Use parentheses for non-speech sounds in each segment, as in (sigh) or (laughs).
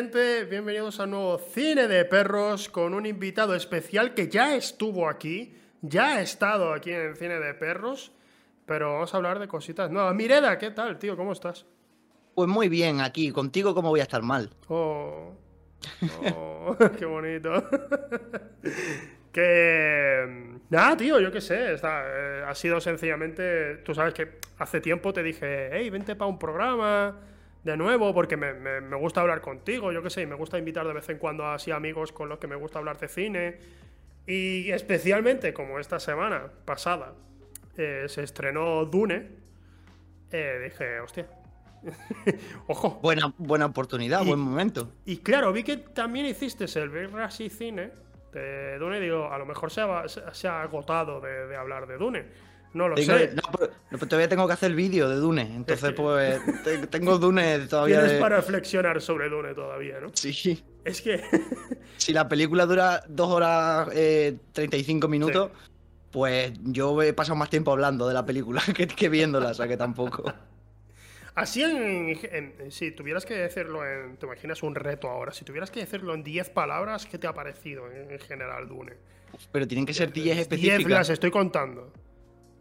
gente. Bienvenidos a un nuevo Cine de Perros con un invitado especial que ya estuvo aquí, ya ha estado aquí en el Cine de Perros, pero vamos a hablar de cositas. No, Mireda, ¿qué tal, tío? ¿Cómo estás? Pues muy bien, aquí. Contigo, ¿cómo voy a estar mal? Oh, oh (laughs) qué bonito. (laughs) que. Nada, tío, yo qué sé. Está, eh, ha sido sencillamente. Tú sabes que hace tiempo te dije, hey, vente para un programa de nuevo, porque me, me, gusta hablar contigo, yo qué sé, y me gusta invitar de vez en cuando así amigos con los que me gusta hablar de cine. Y especialmente como esta semana pasada eh, se estrenó Dune, eh, dije, hostia. (laughs) Ojo. Buena, buena oportunidad, buen momento. Y claro, vi que también hiciste el Verras y Cine de Dune, y digo, a lo mejor se ha, se ha agotado de, de hablar de Dune. No lo sé. No, pero, todavía tengo que hacer el vídeo de Dune. Entonces, (laughs) pues, tengo Dune todavía. Tienes para reflexionar sobre Dune todavía, ¿no? Sí. Es que. (laughs) si la película dura 2 horas eh, 35 minutos, pues yo he pasado más tiempo hablando de la película (laughs) que, viéndola, o sea que tampoco. Así en, Si tuvieras que decirlo en. Te imaginas un reto ahora. Si tuvieras que decirlo en 10 palabras, ¿qué te ha parecido en, general Dune? Pero tienen que ser 10 específicas. 10 las estoy contando.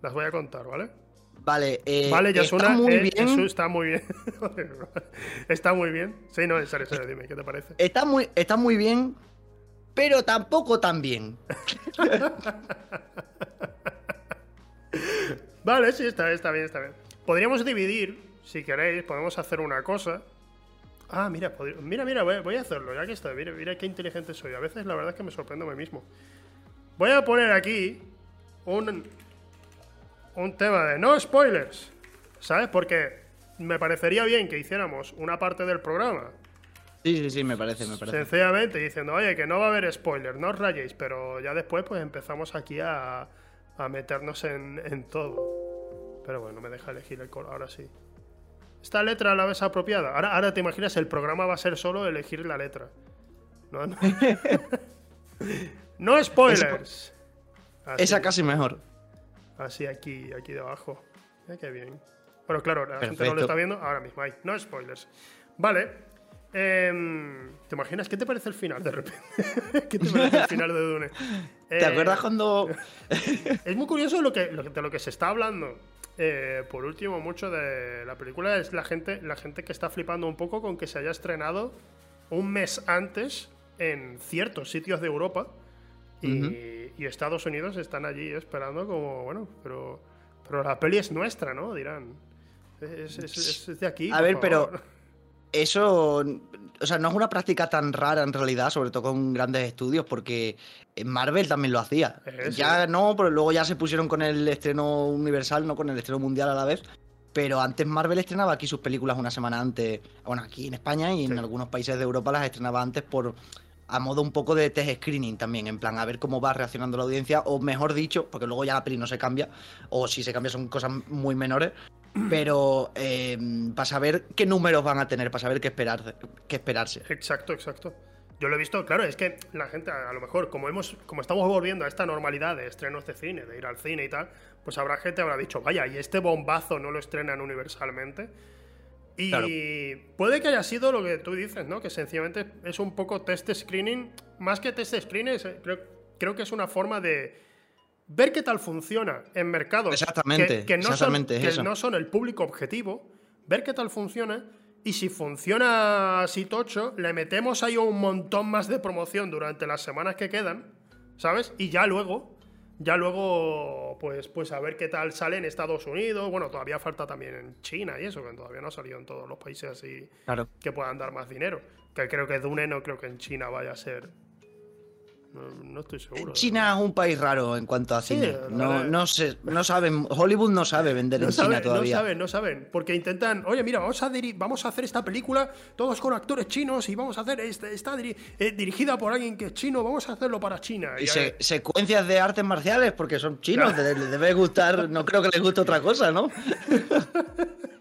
Las voy a contar, ¿vale? Vale, eh, vale, ya está muy eh, bien. Eso está muy bien. (laughs) (laughs) está muy bien. Sí, no, es serio, dime, ¿qué te parece? Está muy, está muy bien, pero tampoco tan bien. (laughs) vale, sí, está, está bien, está bien. Podríamos dividir, si queréis, podemos hacer una cosa. Ah, mira, mira, mira, voy, voy, a hacerlo, ya que está. Mira, mira qué inteligente soy. A veces la verdad es que me sorprendo a mí mismo. Voy a poner aquí un, un tema de no spoilers, ¿sabes? Porque me parecería bien que hiciéramos una parte del programa. Sí, sí, sí, me parece, me parece. Sencillamente diciendo, oye, que no va a haber spoilers, no os rayéis, pero ya después pues empezamos aquí a, a meternos en, en, todo. Pero bueno, me deja elegir el color, ahora sí. ¿Esta letra la ves apropiada? Ahora, ahora te imaginas, el programa va a ser solo elegir la letra. No, no. (laughs) (laughs) spoilers. Esa casi mejor. Así aquí, aquí debajo. Mira qué bien. Bueno, claro, la gente no lo está viendo ahora mismo. Hay, no spoilers. Vale. Em, ¿Te imaginas qué te parece el final de repente? (laughs) ¿Qué te parece el final de Dune? (laughs) ¿Te acuerdas eh, cuando.? (laughs) es muy curioso lo que, de lo que se está hablando. Eh, por último, mucho de la película es la gente, la gente que está flipando un poco con que se haya estrenado un mes antes en ciertos sitios de Europa. Y, y Estados Unidos están allí esperando como, bueno, pero, pero la peli es nuestra, ¿no? Dirán. Es, de aquí. A ver, pero (laughs) eso, o sea, no es una práctica tan rara en realidad, sobre todo con grandes estudios, porque Marvel también lo hacía. ya no, pero luego ya se pusieron con el estreno universal, no con el estreno mundial a la vez. Pero antes Marvel estrenaba aquí sus películas una semana antes, bueno, aquí en España y en algunos países de Europa las estrenaba antes por a modo un poco de test screening también, en plan, a ver cómo va reaccionando la audiencia, o mejor dicho, porque luego ya la peli no se cambia, o si se cambia son cosas muy menores, pero eh, para saber qué números van a tener, para saber qué, esperar, qué esperarse. Exacto, exacto. Yo lo he visto, claro, es que la gente, a lo mejor, como hemos, como estamos volviendo a esta normalidad de estrenos de cine, de ir al cine y tal, pues habrá gente que habrá dicho, vaya, y este bombazo no lo estrenan universalmente. Y puede que haya sido lo que tú dices, ¿no? Que sencillamente es un poco test screening. Más que test screening, creo, creo que es una forma de ver qué tal funciona en mercados exactamente, que, no, son, que no son el público objetivo, ver qué tal funciona y si funciona así tocho, le metemos ahí un montón más de promoción durante las semanas que quedan, ¿sabes? Y ya luego ya luego, pues, pues a ver qué tal sale en Estados Unidos. Bueno, todavía falta también en China y eso, que todavía no ha salido en todos los países así que puedan dar más dinero. Que creo que Dune no creo que en China vaya a ser no, estoy seguro. China es un país raro en cuanto a cine. no, no, sé, no saben. Hollywood no sabe vender en China todavía. No saben, no saben. Porque intentan. Oye, mira, vamos a, vamos a hacer esta película todos con actores chinos y vamos a hacer. Esta, está eh, dirigida por alguien que es chino. Vamos a hacerlo para China. Y, secuencias de artes marciales porque son chinos. Les debe gustar. No creo que les guste otra cosa, ¿no? (laughs)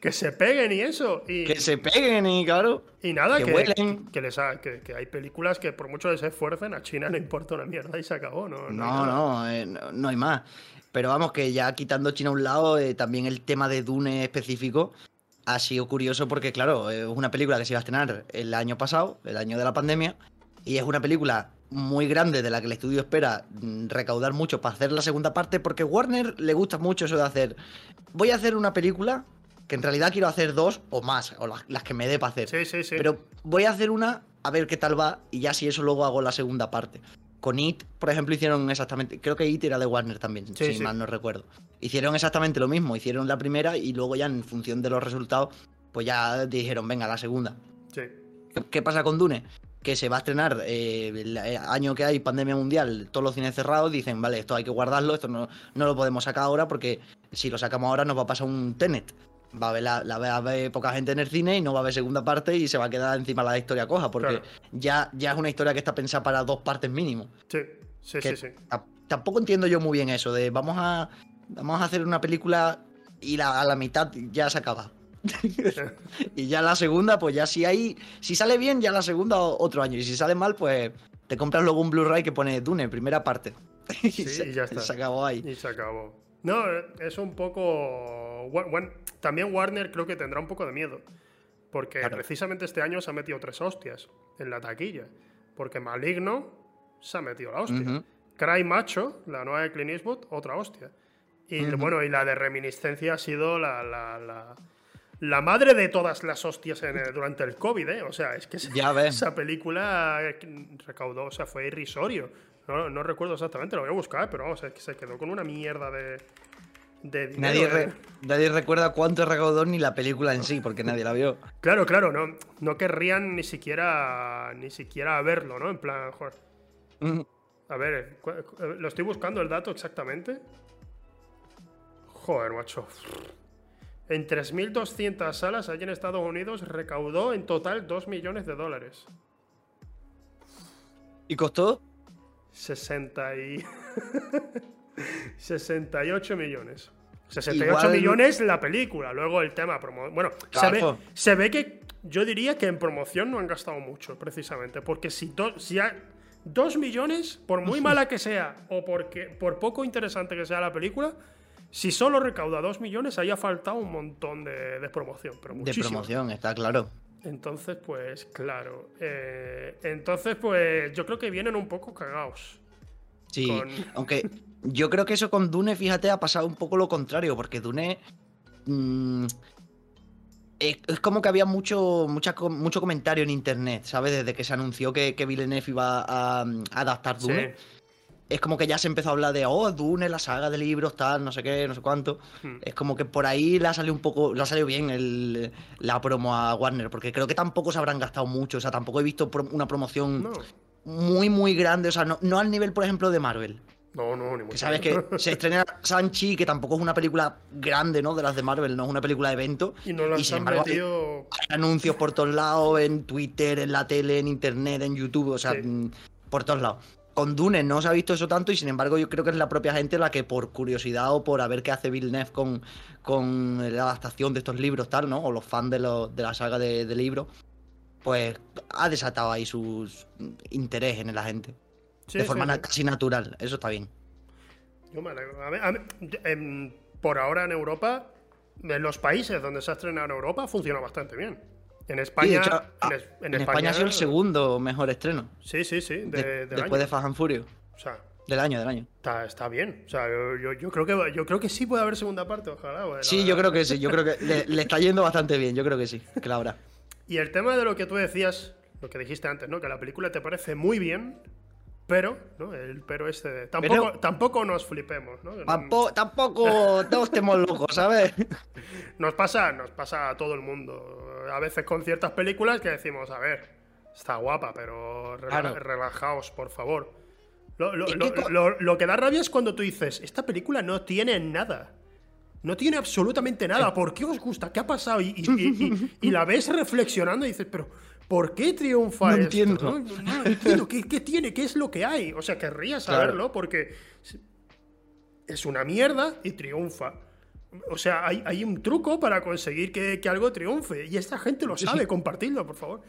que se peguen y eso. Y, que se peguen y claro. Y nada, que, que, que les que, hay películas que por mucho que se esfuercen, a China no importa una mierda y se acabó, ¿no? No, no, eh, no, hay más. Pero vamos, que ya quitando China a un lado, eh, también el tema de Dune específico, ha sido curioso porque, claro, es una película que se iba a estrenar el año pasado, el año de la pandemia, y es una película muy grande de la que el estudio espera mm, recaudar mucho para hacer la segunda parte, porque Warner le gusta mucho eso de hacer, voy a hacer una película que en realidad quiero hacer dos o más, o las, que me dé para hacer. Sí, sí, sí. Pero voy a hacer una, a ver qué tal va, y ya si eso luego hago la segunda parte. Con It, por ejemplo, hicieron exactamente. Creo que It era de Warner también, si mal no recuerdo. Hicieron exactamente lo mismo. Hicieron la primera y luego ya en función de los resultados, pues ya dijeron, venga, la segunda. Sí. ¿Qué, pasa con Dune? Que se va a estrenar eh, el año que hay pandemia mundial, todos los cines cerrados, dicen, vale, esto hay que guardarlo, esto no, no lo podemos sacar ahora porque si lo sacamos ahora nos va a pasar un Tenet va a ver la, va a ver poca gente en el cine y no va a haber segunda parte y se va a quedar encima la historia coja, porque ya, ya es una historia que está pensada para dos partes mínimo. Sí, sí, sí, sí. Tampoco entiendo yo muy bien eso de vamos a, vamos a hacer una película y a la mitad ya se acaba. (laughs) y ya la segunda, pues ya si hay. Si sale bien, ya la segunda otro año. Y si sale mal, pues te compras luego un Blu-ray que pone Dune, primera parte. (laughs) y, ya está. Se acabó ahí. Y se acabó. No, es un poco. Bueno, también Warner creo que tendrá un poco de miedo. Porque precisamente este año se ha metido tres hostias en la taquilla. Porque Maligno se ha metido la hostia. Cry Macho, la nueva de Clint Eastwood, otra hostia. Y bueno, y la de Reminiscencia ha sido la, la, la, madre de todas las hostias durante el COVID, ¿eh? O sea, es que esa película recaudó, o sea, fue irrisorio. No, no recuerdo exactamente, lo voy a buscar, pero vamos, es que se quedó con una mierda de, de dinero. ¿eh? Nadie, recuerda cuánto recaudó ni la película en sí, porque nadie la vio. Claro, claro, no, no querrían ni siquiera ni siquiera verlo, ¿no? En plan, joder. A ver, lo estoy buscando el dato exactamente. Joder, macho. En 3.200 salas allí en Estados Unidos recaudó en total 2 millones de dólares. ¿Y costó? 60 y... (laughs) 68 millones. 68 millones la película. Luego el tema Bueno, se, ve, que yo diría que en promoción no han gastado mucho, precisamente. Porque si, si hay 2 millones, por muy mala que sea, o porque, por poco interesante que sea la película, si solo recauda 2 millones, haya faltado un montón de, promoción. Pero de promoción, está claro. Entonces, pues, claro. Eh, entonces, pues, yo creo que vienen un poco cagados. Sí, (laughs) aunque yo creo que eso con Dune, fíjate, ha pasado un poco lo contrario, porque Dune. Mm, es, como que había mucho, mucho comentario en internet, ¿sabes? Desde que se anunció que, que Villeneuve iba a, adaptar Dune. Es como que ya se empezó a hablar de, oh, Dune, la saga de libros, tal, no sé qué, no sé cuánto. Hmm. Es como que por ahí le ha salido un poco, le ha salido bien el, la promo a Warner, porque creo que tampoco se habrán gastado mucho, o sea, tampoco he visto una promoción muy, muy grande, o sea, no, no al nivel, por ejemplo, de Marvel. No, no, ni mucho. Sabes que se estrena Sanchi, que tampoco es una película grande, ¿no? De las de Marvel, no es una película de evento. Y no lo han sin metido... hay, anuncios por todos lados, en Twitter, en la tele, en internet, en YouTube, o sea, mm, por todos lados. Con Dune no se ha visto eso tanto y sin embargo yo creo que es la propia gente la que por curiosidad o por a ver qué hace Villeneuve con, con la adaptación de estos libros tal, ¿no? O los fans de, de la saga de, de libros, pues ha desatado ahí sus interés en la gente de forma casi natural. Eso está bien. por ahora en Europa, en los países donde se ha estrenado en Europa, funciona bastante bien. En España, en, España, ha sido el segundo mejor estreno. Sí, sí, sí. después de Fast and Furious. O sea, del año, del año. Está, bien. O sea, yo, creo que, yo creo que sí puede haber segunda parte, ojalá. sí, yo creo que sí. Yo creo que le, está yendo bastante bien. Yo creo que sí, que la habrá. (laughs) Y el tema de lo que tú decías, lo que dijiste antes, ¿no? Que la película te parece muy bien, pero, ¿no? El pero este. Tampoco, tampoco nos flipemos, ¿no? Tampoco, (laughs) tampoco todos estemos locos, ¿sabes? (laughs) Nos pasa, nos pasa a todo el mundo. A veces con ciertas películas que decimos, a ver, está guapa, pero relajaos, por favor. Lo, que da rabia es cuando tú dices, esta película no tiene nada. No tiene absolutamente nada. ¿Por qué os gusta? ¿Qué ha pasado? (laughs) Y, y la ves reflexionando y dices, pero ¿Por qué triunfa no esto? Entiendo. No, entiendo. ¿Qué, tiene? ¿Qué es lo que hay? O sea, querría saberlo porque es una mierda y triunfa. O sea, hay, un truco para conseguir que, algo triunfe. Y esta gente lo sabe. Compartidlo, por favor.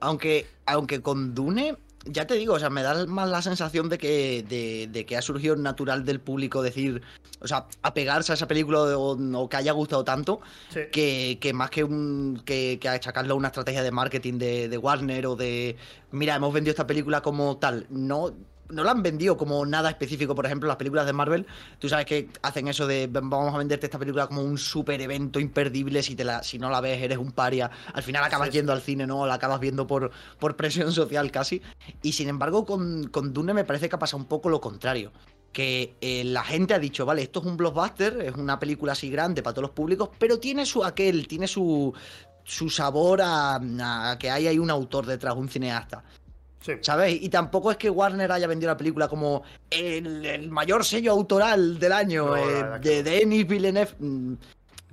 aunque, aunque con Dune ya te digo, o sea, me da más la sensación de que, de, que ha surgido natural del público decir, o sea, apegarse a esa película o, que haya gustado tanto, que, más que, un, que, que achacarlo a una estrategia de marketing de, de Warner o de, mira, hemos vendido esta película como tal. No, no la han vendido como nada específico. Por ejemplo, las películas de Marvel, tú sabes que hacen eso de vamos a venderte esta película como un super evento imperdible. Si, te la, si no la ves, eres un paria. Al final acabas yendo al cine, ¿no? La acabas viendo por, por presión social casi. Y sin embargo, con, con Dune me parece que ha pasado un poco lo contrario. Que eh, la gente ha dicho, vale, esto es un blockbuster, es una película así grande para todos los públicos, pero tiene su aquel, tiene su, su sabor a, a, que hay ahí un autor detrás, un cineasta. ¿Sabes? Y tampoco es que Warner haya vendido la película como el, mayor sello autoral del año eh, de Denis Villeneuve. Mm,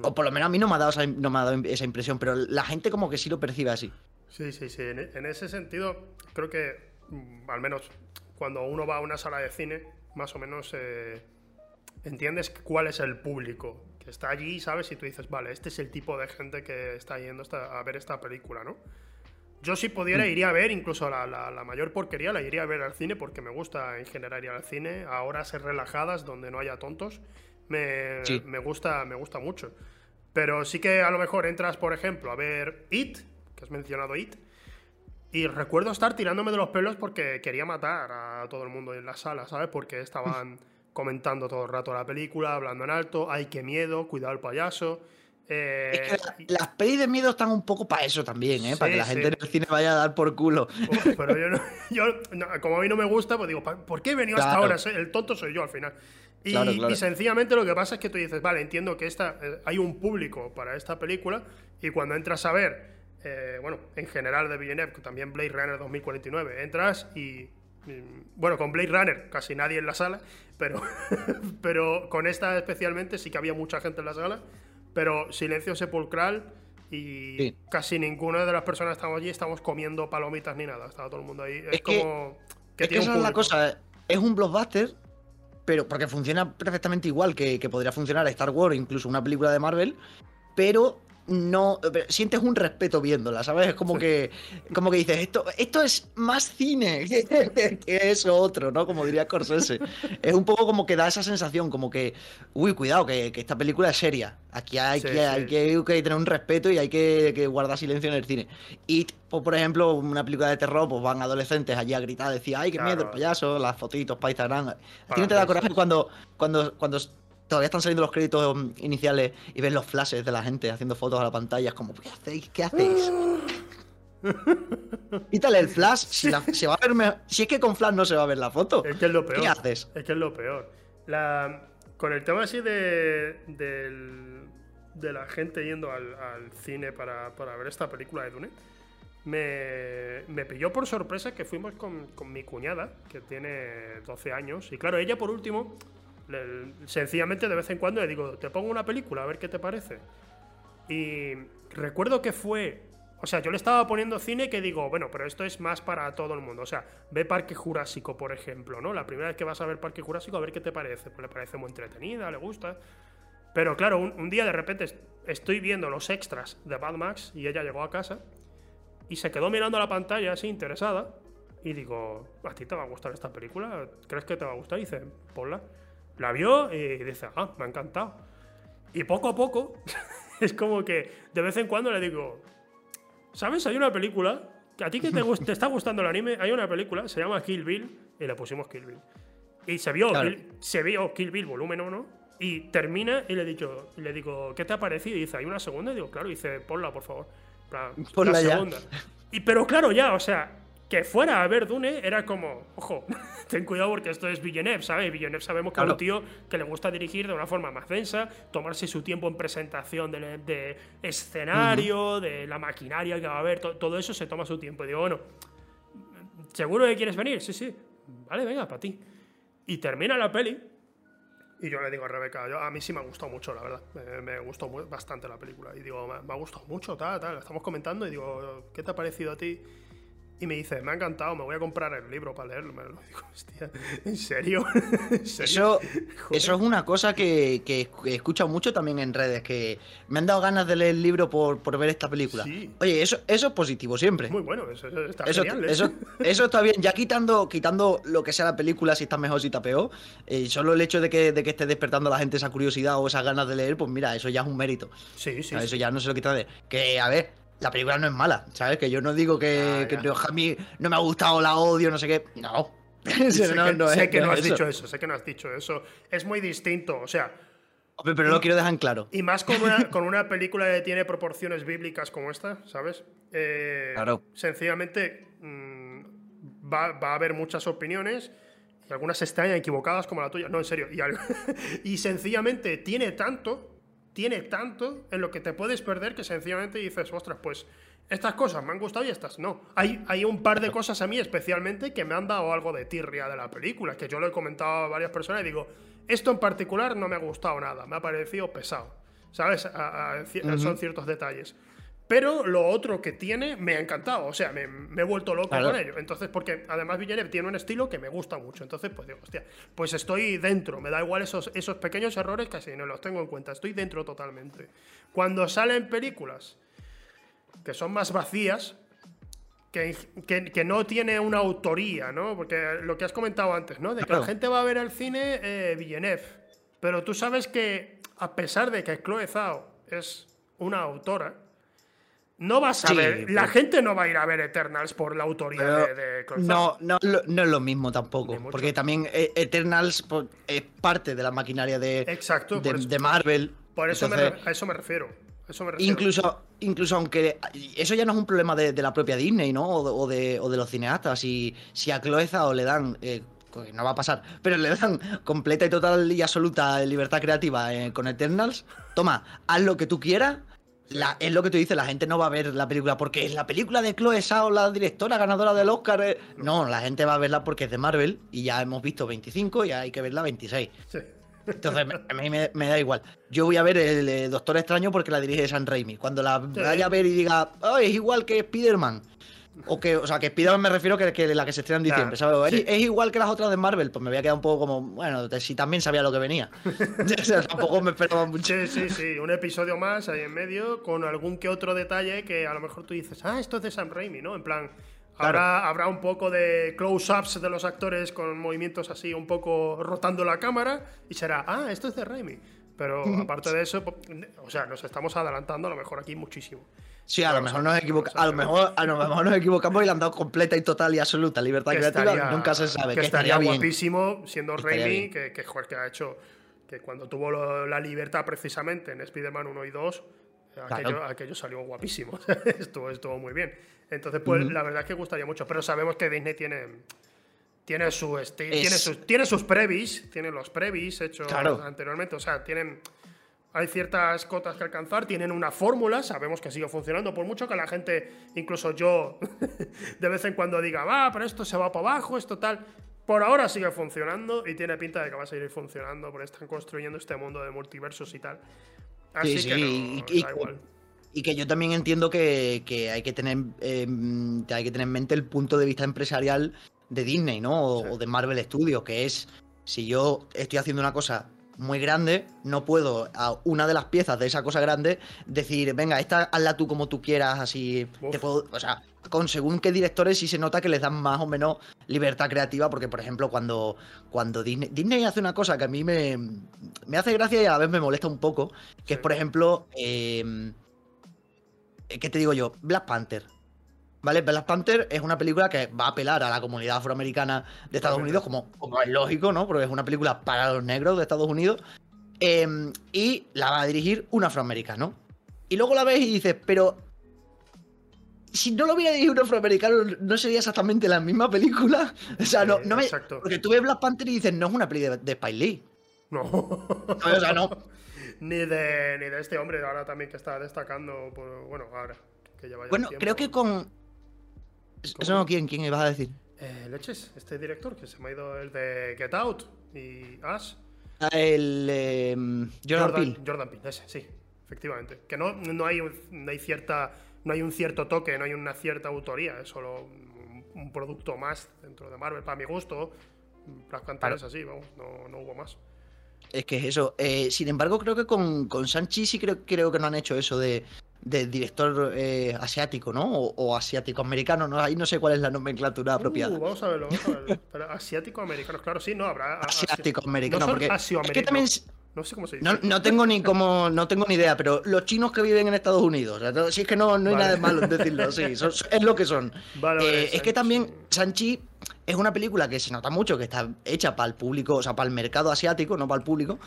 o por lo menos a mí no me, ha dado esa, no me ha dado esa impresión, pero la gente como que sí lo percibe así. Sí, sí, sí. En, ese sentido, creo que mm, al menos cuando uno va a una sala de cine, más o menos eh, entiendes cuál es el público que está allí, ¿sabes? Y tú dices, vale, este es el tipo de gente que está yendo a ver esta película, ¿no? Yo si pudiera mm. iría a ver incluso la, la, mayor porquería, la iría a ver al cine porque me gusta en general ir al cine a horas relajadas donde no haya tontos. Me, me, gusta, me gusta mucho. Pero sí que a lo mejor entras, por ejemplo, a ver It, que has mencionado It, y recuerdo estar tirándome de los pelos porque quería matar a todo el mundo en la sala, ¿sabes? Porque estaban comentando todo el rato la película, hablando en alto, ay, qué miedo, cuidado el payaso. Eh, es que las pelis de miedo están un poco para eso también, ¿eh? para que la gente en el cine vaya a dar por culo. pero yo, no, (laughs) yo como a mí no me gusta, pues digo, ¿por qué he venido hasta ahora? El tonto soy yo al final. Y, sencillamente lo que pasa es que tú dices, vale, entiendo que esta, eh, hay un público para esta película y cuando entras a ver, eh, bueno, en general de Villeneuve, también Blade Runner 2049, entras y, bueno, con Blade Runner casi nadie en la sala, pero, (laughs) pero con esta especialmente sí que había mucha gente en la sala pero silencio sepulcral y casi ninguna de las personas que estamos allí estamos comiendo palomitas ni nada. Estaba todo el mundo ahí. Es, como. Que, es que esa es la cosa. Es un blockbuster, pero porque funciona perfectamente igual que, que podría funcionar Star Wars, incluso una película de Marvel, pero no sientes un respeto viéndola, ¿sabes? Es como que como que dices, esto esto es más cine (laughs) que eso otro, ¿no? Como diría Corsese. Es un poco como que da esa sensación, como que, uy, cuidado, que, esta película es seria. Aquí hay, que, hay que, tener un respeto y hay que, guardar silencio en el cine. Y, pues, por ejemplo, una película de terror, pues van adolescentes allí a gritar, decía, ay, qué miedo el payaso, las fotitos para Instagram. ¿A ti no te da coraje cuando, cuando, cuando todavía están saliendo los créditos iniciales y ven los flashes de la gente haciendo fotos a la pantalla. Es como, ¿qué hacéis? ¿Qué hacéis? (laughs) Quítale el flash. Si, se va a ver si es que con flash no se va a ver la foto. Es que es lo peor. ¿Qué haces? Es que es lo peor. La, con el tema así de, de la gente yendo al, cine para, ver esta película de Dune, me, me pilló por sorpresa que fuimos con, con mi cuñada, que tiene 12 años. Y claro, ella por último sencillamente de vez en cuando le digo, te pongo una película, a ver qué te parece. Y recuerdo que fue. O sea, yo le estaba poniendo cine que digo, bueno, pero esto es más para todo el mundo. O sea, ve Parque Jurásico, por ejemplo, ¿no? La primera vez que vas a ver Parque Jurásico, a ver qué te parece. Pues le parece muy entretenida, le gusta. Pero claro, un, día de repente estoy viendo los extras de Bad Max y ella llegó a casa y se quedó mirando la pantalla así interesada. Y digo, ¿a ti te va a gustar esta película? ¿Crees que te va a gustar? Y dice, ponla. La vio y dice, ah, me ha encantado. Y poco a poco, (laughs) es como que de vez en cuando le digo, ¿sabes? Hay una película, que a ti que te, te está gustando el anime, hay una película, se llama Kill Bill, y le pusimos Kill Bill. Y se vio, Kill, se vio Kill Bill volumen 1, y termina y le, dicho, le digo, ¿qué te ha parecido? Y dice, ¿hay una segunda? Y digo, claro, y dice, ponla, por favor. ponla la segunda. Y, pero claro, ya, o sea, que fuera a ver Dune era como, ojo, (laughs) ten cuidado porque esto es Villeneuve, ¿sabes? Villeneuve sabemos que es un tío que le gusta dirigir de una forma más densa, tomarse su tiempo en presentación de, escenario, de la maquinaria que va a haber, todo eso se toma su tiempo. Y digo, bueno, ¿seguro que quieres venir? Sí, sí. Vale, venga, para ti. Y termina la peli. Y yo le digo a Rebeca, a mí sí me ha gustado mucho, la verdad. Me, gustó bastante la película. Y digo, me, me ha gustado mucho, tal, tal. Estamos comentando y digo, ¿qué te ha parecido a ti? Y me dice, me ha encantado, me voy a comprar el libro para leerlo. Me lo digo, hostia, ¿en serio? (laughs) Eso, (laughs) eso es una cosa que, que, he escuchado mucho también en redes, que me han dado ganas de leer el libro por, por ver esta película. Oye, eso, eso es positivo siempre. Muy bueno, eso, está eso, genial. ¿eh? Eso, (laughs) eso, está bien. Ya quitando, quitando lo que sea la película, si está mejor, si está peor, eh, solo el hecho de que, de que esté despertando a la gente esa curiosidad o esas ganas de leer, pues mira, eso ya es un mérito. Sí, sí. Eso ya no se lo quita de... Que, a ver, la película no es mala, ¿sabes? Que yo no digo que, a mí no me ha gustado, la odio, no sé qué. No. (laughs) (laughs) sé, que, no, sé que no has dicho eso, sé que no has dicho eso. Es muy distinto, o sea. pero lo quiero dejar en claro. Y más con una, (laughs) con una película que tiene proporciones bíblicas como esta, ¿sabes? Eh, claro. Sencillamente mm, va, va, a haber muchas opiniones y algunas están equivocadas como la tuya. No, en serio. Y, y sencillamente tiene tanto tiene tanto en lo que te puedes perder que sencillamente dices, ostras, pues estas cosas me han gustado y estas no. Hay, hay un par de cosas a mí especialmente que me han dado algo de tirria de la película, que yo lo he comentado a varias personas y digo, esto en particular no me ha gustado nada, me ha parecido pesado. ¿Sabes? Son ciertos detalles. Pero lo otro que tiene me ha encantado, o sea, me, he vuelto loco con ello. Entonces, porque además Villeneuve tiene un estilo que me gusta mucho. Entonces, pues digo, hostia, pues estoy dentro, me da igual esos, esos pequeños errores, casi no los tengo en cuenta, estoy dentro totalmente. Cuando salen películas que son más vacías, que, que, no tiene una autoría, ¿no? Porque lo que has comentado antes, ¿no? De que la gente va a ver al cine eh, Villeneuve. Pero tú sabes que, a pesar de que Chloe Zhao es una autora, no vas a ver, la gente no va a ir a ver Eternals por la autoría de, de No, no, no es lo mismo tampoco, porque también eh, Eternals pues, es parte de la maquinaria de, Exacto, de, Marvel. Por eso a eso me refiero. Incluso, incluso aunque eso ya no es un problema de, la propia Disney, ¿no? O de, los cineastas. Si, si a Cloeza o le dan eh, no va a pasar, pero le dan completa y total y absoluta libertad creativa eh, con Eternals, toma, haz lo que tú quieras es lo que tú dices, la gente no va a ver la película porque es la película de Chloe Zhao, la directora ganadora del Oscar. Eh. No, la gente va a verla porque es de Marvel y ya hemos visto 25 y hay que verla 26. Entonces, a mí me, da igual. Yo voy a ver el, Doctor Extraño porque la dirige San Raimi. Cuando la vaya a ver y diga, oh, es igual que Spider-Man, o que, o sea, que Spider-Man me refiero que, que la que se estrena en diciembre, ¿sabes? Es, igual que las otras de Marvel, pues me voy a quedar un poco como, bueno, si también sabía lo que venía. (laughs) tampoco me esperaba mucho. Sí, sí, sí, un episodio más ahí en medio con algún que otro detalle que a lo mejor tú dices, ah, esto es de Sam Raimi, ¿no? En plan, Habrá, habrá, un poco de close-ups de los actores con movimientos así, un poco rotando la cámara, y será, ah, esto es de Raimi. Pero (laughs) aparte de eso, o sea, nos estamos adelantando a lo mejor aquí muchísimo. Sí, a lo mejor nos equivocamos, a lo mejor, a lo mejor nos equivocamos y le han dado completa y total y absoluta libertad creativa. nunca se sabe. Que, estaría, guapísimo siendo Raimi, que, que, que, ha hecho que cuando tuvo la libertad precisamente en Spider-Man 1 y 2, aquello, salió guapísimo. (laughs) estuvo, estuvo muy bien. Entonces, pues la verdad es que gustaría mucho. Pero sabemos que Disney tiene tiene su tiene sus tiene sus previs, tiene los previs hechos anteriormente, o sea, tienen hay ciertas cotas que alcanzar, tienen una fórmula, sabemos que sigue funcionando, por mucho que la gente, incluso yo, (laughs) de vez en cuando diga, va, pero esto se va para abajo, esto tal. Por ahora sigue funcionando y tiene pinta de que va a seguir funcionando, porque están construyendo este mundo de multiversos y tal. Así que y, igual. y, que yo también entiendo que, hay, que tener, em, hay que tener en mente el punto de vista empresarial de Disney, ¿no? o de Marvel Studios, que es, si yo estoy haciendo una cosa muy grande, no puedo a una de las piezas de esa cosa grande decir, venga, esta hazla tú como tú quieras, así. Te puedo, o sea, con según qué directores sí se nota que les dan más o menos libertad creativa, porque por ejemplo, cuando, cuando Disney, Disney hace una cosa que a mí me, me hace gracia y a la vez me molesta un poco, que es por ejemplo, eh, ¿qué te digo yo? Black Panther. ¿Vale? Black Panther es una película que va a apelar a la comunidad afroamericana de Estados Unidos, como, como es lógico, ¿no? Porque es una película para los negros de Estados Unidos. Em, y la va a dirigir un afroamericano. Y luego la ves y dices, pero. Si no lo hubiera dirigido un afroamericano, ¿no sería exactamente la misma película? (laughs) O sea, no, no me. Porque tú ves Black Panther y dices, no es una película de, de Spike Lee. No. o sea, no. (laughs) ni, de, ni de este hombre ahora también que está destacando. bueno, ahora. Que bueno, creo que con, ¿Eso no quién? ¿Quién ibas a decir? Eh, Leches, este director que se me ha ido el de Get Out y Ash. Ah, el em, Jordan, Peele. Jordan Peele, ese, sí, efectivamente. Que no, no, hay, no hay cierta. No hay un cierto toque, no hay una cierta autoría, es solo un producto más dentro de Marvel, para mi gusto. Black Panther es así, vamos, no, no hubo más. Es que es eso. Eh, sin embargo, creo que con, con Sanchi sí creo, creo que no han hecho eso de, de director eh, asiático, ¿no? O, asiático-americano, ¿no? Ahí no sé cuál es la nomenclatura uh, apropiada. Vamos a verlo, vamos a verlo. (laughs) asiático-americano, claro, sí, no, habrá. Asiático-americano, no porque. Es que también. No sé cómo se dice. No, tengo ni (laughs) cómo, no tengo ni idea, pero los chinos que viven en Estados Unidos, si es que no, no hay nada de malo en decirlo, sí, (laughs) es lo que son. Eh, es que también Sanchi es una película que se nota mucho que está hecha para el público, o sea, para el mercado asiático, no para el público,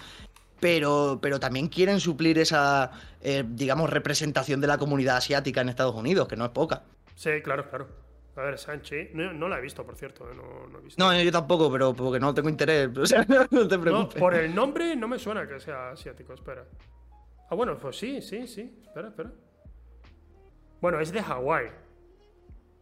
pero, pero también quieren suplir esa, eh, digamos, representación de la comunidad asiática en Estados Unidos, que no es poca. Sí, claro, claro. A ver, Sanchi, no, la he visto, por cierto. Eh, no, he visto. no, yo tampoco, pero porque no tengo interés. (laughs) O sea, no te preocupes. por el nombre no me suena que sea asiático, espera. Ah, bueno, pues sí, sí, sí. Espera, espera. Bueno, es de Hawái.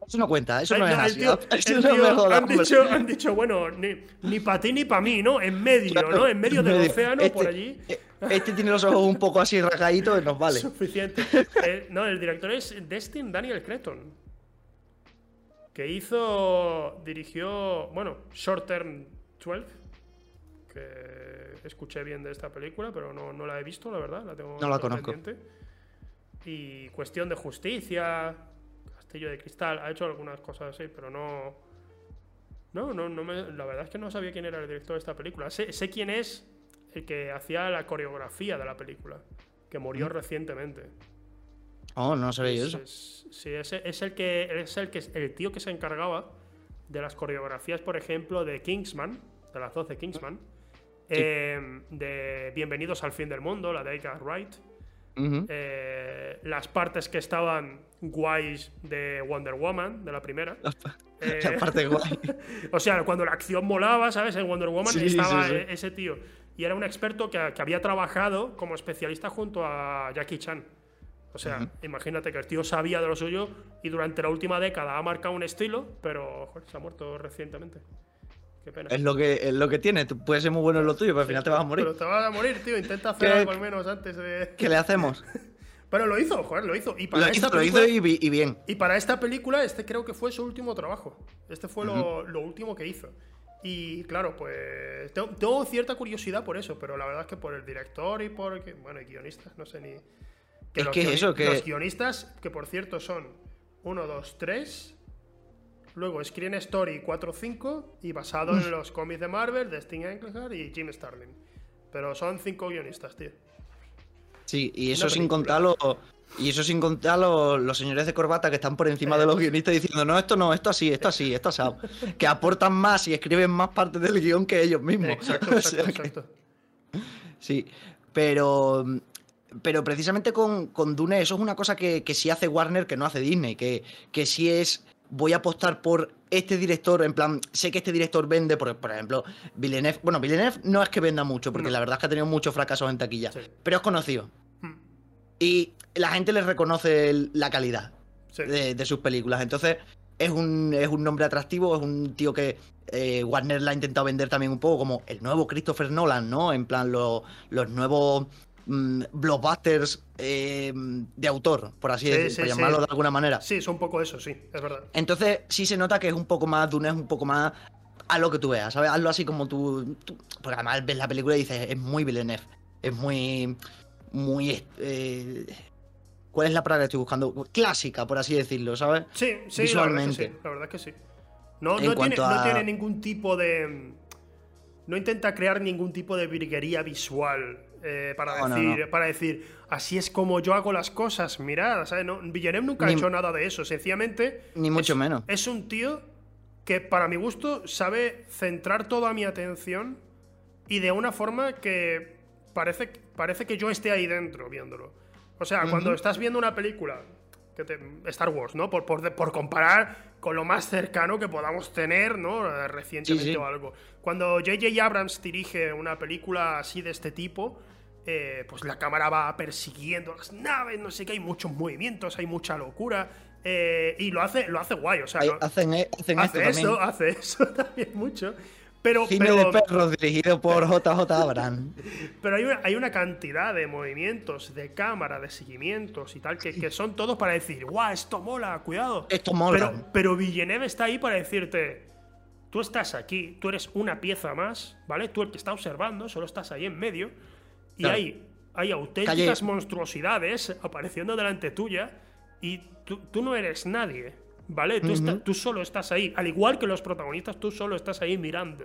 Eso no cuenta, eso no es así. han, dicho, han, dicho, bueno, ni, ni para ti ni para mí, ¿no? En medio, ¿no? En medio del océano, por este, allí. Eh, este tiene los ojos un poco así rasgaditos, nos vale. Suficiente. Eh, no, el director es Destin Daniel Cretton. Que hizo. Dirigió. Bueno, Short Term 12. Que escuché bien de esta película, pero no, no la he visto, la verdad. La tengo no la conozco. Y Cuestión de Justicia. Castillo de Cristal, ha hecho algunas cosas así, pero no. No, no, no me, la verdad es que no sabía quién era el director de esta película. Sé, quién es el que hacía la coreografía de la película, que murió mm. recientemente. Oh, no sabía eso. sí, es, es, el que es el que el tío que se encargaba de las coreografías, por ejemplo, de Kingsman, de las 12 Kingsman, em, de Bienvenidos al fin del mundo, la de Edgar Wright, eh, las partes que estaban guays de Wonder Woman, de la primera. (laughs) Eh, la parte guay. (laughs) o sea, cuando la acción molaba, ¿sabes? En Wonder Woman estaba e-, ese tío. Y era un experto que, había trabajado como especialista junto a Jackie Chan. O sea, imagínate que el tío sabía de lo suyo y durante la última década ha marcado un estilo, pero se ha muerto recientemente. Es lo que, es lo que tiene. Tú puedes ser muy bueno en lo tuyo, pero al final te vas a morir. Pero te vas a morir, tío. Intenta hacer algo al menos antes de. ¿Qué le hacemos? (laughs) pero lo hizo, joder, lo hizo. Y para lo, hizo, lo hizo y, bien. Y para esta película, este creo que fue su último trabajo. Este fue lo, último que hizo. Y claro, pues tengo, cierta curiosidad por eso, pero la verdad es que por el director y por. Bueno, y guionistas, no sé ni. Que es los que eso, que. Los guionistas, que por cierto son 1, 2, 3, Luego Screen Story 4-5 y basado en los cómics de Marvel de Sting Englehart y Jim Starlin. Pero son cinco guionistas, tío. Sí, y eso sin contar los, y eso sin contar los, señores de corbata que están por encima de los guionistas diciendo, no, esto no, esto así, esto así, esto así. que aportan más y escriben más parte del guion que ellos mismos. Exacto, (laughs) exacto, Sí, pero pero precisamente con, con, Dune eso es una cosa que, que, sí hace Warner que no hace Disney, que, que sí es voy a apostar por este director, en plan, sé que este director vende, por, por ejemplo, Villeneuve. Bueno, Villeneuve no es que venda mucho, porque la verdad es que ha tenido muchos fracasos en taquilla, pero es conocido. Hmm. Y la gente le reconoce la calidad de, sus películas. Entonces, es un, es un nombre atractivo, es un tío que eh, Warner la ha intentado vender también un poco como el nuevo Christopher Nolan, ¿no? En plan, los nuevos Mm, blockbusters eh, de autor, por así decirlo, llamarlo de alguna manera. Sí, es un poco eso, sí, es verdad. Entonces, sí se nota que es un poco más, Dune es un poco más a lo que tú veas, ¿sabes? Hazlo así como tú, Porque además ves la película y dices, es muy Villeneuve. Es muy. Muy. Eh, ¿Cuál es la palabra que estoy buscando? Clásica, por así decirlo, ¿sabes? Sí, sí, Visualmente. La verdad que sí. No, no, tiene, no tiene ningún tipo de. No intenta crear ningún tipo de virguería visual eh, para, decir, para decir, así es como yo hago las cosas, mirad, ¿sabes? No, Villeneuve nunca ha hecho nada de eso, sencillamente... Ni mucho menos. Es un tío que para mi gusto sabe centrar toda mi atención y de una forma que parece, parece que yo esté ahí dentro viéndolo. O sea, cuando estás viendo una película, que Star Wars, ¿no? Por, por, comparar con lo más cercano que podamos tener, ¿no? Recientemente o algo. Cuando J.J. Abrams dirige una película así de este tipo, eh, pues la cámara va persiguiendo las naves, no sé qué, hay muchos movimientos, hay mucha locura. Eh, y lo hace, lo hace guay, o sea, hacen, e, hacen hace eso, (laughs) hace eso también mucho. Pero, Cine pero, de perros dirigido por JJ Abraham. (laughs) pero hay, una, hay una cantidad de movimientos, de cámara, de seguimientos y tal, que, que son todos para decir, guau, esto mola, cuidado. Esto mola. Pero, pero Villeneuve está ahí para decirte, tú estás aquí, tú eres una pieza más, ¿vale? Tú el que está observando, solo estás ahí en medio, y Claro. hay, hay auténticas Calle- monstruosidades apareciendo delante tuya, y tú, tú no eres nadie, ¿vale? Tú, está- tú solo estás ahí, al igual que los protagonistas, tú solo estás ahí mirando.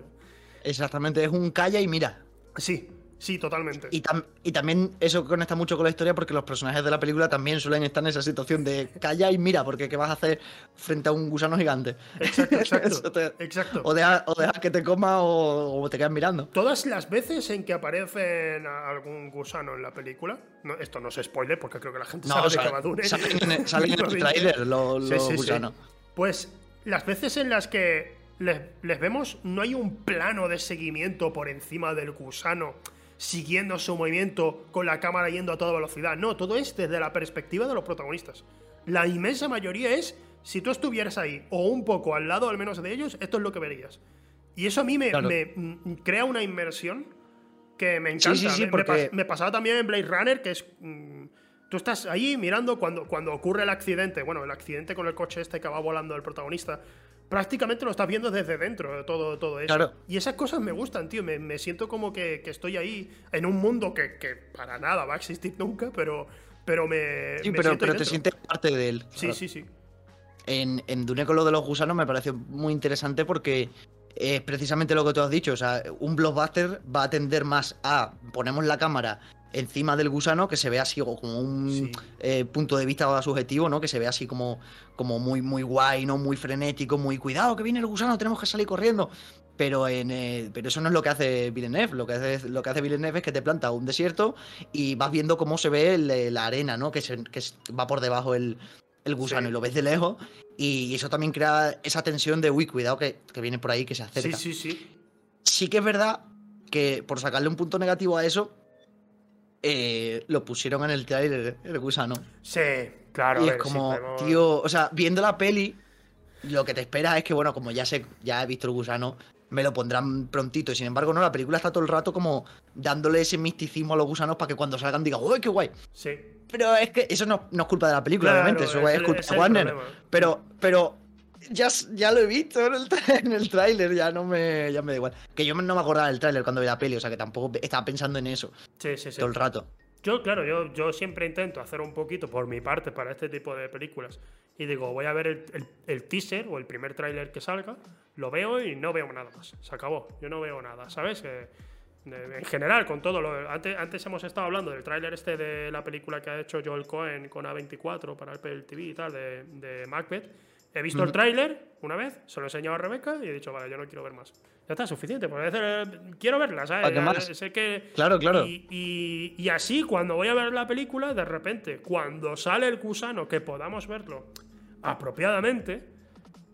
Exactamente, es un calla y mira. Sí, sí, totalmente. Y, tam- y también eso conecta mucho con la historia porque los personajes de la película también suelen estar en esa situación de calla y mira, porque ¿qué vas a hacer frente a un gusano gigante? Exacto, (laughs) exacto. Te- exacto. O dejas o dejas que te coma o, o te quedas mirando. Todas las veces en que aparecen a- algún gusano en la película, no, esto no es spoiler porque creo que la gente No, sabe de va Dune. salen en el- salen en (laughs) el tráiler los, Sí, los sí, sí. gusanos. Pues las veces en las que les, les vemos, no hay un plano de seguimiento por encima del gusano siguiendo su movimiento con la cámara yendo a toda velocidad. No, todo es desde la perspectiva de los protagonistas. La inmensa mayoría es, si tú estuvieras ahí o un poco al lado al menos de ellos, esto es lo que verías. Y eso a mí me, Claro. me, mm, crea una inmersión que me encanta. sí, porque- me pasaba también en Blade Runner, que es. mm, tú estás ahí mirando cuando, cuando ocurre el accidente. Bueno, el accidente con el coche este que va volando el protagonista. Prácticamente lo estás viendo desde dentro, de todo, todo eso. Claro. Y esas cosas me gustan, tío. Me, me siento como que, que estoy ahí en un mundo que, que para nada va a existir nunca, pero, pero me. Sí, me pero, te sientes parte de él. Sí, sí, sí. En, en Dune con lo de los gusanos me pareció muy interesante porque es precisamente lo que tú has dicho. O sea, un blockbuster va a tender más a ponemos la cámara encima del gusano que se ve así o como un Sí. eh, punto de vista subjetivo, ¿no? Que se ve así como, como muy, muy guay, ¿no? Muy frenético, muy cuidado, que viene el gusano, tenemos que salir corriendo. Pero, en, eh, pero eso no es lo que hace Villeneuve. Lo que hace, lo que hace Villeneuve es que te planta un desierto y vas viendo cómo se ve el- la arena, ¿no? Que, se- que va por debajo el, el gusano Sí. y lo ves de lejos. Y eso también crea esa tensión de, uy, cuidado que, que viene por ahí, que se acerca. Sí, sí, sí. Sí que es verdad que por sacarle un punto negativo a eso, eh, lo pusieron en el trailer, el gusano. Sí, claro. a y es como, tío, o sea, viendo la peli, lo que te esperas es que, bueno, como ya sé, ya he visto el gusano, me lo pondrán prontito. Y sin embargo, no, la película está todo el rato como dándole ese misticismo a los gusanos para que cuando salgan digan, ¡uy, qué guay! Sí. Pero es que eso no, no es culpa de la película, Claro, obviamente, eso es culpa de Warner. problema. Pero, pero ya, ya lo he visto en el, en el tráiler, ya no me, ya me da igual. Que yo no me acordaba del tráiler cuando vi la peli, o sea que tampoco estaba pensando en eso Sí, sí, sí. todo el rato. Yo, claro, yo, yo siempre intento hacer un poquito por mi parte para este tipo de películas. Y digo, voy a ver el, el- el teaser o el primer tráiler que salga, lo veo y no veo nada más. Se acabó. Yo no veo nada, ¿sabes? Eh, en general, con todo lo. Antes, antes hemos estado hablando del tráiler este de la película que ha hecho Joel Cohen con A24 para el TV y tal, de, de Macbeth. He visto el tráiler una vez, se lo he enseñado a Rebeca y he dicho, vale, yo no quiero ver más. Ya está, suficiente. Porque a veces, eh, quiero verla, ¿sabes? Sé que, Claro, claro. y, y- y así, cuando voy a ver la película, de repente, cuando sale el gusano, que podamos verlo apropiadamente,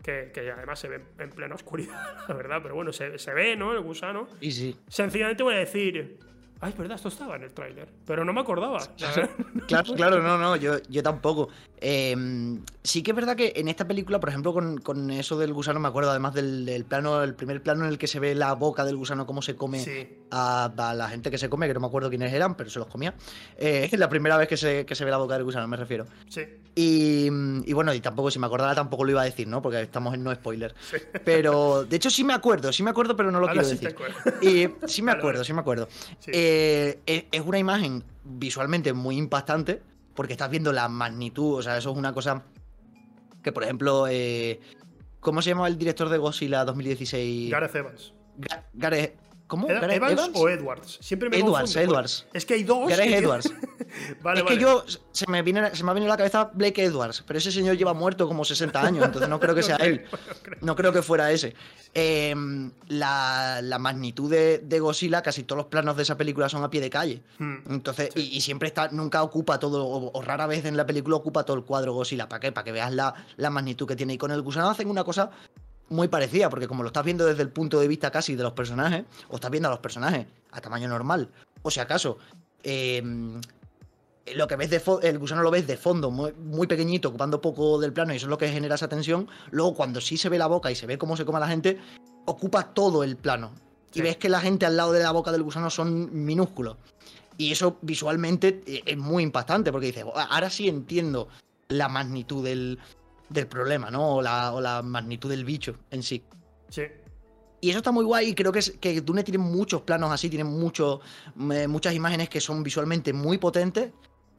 que, que además se ve en plena oscuridad, (laughs) la verdad, pero bueno, se, se ve, ¿no? El gusano. Y sí. Sencillamente voy a decir, ay, verdad, esto estaba en el tráiler, pero no me acordaba. (laughs) Claro, claro, no, no, yo, yo tampoco. Eh, sí que es verdad que en esta película, por ejemplo, con, con eso del gusano, me acuerdo además del, del plano, el primer plano en el que se ve la boca del gusano, cómo se come Sí. a, a la gente que se come, que no me acuerdo quiénes eran, pero se los comía. Eh, es (laughs) la primera vez que se, que se ve la boca del gusano, me refiero. Sí, Y, y bueno, y tampoco, si me acordara, tampoco lo iba a decir, ¿no? Porque estamos en no spoiler. Pero, de hecho, sí me acuerdo, sí me acuerdo, pero no lo Ahora quiero sí te decir. acuerdas. Y sí me acuerdo, sí me acuerdo. Sí. Eh, es, es una imagen visualmente muy impactante porque estás viendo la magnitud, o sea, eso es una cosa que, por ejemplo, eh, ¿cómo se llama el director de Godzilla 2016? Gareth Evans. Ga- Gareth- ¿Cómo? ¿Era ¿Gareth ¿Evans, o Edwards? Siempre me Edwards, confundo, Edwards. Es que hay dos. Que- Edwards. (laughs) vale, es vale. que yo se me, viene, se me ha venido a la cabeza Blake Edwards, pero ese señor lleva muerto como 60 años, entonces no creo que (laughs) sea él. No creo que fuera ese. Eh, la, la magnitud de, de Godzilla, casi todos los planos de esa película son a pie de calle. Hmm. Entonces, y, y siempre está, nunca ocupa todo, o, o rara vez en la película ocupa todo el cuadro Godzilla. ¿Para qué? Para que veas la, la magnitud que tiene. Y con el gusano hacen una cosa muy parecida, porque como lo estás viendo desde el punto de vista casi de los personajes, o estás viendo a los personajes a tamaño normal, o si acaso, eh, lo que ves de el gusano lo ves de fondo, muy, muy pequeñito, ocupando poco del plano, y eso es lo que genera esa tensión. Luego, cuando sí se ve la boca y se ve cómo se come a la gente, ocupa todo el plano. Y ves que la gente al lado de la boca del gusano son minúsculos. Y eso visualmente eh, es muy impactante porque dices, ahora sí entiendo la magnitud del, problema, ¿no? O la, o la, magnitud del bicho en sí. Sí. Y eso está muy guay y creo que, es, que Dune tiene muchos planos así, tiene mucho, muchas imágenes que son visualmente muy potentes,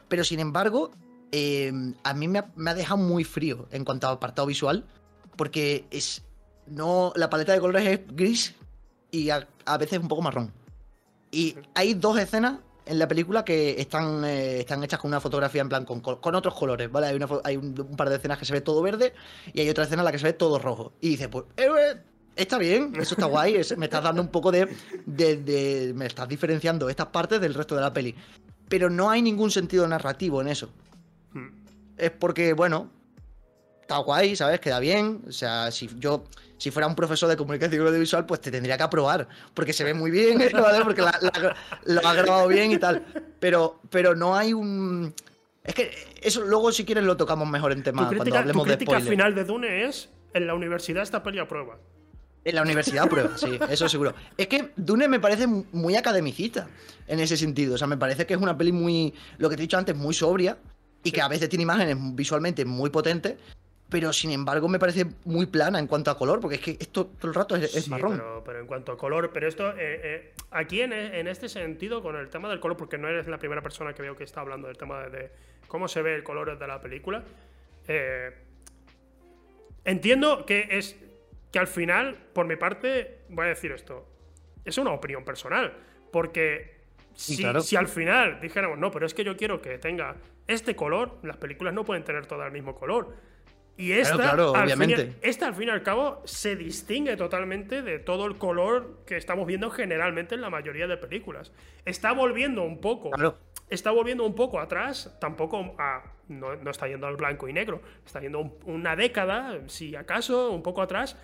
pero sin embargo, eh, a mí me ha, dejado muy frío en cuanto a apartado visual, porque es no la paleta de colores es gris y a, veces un poco marrón. Y hay dos escenas en la película que están, eh, están hechas con una fotografía en plan con, con otros colores, ¿vale? Hay, hay un, par de escenas que se ve todo verde y hay otra escena en la que se ve todo rojo. Y dice, pues, eh, está bien, eso está guay, me estás dando un poco de, de, Me estás diferenciando estas partes del resto de la peli. Pero no hay ningún sentido narrativo en eso. Hmm. Es porque, bueno, está guay, ¿sabes? Queda bien. O sea, si yo si fuera un profesor de comunicación audiovisual, pues te tendría que aprobar, porque se ve muy bien, (laughs) ¿vale? porque lo ha grabado bien y tal. Pero, pero no hay un... Es que eso luego si quieres lo tocamos mejor en tema cuando hablemos tu crítica final de Dune es en la universidad esta peli prueba. En la universidad prueba, sí, eso seguro. Es que Dune me parece muy academicista en ese sentido. O sea, me parece que es una peli muy, lo que te he dicho antes, muy sobria y que a veces tiene imágenes visualmente muy potentes, pero sin embargo me parece muy plana en cuanto a color, porque es que esto todo el rato es, marrón. Pero, en cuanto a color, pero esto, eh, eh, aquí en, este sentido, con el tema del color, porque no eres la primera persona que veo que está hablando del tema de, cómo se ve el color de la película, eh, entiendo que es que al final, por mi parte, voy a decir esto, es una opinión personal, porque si, si, al final dijéramos, no, pero es que yo quiero que tenga este color, las películas no pueden tener todo el mismo color. Y esta, obviamente. esta, al fin y al cabo, se distingue totalmente de todo el color que estamos viendo generalmente en la mayoría de películas. Está volviendo un poco. Está volviendo un poco atrás, tampoco a, no, está yendo al blanco y negro, está yendo una década, si acaso, un poco atrás,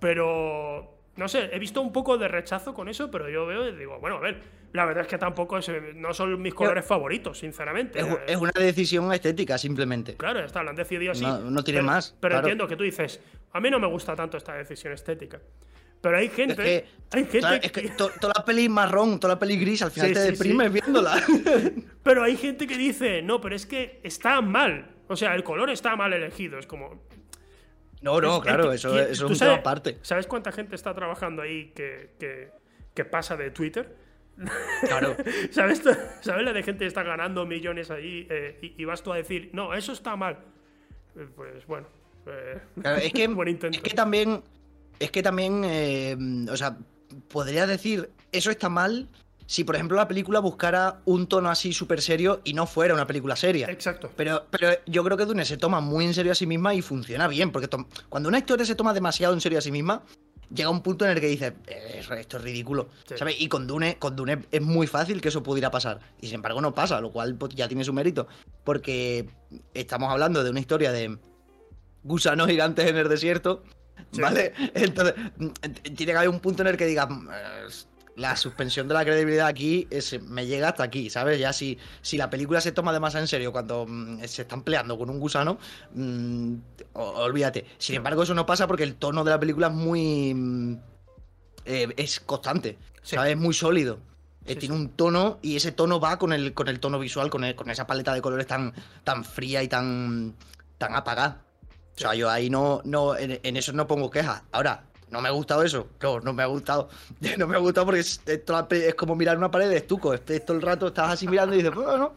pero no sé, he visto un poco de rechazo con eso, pero yo veo y digo, bueno, a ver, la verdad es que tampoco no son mis colores favoritos, sinceramente. Es, una decisión estética, simplemente. Claro, está, lo han decidido así. No, tiene más. Pero entiendo que tú dices, a mí no me gusta tanto esta decisión estética. Pero hay gente. que, hay gente es que, toda la peli marrón, toda la peli gris, al final te deprimes viéndola. (laughs) pero hay gente que dice, no, pero es que está mal. O sea, el color está mal elegido. Es como. No, no, claro, eso, es un tema aparte. ¿Sabes cuánta gente está trabajando ahí que, que pasa de Twitter? Claro. (laughs) ¿Sabes, ¿Sabes la de gente que está ganando millones ahí eh, y, vas tú a decir, no, eso está mal? Eh, pues bueno. Eh, es, (laughs) que, es que también. Es que también. o sea, podría decir, eso está mal si, por ejemplo, la película buscara un tono así súper serio y no fuera una película seria. Exacto. Pero, pero yo creo que Dune se toma muy en serio a sí misma y funciona bien, porque cuando una historia se toma demasiado en serio a sí misma, llega un punto en el que dices, esto es ridículo. ¿Sabes? Y con Dune, con Dune es muy fácil que eso pudiera pasar. Y sin embargo no pasa, lo cual pues, ya tiene su mérito. Porque estamos hablando de una historia de gusanos gigantes en el desierto. ¿Vale? Entonces, tiene que haber un punto en el que digas, la suspensión de la credibilidad aquí es, me llega hasta aquí, ¿sabes? Ya si, si la película se toma demasiado en serio cuando mm, se está empleando con un gusano, mm, olvídate. Sin embargo, eso no pasa porque el tono de la película es muy... Mm, eh, es constante, ¿sabes? Es muy sólido. Eh, tiene un tono y ese tono va con el, con el tono visual, con, con esa paleta de colores tan, tan fría y tan, tan apagada. O sea, yo ahí no, no en, eso no pongo quejas. Ahora, ¿No me ha gustado eso? No, no me ha gustado. (laughs) No me ha gustado porque es, es como mirar una pared de estuco. Todo el rato estás así mirando y dices, bueno.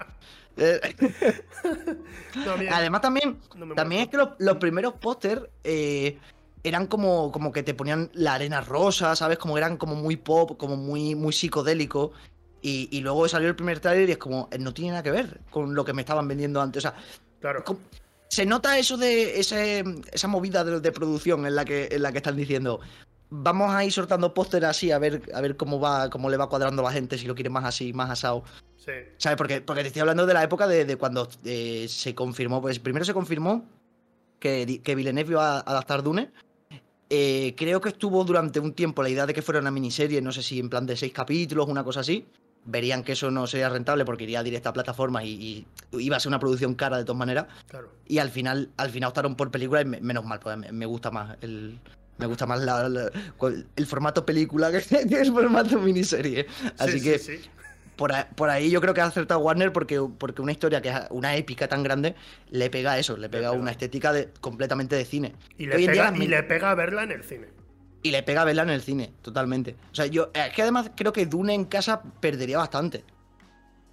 Eh, (laughs) Además, también, también es que los, primeros pósters eh, eran como, como que te ponían la arena rosa, ¿sabes? Como eran como muy pop, como muy, muy psicodélico. Y, luego salió el primer trailer y es como, no tiene nada que ver con lo que me estaban vendiendo antes. O sea, claro se nota eso de esa movida de, producción en la que en la que están diciendo vamos a ir soltando póster así a ver a ver cómo va cómo le va cuadrando a la gente si lo quiere más así más asado sí. sabes porque porque te estoy hablando de la época de, cuando eh, se confirmó pues primero se confirmó que que Villeneuve iba a adaptar Dune. Eh, creo que estuvo durante un tiempo la idea de que fuera una miniserie no sé si en plan de seis capítulos una cosa así verían que eso no sería rentable porque iría directa a plataformas y, iba a ser una producción cara de todas maneras. Y al final, al final optaron por película y menos mal, pues me, gusta más el, Me gusta más el formato película que, (laughs) el formato miniserie. Así que Por, ahí, yo creo que ha acertado Warner porque, porque una historia que es una épica tan grande le pega eso, le pega una estética de, completamente de cine. Y le, pega, y le pega verla en el cine. Y le pega verla en el cine, totalmente. O sea, yo es que además creo que Dune en casa perdería bastante.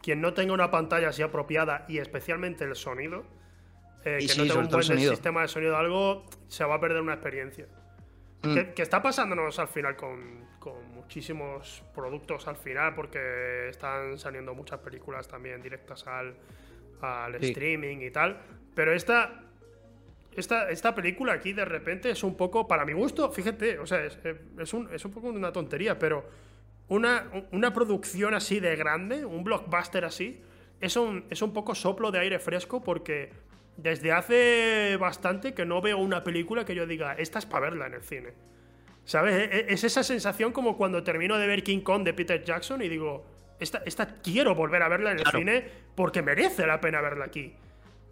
Quien no tenga una pantalla así apropiada y especialmente el sonido, eh, que no tenga un buen sistema de sonido algo, se va a perder una experiencia. Mm. Que, está pasándonos al final con, muchísimos productos al final, porque están saliendo muchas películas también directas al, al streaming y tal. Pero esta, esta, esta película aquí de repente es un poco, para mi gusto, fíjate, o sea, es, es, un, es un poco una tontería, pero una, una producción así de grande, un blockbuster así, es un, es un poco soplo de aire fresco porque desde hace bastante que no veo una película que yo diga, esta es para verla en el cine. ¿Sabes? E, e, es esa sensación como cuando termino de ver King Kong de Peter Jackson y digo, esta, esta quiero volver a verla en el cine porque merece la pena verla aquí.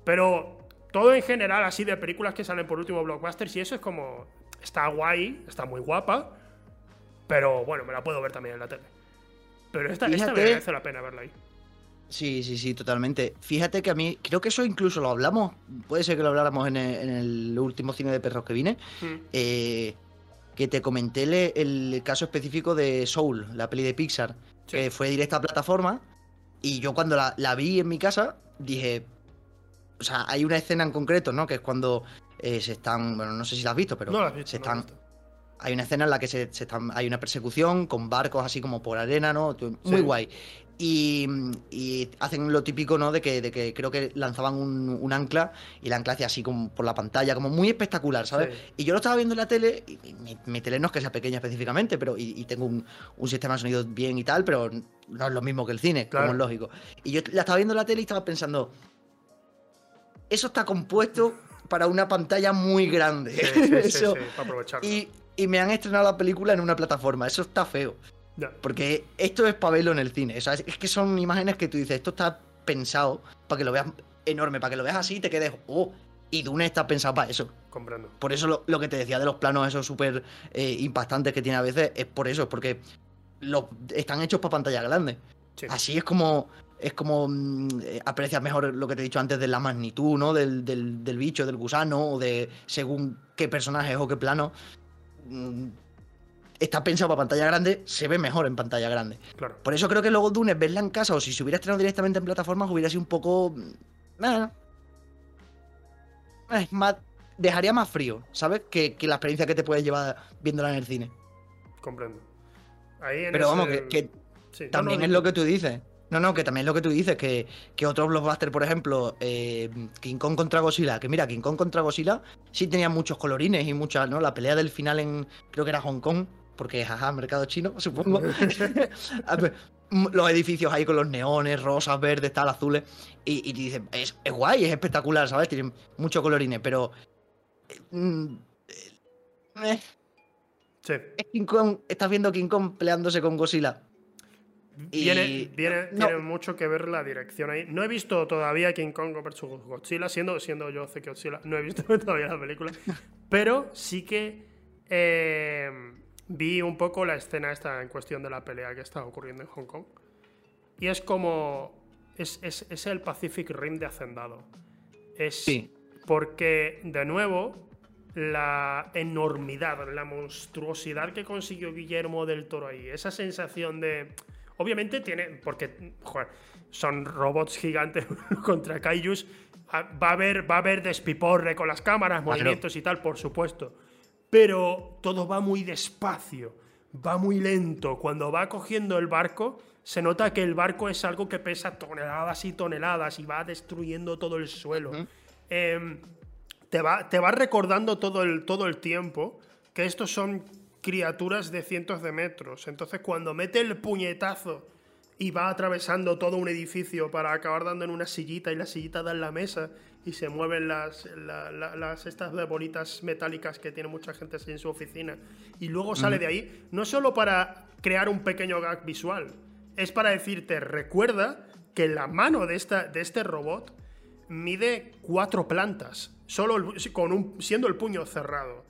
Pero todo en general, así de películas que salen por último blockbusters y eso es como, está guay, está muy guapa, pero bueno, me la puedo ver también en la tele. Pero esta, esta merece la pena verla ahí. Sí, sí, sí, totalmente. Fíjate que a mí, creo que eso incluso lo hablamos, puede ser que lo habláramos en el, último cine de perros que vine, hmm. eh, que te comenté el, caso específico de Soul, la peli de Pixar, que fue directa a plataforma, y yo cuando la, vi en mi casa dije, o sea, hay una escena en concreto, ¿no? Que es cuando eh, se están, bueno, no sé si la has visto, pero se están... hay una escena en la que se, están, hay una persecución con barcos así como por arena, ¿no? Muy guay. Y, hacen lo típico, ¿no? De que, de que creo que lanzaban un, ancla y la ancla hacía así como por la pantalla, como muy espectacular, ¿sabes? Y yo lo estaba viendo en la tele, y mi, tele no es que sea pequeña específicamente, pero y, tengo un, sistema de sonido bien y tal, pero no es lo mismo que el cine, como es lógico. Y yo la estaba viendo en la tele y estaba pensando, eso está compuesto para una pantalla muy grande. (laughs) eso, y, y me han estrenado la película en una plataforma, eso está feo. Porque esto es pabelo en el cine. es que son imágenes que tú dices, esto está pensado para que lo veas enorme, para que lo veas así y te quedes, oh, y Dune está pensado para eso. Comprendo. Por eso lo, que te decía de los planos esos súper eh, impactantes que tiene a veces, es por eso, es porque están hechos para pantalla grande. Así es como es como mm, eh, aprecias mejor lo que te he dicho antes de la magnitud, ¿no? Del, del, bicho, del gusano, o de según qué personaje o qué plano. Mm, está pensado para pantalla grande, se ve mejor en pantalla grande. Claro. Por eso creo que luego Dune, verla en casa o si se hubiera estrenado directamente en plataformas, hubiera sido un poco. Eh, más, dejaría más frío, ¿sabes? Que, la experiencia que te puedes llevar viéndola en el cine. Comprendo. Pero vamos, que, también es lo que tú dices. No, no, que también es lo que tú dices, que, que otros blockbusters, por ejemplo, eh, King Kong contra Godzilla, que mira, King Kong contra Godzilla sí tenía muchos colorines y muchas, ¿no? La pelea del final en, creo que era Hong Kong, porque jaja, mercado chino, (laughs) supongo. (laughs) los edificios ahí con los neones, rosas, verdes, tal, azules. Y, y dices, es, guay, es espectacular, ¿sabes? Tiene mucho colorines, pero. Mm, eh, sí. King Kong, estás viendo King Kong peleándose con Godzilla. Viene, viene, tiene mucho que ver la dirección ahí. No he visto todavía King Kong vs Godzilla, siendo, siendo yo sé que Godzilla, no he visto (laughs) todavía la película. pero sí que. Eh, vi un poco la escena esta en cuestión de la pelea que está ocurriendo en Hong Kong. Y es como. Es, es, el Pacific Rim de Hacendado. Es sí. porque, de nuevo, la enormidad, la monstruosidad que consiguió Guillermo del Toro ahí, esa sensación de. Obviamente tiene. Porque, joder, son robots gigantes (laughs) contra Kaijus. Ah, va a haber, va a haber despiporre con las cámaras, movimientos y tal, por supuesto pero todo va muy despacio, va muy lento. Cuando va cogiendo el barco, se nota que el barco es algo que pesa toneladas y toneladas y va destruyendo todo el suelo. Em, te, va, te, va, recordando todo el, todo el tiempo que estos son criaturas de cientos de metros. Entonces, cuando mete el puñetazo y va atravesando todo un edificio para acabar dando en una sillita y la sillita da en la mesa y se mueven las, las estas bolitas metálicas que tiene mucha gente en su oficina y luego sale de ahí, no solo para crear un pequeño gag visual, es para decirte, recuerda que la mano de, esta, de este robot mide cuatro plantas, solo con un, siendo el puño cerrado.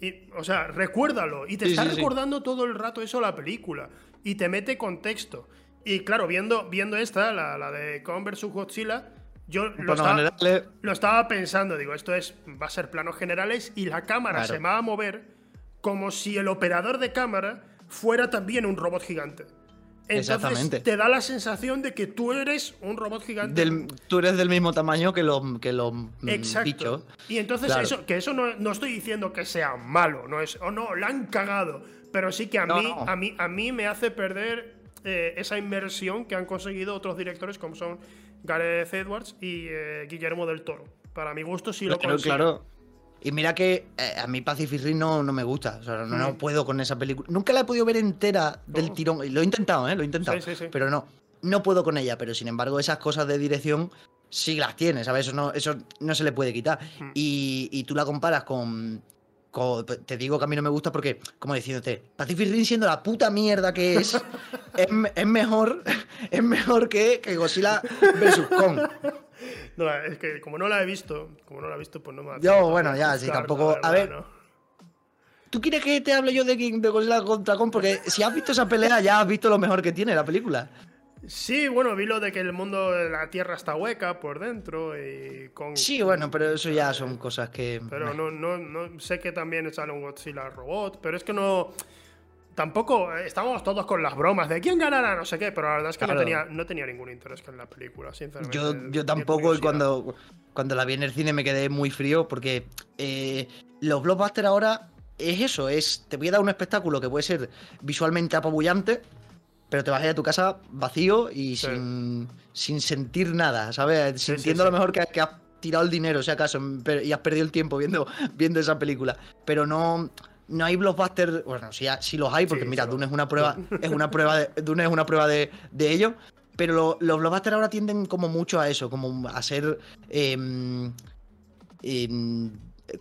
Y, o sea, recuérdalo. Y te está recordando todo el rato eso la película. Y te mete contexto. Y claro, viendo, viendo esta, la, la de Kong vs Godzilla, yo lo estaba, lo estaba, pensando. Digo, esto es va a ser planos generales y la cámara se va a mover como si el operador de cámara fuera también un robot gigante. Entonces te da la sensación de que tú eres un robot gigante. tú eres del mismo tamaño que los que los mm, Exacto. Y entonces eso, que eso no, no, estoy diciendo que sea malo, no es, o no, la han cagado. Pero sí que a mí, a mí, a mí me hace perder eh, esa inmersión que han conseguido otros directores como son Gareth Edwards y eh, Guillermo del Toro. Para mi gusto sí lo consiguen. Claro. Y mira que eh, a mí Pacific Rim no, no me gusta. O sea, no, mm. puedo con esa película. Nunca la he podido ver entera del oh. tirón. Lo he intentado, ¿eh? Lo he intentado. Pero no. No puedo con ella. Pero sin embargo, esas cosas de dirección sí las tiene, ¿sabes? Eso no, eso no se le puede quitar. Mm. Y, y, tú la comparas con, te digo que a mí no me gusta porque, como diciéndote, Pacific Rim siendo la puta mierda que es, (laughs) es, mejor, es mejor que, que Godzilla vs. Kong. No, es que como no la he visto, como no la he visto, pues no me Yo, bueno, ya, sí, tampoco. a ver. ¿Tú quieres que te hable yo de, de Godzilla contra Kong? Porque si has visto esa pelea, ya has visto lo mejor que tiene la película. Sí, bueno, vi lo de que el mundo de la Tierra está hueca por dentro y con... Sí, bueno, pero eso ya son cosas que... Pero no, no, no sé que también sale un Godzilla robot, pero es que no... Tampoco eh, estábamos todos con las bromas de quién ganará, no sé qué, pero la verdad es que no, tenía, no tenía ningún interés en la película, sinceramente. Yo, yo tampoco, y cuando, cuando la vi en el cine me quedé muy frío porque eh, los blockbusters ahora es eso, es te voy a dar un espectáculo que puede ser visualmente apabullante, pero te vas a ir a tu casa vacío y sin, sentir nada, ¿sabes? Sintiendo lo mejor que, has tirado el dinero, si acaso, y has perdido el tiempo viendo, viendo esa película. Pero no, no hay blockbusters. Bueno, sí, sí los hay, porque mira, Dune es una prueba, es una prueba de, Dune es una prueba de, ello. Pero los blockbusters ahora tienden como mucho a eso, como a ser em, em,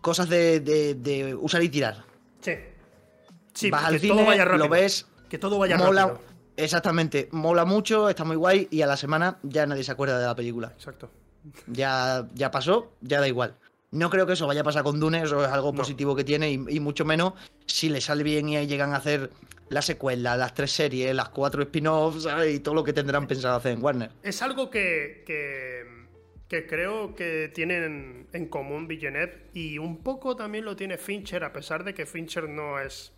cosas de, usar y tirar. Sí. Sí, Vas al cine, vaya rápido. lo ves. Que todo vaya rápido Exactamente, mola mucho, está muy guay y a la semana ya nadie se acuerda de la película. Exacto. Ya, ya pasó, ya da igual. No creo que eso vaya a pasar con Dune, eso es algo positivo que tiene y, mucho menos si le sale bien y llegan a hacer la secuela, las tres series, las cuatro spin-offs y todo lo que tendrán pensado hacer en Warner. Es algo que, que, creo que tienen en común Villeneuve y un poco también lo tiene Fincher, a pesar de que Fincher no es,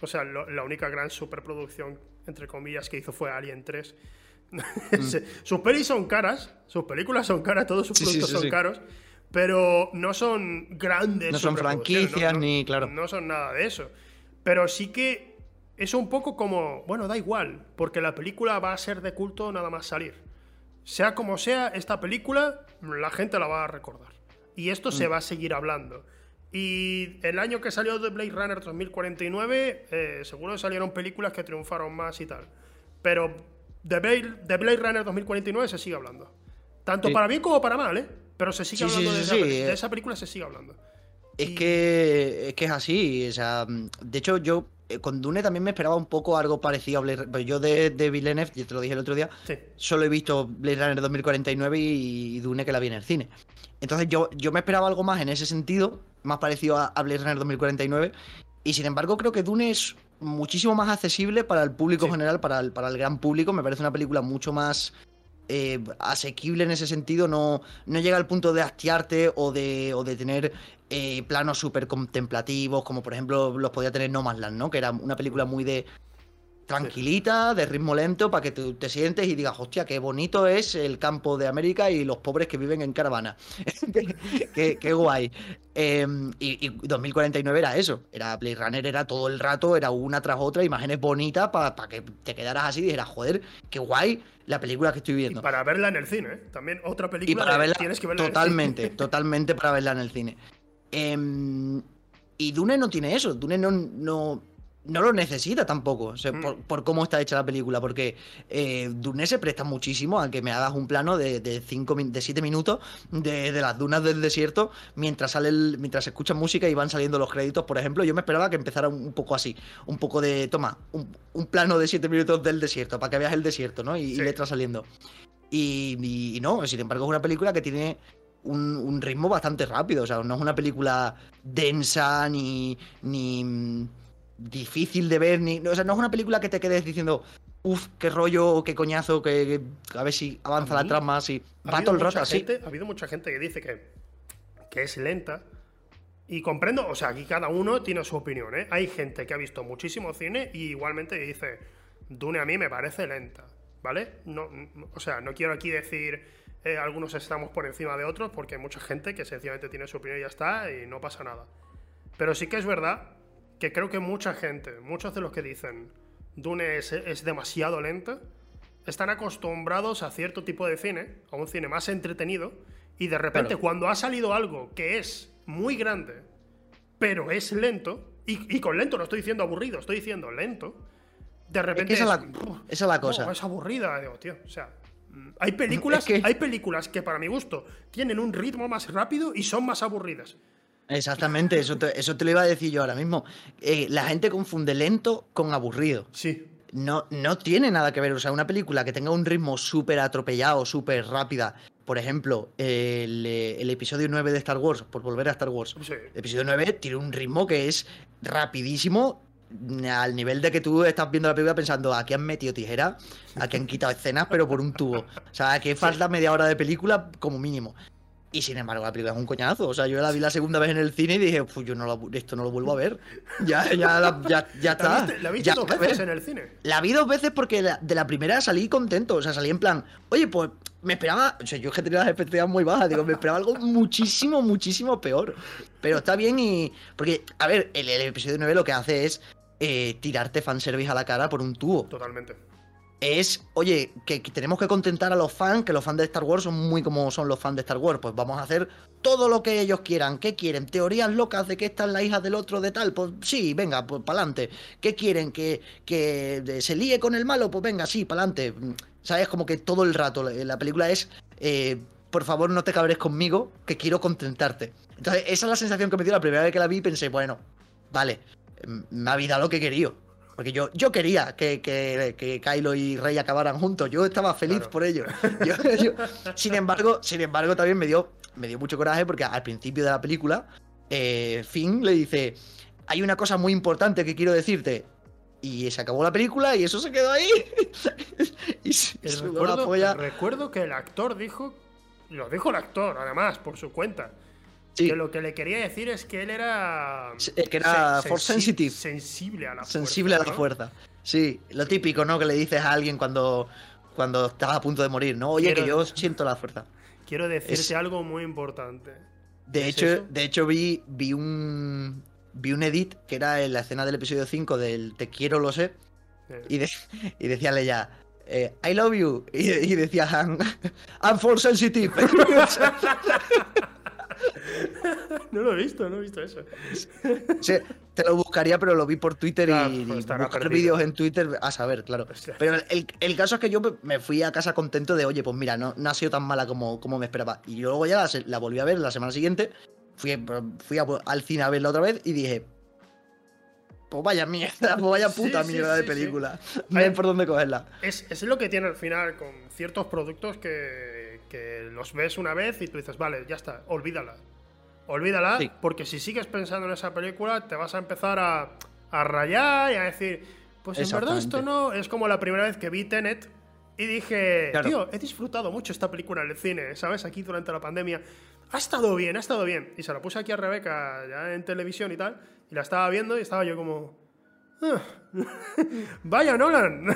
o sea, la única gran superproducción entre comillas, que hizo fue Alien 3. (laughs) Mm. sus pelis son caras, sus películas son caras, todos sus productos son caros, pero no son grandes. No son franquicias ni, claro. No son nada de eso. Pero sí que es un poco como, bueno, da igual, porque la película va a ser de culto nada más salir. Sea como sea, esta película la gente la va a recordar. Y esto se mm. va a seguir hablando. Y el año que salió de Blade Runner 2049, eh, seguro salieron películas que triunfaron más y tal. Pero de Blade, de Blade Runner 2049 se sigue hablando. Tanto para bien como para mal, ¿eh? Pero se sigue hablando de, esa, de, esa, película, se sigue hablando. Es, que, es que es así. O sea, de hecho, yo eh, con Dune también me esperaba un poco algo parecido a Blade Runner. Yo de, de Villeneuve, ya te lo dije el otro día, solo he visto Blade Runner 2049 y, Dune que la vi en el cine. Entonces yo, yo me esperaba algo más en ese sentido, más parecido a, Blade Runner 2049. Y sin embargo, creo que Dune es muchísimo más accesible para el público general, para el, para el gran público. Me parece una película mucho más eh, asequible en ese sentido. No, no llega al punto de hastiarte o de, o de tener eh, planos súper contemplativos, como por ejemplo los podía tener No Man's Land, ¿no? Que era una película muy de tranquilita, de ritmo lento, para que tú te sientes y digas, hostia, qué bonito es el campo de América y los pobres que viven en caravana. (laughs) qué, guay. Em, y, 2049 era eso, era Blade Runner, era todo el rato, era una tras otra, imágenes bonitas para que te quedaras así y dijeras, joder, qué guay la película que estoy viendo. para verla en el cine, ¿eh? también otra película y para verla, tienes que verla Totalmente, (laughs) totalmente para verla en el cine. Em, y Dune no tiene eso, Dune no, no no lo necesita tampoco, mm. por, cómo está hecha la película, porque eh, Dune se presta muchísimo a que me hagas un plano de, de, cinco, de siete minutos de, las dunas del desierto mientras sale mientras se escucha música y van saliendo los créditos, por ejemplo. Yo me esperaba que empezara un, poco así, un poco de, toma, un, plano de siete minutos del desierto, para que veas el desierto, ¿no? Y, letras saliendo. Y, y, no, sin embargo, es una película que tiene un, ritmo bastante rápido. O sea, no es una película densa ni, ni difícil de ver. Ni, o sea, no es una película que te quedes diciendo, uff, qué rollo, qué coñazo, que, a ver si avanza la trama, así. Va todo el rato así. Ha habido mucha gente que dice que, que es lenta. Y comprendo, o sea, aquí cada uno tiene su opinión, ¿eh? Hay gente que ha visto muchísimo cine y igualmente dice, Dune a mí me parece lenta, ¿vale? No, o sea, no quiero aquí decir eh, algunos estamos por encima de otros porque hay mucha gente que sencillamente tiene su opinión y ya está y no pasa nada. Pero sí que es verdad que creo que mucha gente, muchos de los que dicen Dune es, demasiado lenta, están acostumbrados a cierto tipo de cine, a un cine más entretenido, y de repente cuando ha salido algo que es muy grande, pero es lento, y, con lento no estoy diciendo aburrido, estoy diciendo lento, de repente... esa, es la, cosa. es aburrida, digo, tío, o sea... Hay películas, que... hay películas que para mi gusto tienen un ritmo más rápido y son más aburridas. Exactamente, eso te, eso te lo iba a decir yo ahora mismo. Eh, la gente confunde lento con aburrido. Sí. No, no tiene nada que ver. O sea, una película que tenga un ritmo súper atropellado, súper rápida. Por ejemplo, el, episodio 9 de Star Wars, por volver a Star Wars. El episodio 9 tiene un ritmo que es rapidísimo, al nivel de que tú estás viendo la película pensando, aquí han metido tijera, aquí han quitado escenas, pero por un tubo. O sea, que falta media hora de película como mínimo. Y sin embargo, la película es un coñazo. O sea, yo la vi la segunda vez en el cine y dije, pues yo no esto no lo vuelvo a ver. Ya, ya, ya, ya (laughs) está. ¿La viste, dos veces en el cine? La vi dos veces porque de la primera salí contento. O sea, salí en plan, oye, pues me esperaba. O sea, yo es que tenía las expectativas muy bajas. Digo, me esperaba algo muchísimo, muchísimo peor. Pero está bien y. Porque, a ver, el, episodio 9 lo que hace es eh, tirarte fanservice a la cara por un tubo. Totalmente es, oye, que, tenemos que contentar a los fans, que los fans de Star Wars son muy como son los fans de Star Wars, pues vamos a hacer todo lo que ellos quieran. ¿Qué quieren? ¿Teorías locas de que esta es la hija del otro de tal? Pues sí, venga, pues para adelante. ¿Qué quieren? ¿Que, ¿Que se líe con el malo? Pues venga, sí, para adelante. ¿Sabes? Como que todo el rato la película es, eh, por favor no te cabres conmigo, que quiero contentarte. Entonces, esa es la sensación que me dio la primera vez que la vi y pensé, bueno, vale, me ha dado lo que quería. Porque yo, yo quería que, que, Kylo y Rey acabaran juntos. Yo estaba feliz por ello. (laughs) sin, embargo, sin embargo, también me dio, me dio mucho coraje porque al principio de la película, eh, Finn le dice: Hay una cosa muy importante que quiero decirte. Y se acabó la película y eso se quedó ahí. (laughs) y recuerdo, recuerdo que el actor dijo. Lo dijo el actor, además, por su cuenta que lo que le quería decir es que él era. que era force sensitive. Sensible a la Sensible fuerza. a la fuerza. Sí, lo típico, ¿no? Que le dices a alguien cuando, cuando estás a punto de morir, ¿no? Oye, que yo siento la fuerza. Quiero decirte algo muy importante. De hecho, de hecho vi, vi un. Vi un edit que era en la escena del episodio 5 del Te quiero, lo sé. Y, y decía ella. Eh, I love you. Y, decía I'm force sensitive. (laughs) (laughs) no lo he visto, no he visto eso. (laughs) te lo buscaría, pero lo vi por Twitter y, pues buscar vídeos en Twitter, a saber, claro. Pero el, caso es que yo me fui a casa contento de, oye, pues mira, no, ha sido tan mala como, como me esperaba. Y luego ya la, volví a ver la semana siguiente, fui, fui al cine a verla otra vez y dije, pues vaya mierda, pues vaya (laughs) puta mierda de película. No hay por dónde cogerla. Es, es, lo que tiene al final con ciertos productos que, que, los ves una vez y tú dices, vale, ya está, olvídala. Olvídala, porque si sigues pensando en esa película, te vas a empezar a, a rayar y a decir, pues en verdad esto no. Es como la primera vez que vi Tenet y dije, tío, he disfrutado mucho esta película en el cine, ¿sabes? Aquí durante la pandemia. Ha estado bien, ha estado bien. Y se la puse aquí a Rebeca ya en televisión y tal. Y la estaba viendo y estaba yo como... Ah, (laughs) vaya, Nolan.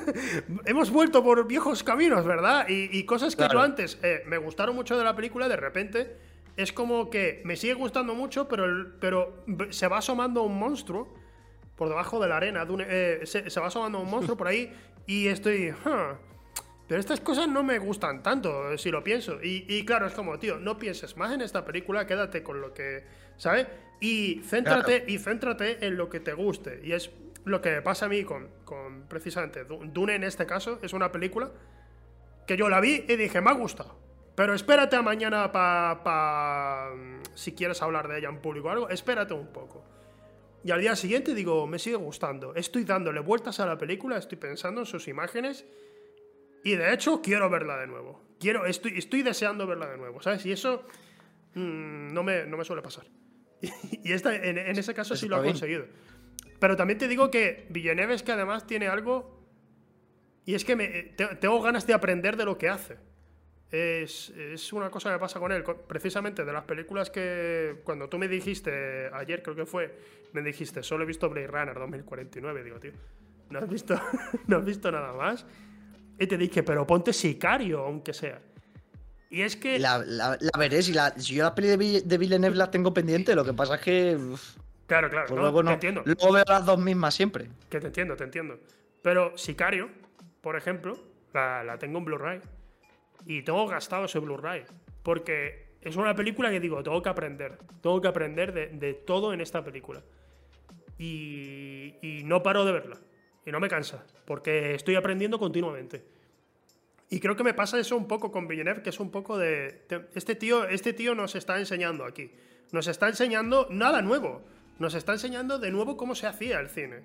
(laughs) Hemos vuelto por viejos caminos, ¿verdad? Y, cosas que yo antes eh, me gustaron mucho de la película, de repente es como que me sigue gustando mucho, pero, pero se va asomando un monstruo por debajo de la arena. Eh, se, va asomando un monstruo por ahí y estoy... pero estas cosas no me gustan tanto, si lo pienso. Y, claro, es como, tío, no pienses más en esta película, quédate con lo que, ¿sabes? Y céntrate, y céntrate en lo que te guste. Y es lo que pasa a mí con, con precisamente Dune en este caso. Es una película que yo la vi y dije, me ha gustado. Pero espérate a mañana para... si quieres hablar de ella en público o algo, espérate un poco. Y al día siguiente digo, me sigue gustando. Estoy dándole vueltas a la película, estoy pensando en sus imágenes Y de hecho, quiero verla de nuevo. Quiero, estoy, estoy deseando verla de nuevo, ¿sabes? Y eso mm, no, me, no me suele pasar. (laughs) y esta, en, ese caso sí lo ha conseguido. Pero también te digo que Villeneuve es que además tiene algo. Y es que me, tengo ganas de aprender de lo que hace. Es, es, una cosa que pasa con él. Precisamente de las películas que. Cuando tú me dijiste ayer, creo que fue, me dijiste, solo he visto Blade Runner 2049. Digo, tío, ¿no has visto, (laughs) ¿no has visto nada más? Y te dije, pero ponte sicario, aunque sea. Y es que. La, veré, si, la, yo la peli de, de Villeneuve la tengo pendiente, lo que pasa es que. claro, claro, pues luego no, te entiendo. Luego veo las dos mismas siempre. Que te entiendo, te entiendo. Pero Sicario, por ejemplo, la, la tengo en Blu-ray. Y tengo gastado ese Blu-ray. Porque es una película que digo, tengo que aprender. Tengo que aprender de, de todo en esta película. Y, y no paro de verla y no me cansa, porque estoy aprendiendo continuamente. Y creo que me pasa eso un poco con Villeneuve, que es un poco de... Este tío, este tío nos está enseñando aquí. Nos está enseñando nada nuevo. Nos está enseñando de nuevo cómo se hacía el cine.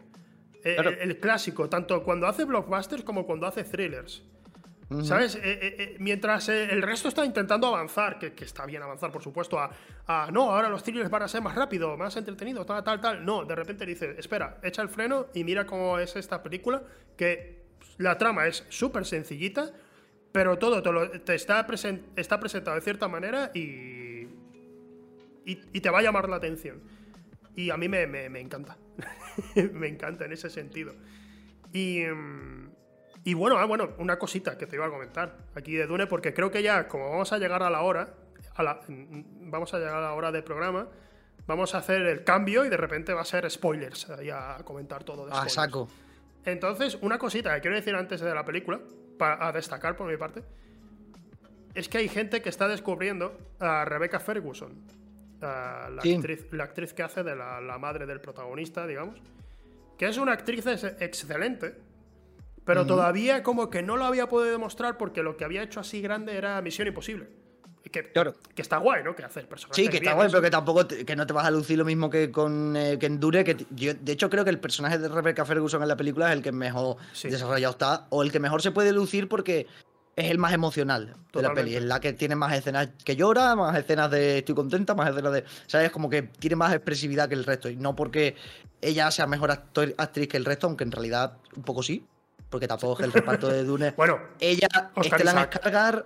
Eh, el, clásico, tanto cuando hace blockbusters como cuando hace thrillers. ¿Sabes? Eh, eh, mientras el resto está intentando avanzar, que, está bien avanzar, por supuesto, a, no, ahora los thrillers van a ser más rápidos, más entretenidos, tal, tal, tal. No, de repente dice, espera, echa el freno y mira cómo es esta película, que la trama es súper sencillita, pero todo te, está, presentado de cierta manera y, y, te va a llamar la atención. Y a mí me, me encanta. (laughs) me encanta en ese sentido. Y. Mm, y bueno, ah, bueno, una cosita que te iba a comentar aquí de Dune, porque creo que ya, como vamos a llegar a la hora, a la, vamos a llegar a la hora del programa, vamos a hacer el cambio y de repente va a ser spoilers, ahí a comentar todo de Ah, saco. Entonces, una cosita que quiero decir antes de la película, para destacar por mi parte, es que hay gente que está descubriendo a Rebecca Ferguson, la, actriz, la, actriz, que hace de la, la madre del protagonista, digamos, que es una actriz excelente pero todavía como que no lo había podido demostrar porque lo que había hecho así grande era Misión Imposible. Que, claro. que está guay, ¿no? Que hace el personaje. Sí, que está guay, pero que tampoco que no te vas a lucir lo mismo que con eh, que Endure. Que yo, de hecho, creo que el personaje de Rebecca Ferguson en la película es el que mejor desarrollado está, o el que mejor se puede lucir porque es el más emocional de la peli. Es la que tiene más escenas que llora, más escenas de estoy contenta, más escenas de. ¿Sabes? Como que tiene más expresividad que el resto. Y no porque ella sea mejor actriz que el resto, aunque en realidad un poco sí porque tampoco es el reparto de Dune. (laughs) bueno, ella, Estelan Skargar,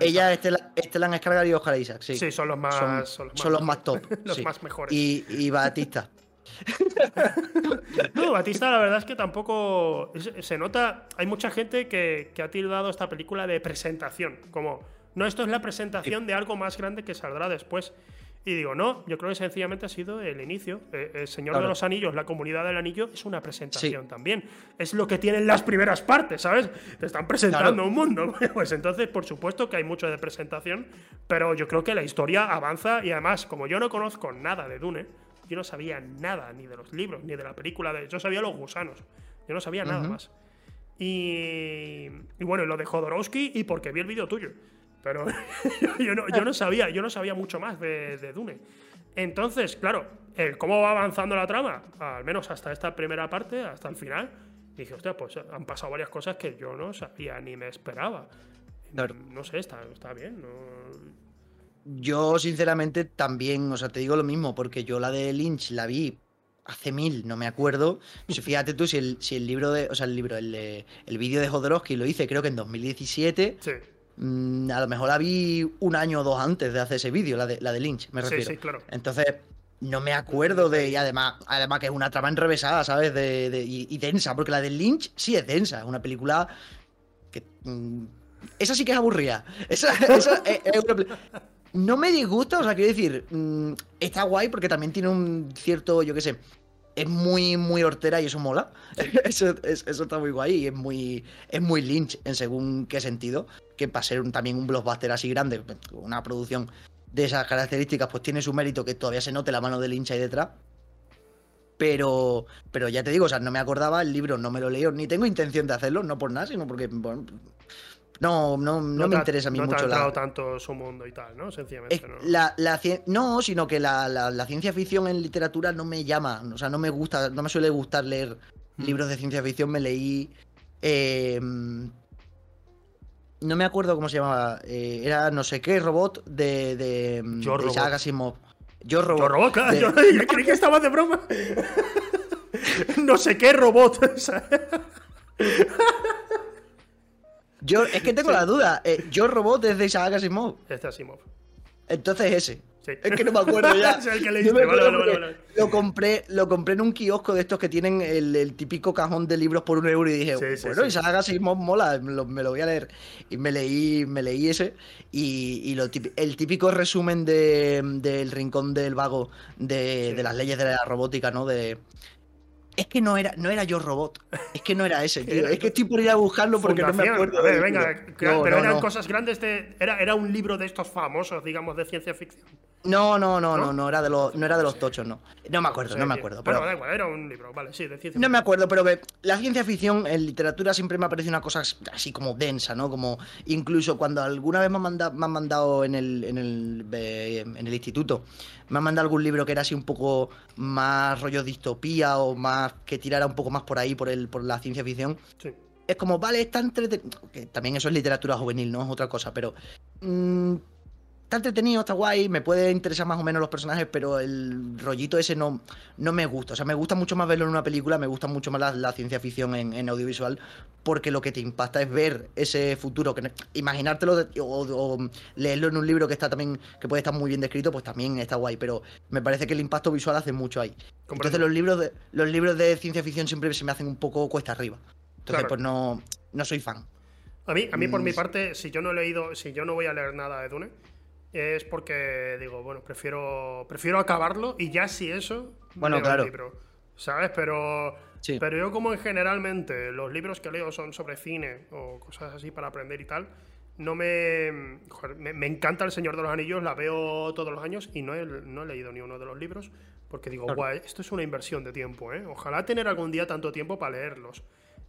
ella, Estelan, Skargar y Oscar Isaac, sí. Sí, son los más, son, los más, top. (laughs) los más mejores. Y, Batista. (laughs) no, Batista, la verdad es que tampoco. Se nota. Hay mucha gente que, que ha tildado esta película de presentación. Como, no, esto es la presentación de algo más grande que saldrá después. Y digo, no, yo creo que sencillamente ha sido el inicio. Eh, el Señor de los Anillos, la comunidad del anillo, es una presentación también. Es lo que tienen las primeras partes, ¿sabes? Te están presentando un mundo. (laughs) Pues entonces, por supuesto que hay mucho de presentación, pero yo creo que la historia avanza y además, como yo no conozco nada de Dune, yo no sabía nada ni de los libros, ni de la película, de, yo sabía los gusanos, yo no sabía nada más. Y, y bueno, lo de Jodorowsky y porque vi el vídeo tuyo. Pero (laughs) yo, no, sabía, yo no sabía mucho más de, Dune. Entonces, claro, el cómo va avanzando la trama, al menos hasta esta primera parte, hasta el final, dije, hostia, pues han pasado varias cosas que yo no sabía ni me esperaba. No sé, está, está bien. Yo, sinceramente, también, o sea, te digo lo mismo, porque yo la de Lynch la vi hace mil, no me acuerdo. fíjate tú, si el, si el libro de, o sea, el libro, el, el vídeo de Jodorowsky lo hice creo que en 2017. Sí Mm, a lo mejor la vi un año o dos antes de hacer ese vídeo, la de, la de Lynch, me refiero. Sí, sí, claro. Entonces, no me acuerdo de. Y además, además que es una trama enrevesada, ¿sabes? De, y, densa, porque la de Lynch sí es densa. Es una película que. Mm, esa sí que es aburrida. Esa, (laughs) No me disgusta, o sea, quiero decir, mm, está guay porque también tiene un cierto, yo qué sé, es muy, muy hortera y eso mola. (laughs) eso, eso, está muy guay y es muy, es muy Lynch en según qué sentido. Que para ser también un blockbuster así grande, una producción de esas características, pues tiene su mérito que todavía se note la mano de Lynch ahí detrás. Pero, pero ya te digo, o sea, no me acordaba, el libro no me lo leo, ni tengo intención de hacerlo, no por nada, sino porque, no, no, no, me interesa a mí mucho. No ha tanto su mundo y tal, ¿no? Sencillamente. ¿no? La, no, sino que la, ciencia ficción en literatura no me llama. O sea, no me gusta, no me suele gustar leer mm. libros de ciencia ficción. Me leí. Em, no me acuerdo cómo se llamaba. eh, era no sé qué robot de. de, Yo de Robot. Isaac Asimov. Yo robot. Yo robot, claro, De- yo, (laughs) yo creí que estaba de broma. (laughs) no sé qué robot. (laughs) Yo, es que tengo la duda. eh, yo robot es de Isaac Asimov. este Asimov. Entonces ese. Sí. Es que no me acuerdo ya. (laughs) Es el que Yo leíste, me vale, acuerdo vale, porque vale, vale. Lo compré, lo compré en un kiosco de estos que tienen el, el típico cajón de libros por un euro y dije, Sí, sí, bueno. Isaac Asimov mola, me lo, me lo voy a leer. Y me leí, me leí ese y, y lo el típico resumen de, del rincón del vago de, de las leyes de la robótica, ¿no? De es que no era, no era yo robot, es que no era ese, (laughs) tío. Es que estoy por ir a buscarlo porque no me Fundación. acuerdo. A ver, del venga, No, pero no, eran no. cosas grandes de. Era, era un libro de estos famosos, digamos, de ciencia ficción. No, no, no, ¿No? no, no era de los, no era de los tochos, no. No me acuerdo, no me acuerdo. Bueno, Pero da igual, era un libro, vale, sí, de ciencia no me acuerdo, pero que la ciencia ficción en literatura siempre me ha parecido una cosa así como densa, ¿no? Como incluso cuando alguna vez me han mandado, me han mandado en el, en el, eh, en el instituto, me han mandado algún libro que era así un poco más rollo distopía o más que tirara un poco más por ahí, por el, por la ciencia ficción. Sí. es como, vale, está entretenido. Que también eso es literatura juvenil, no es otra cosa, pero. mm, está entretenido, está guay, me puede interesar más o menos los personajes, pero el rollito ese no, no me gusta. O sea, me gusta mucho más verlo en una película, me gusta mucho más la, la ciencia ficción en, en audiovisual, porque lo que te impacta es ver ese futuro, que imaginártelo de- o, o leerlo en un libro que está también, que puede estar muy bien descrito, pues también está guay, pero me parece que el impacto visual hace mucho ahí. Entonces los libros de, los libros de ciencia ficción siempre se me hacen un poco cuesta arriba. Entonces, Claro. pues no, no soy fan. A mí, a mí por mi Mm. parte, si yo no he leído, si yo no voy a leer nada de Dune, es porque digo, bueno, prefiero, prefiero acabarlo y ya si eso, Bueno, claro. el libro. ¿Sabes? Pero, Sí. pero yo como en generalmente los libros que leo son sobre cine o cosas así para aprender y tal, no me, joder, me, me encanta El Señor de los Anillos, la veo todos los años y no he, no he leído ni uno de los libros porque digo, Claro. guay, esto es una inversión de tiempo, ¿eh? Ojalá tener algún día tanto tiempo para leerlos.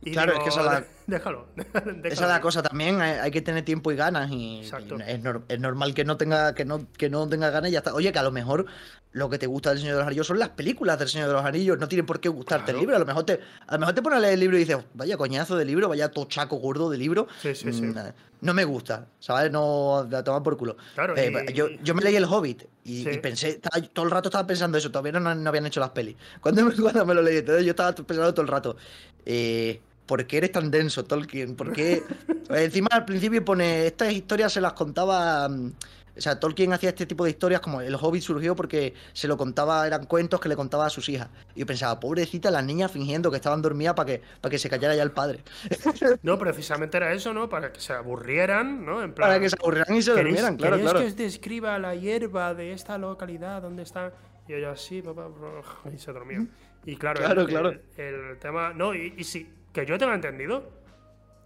Y Claro, es que esa la- déjalo, (laughs) déjalo. Esa es la cosa también, hay, hay que tener tiempo y ganas y, es, nor- es normal que no tenga que no, que no tenga ganas y ya está. Oye, que a lo mejor lo que te gusta del Señor de los Anillos son las películas del Señor de los Anillos, no tienen por qué gustarte Claro. el libro, a lo mejor te a lo mejor te pones a leer el libro y dices, vaya coñazo de libro, vaya tochaco gordo de libro. Sí, sí, sí. Mm, No me gusta, ¿sabes? No a tomar por culo. Claro, Eh, y- yo, yo me leí El Hobbit y, pensé, todo el rato estaba pensando eso, todavía no, no habían hecho las pelis. Cuando me, (laughs) cuando me lo leí, entonces yo estaba pensando todo el rato, eh, ¿por qué eres tan denso, Tolkien? ¿Por qué? (laughs) Encima al principio pone, estas historias se las contaba... mm, O sea, Tolkien hacía este tipo de historias como El Hobbit surgió porque se lo contaba, eran cuentos que le contaba a sus hijas. Y yo pensaba, pobrecita, las niñas fingiendo que estaban dormidas para que, para que se callara ya el padre. (laughs) No, precisamente era eso, ¿no? Para que se aburrieran, ¿no? En plan, Para que se aburrieran y se ¿queréis- durmieran, claro, claro. que os describa la hierba de esta localidad donde está? Y ella, sí, papá, bro", y se dormía. Y claro, Claro, el, claro. El, el tema... No, y, y sí, que yo tenga entendido,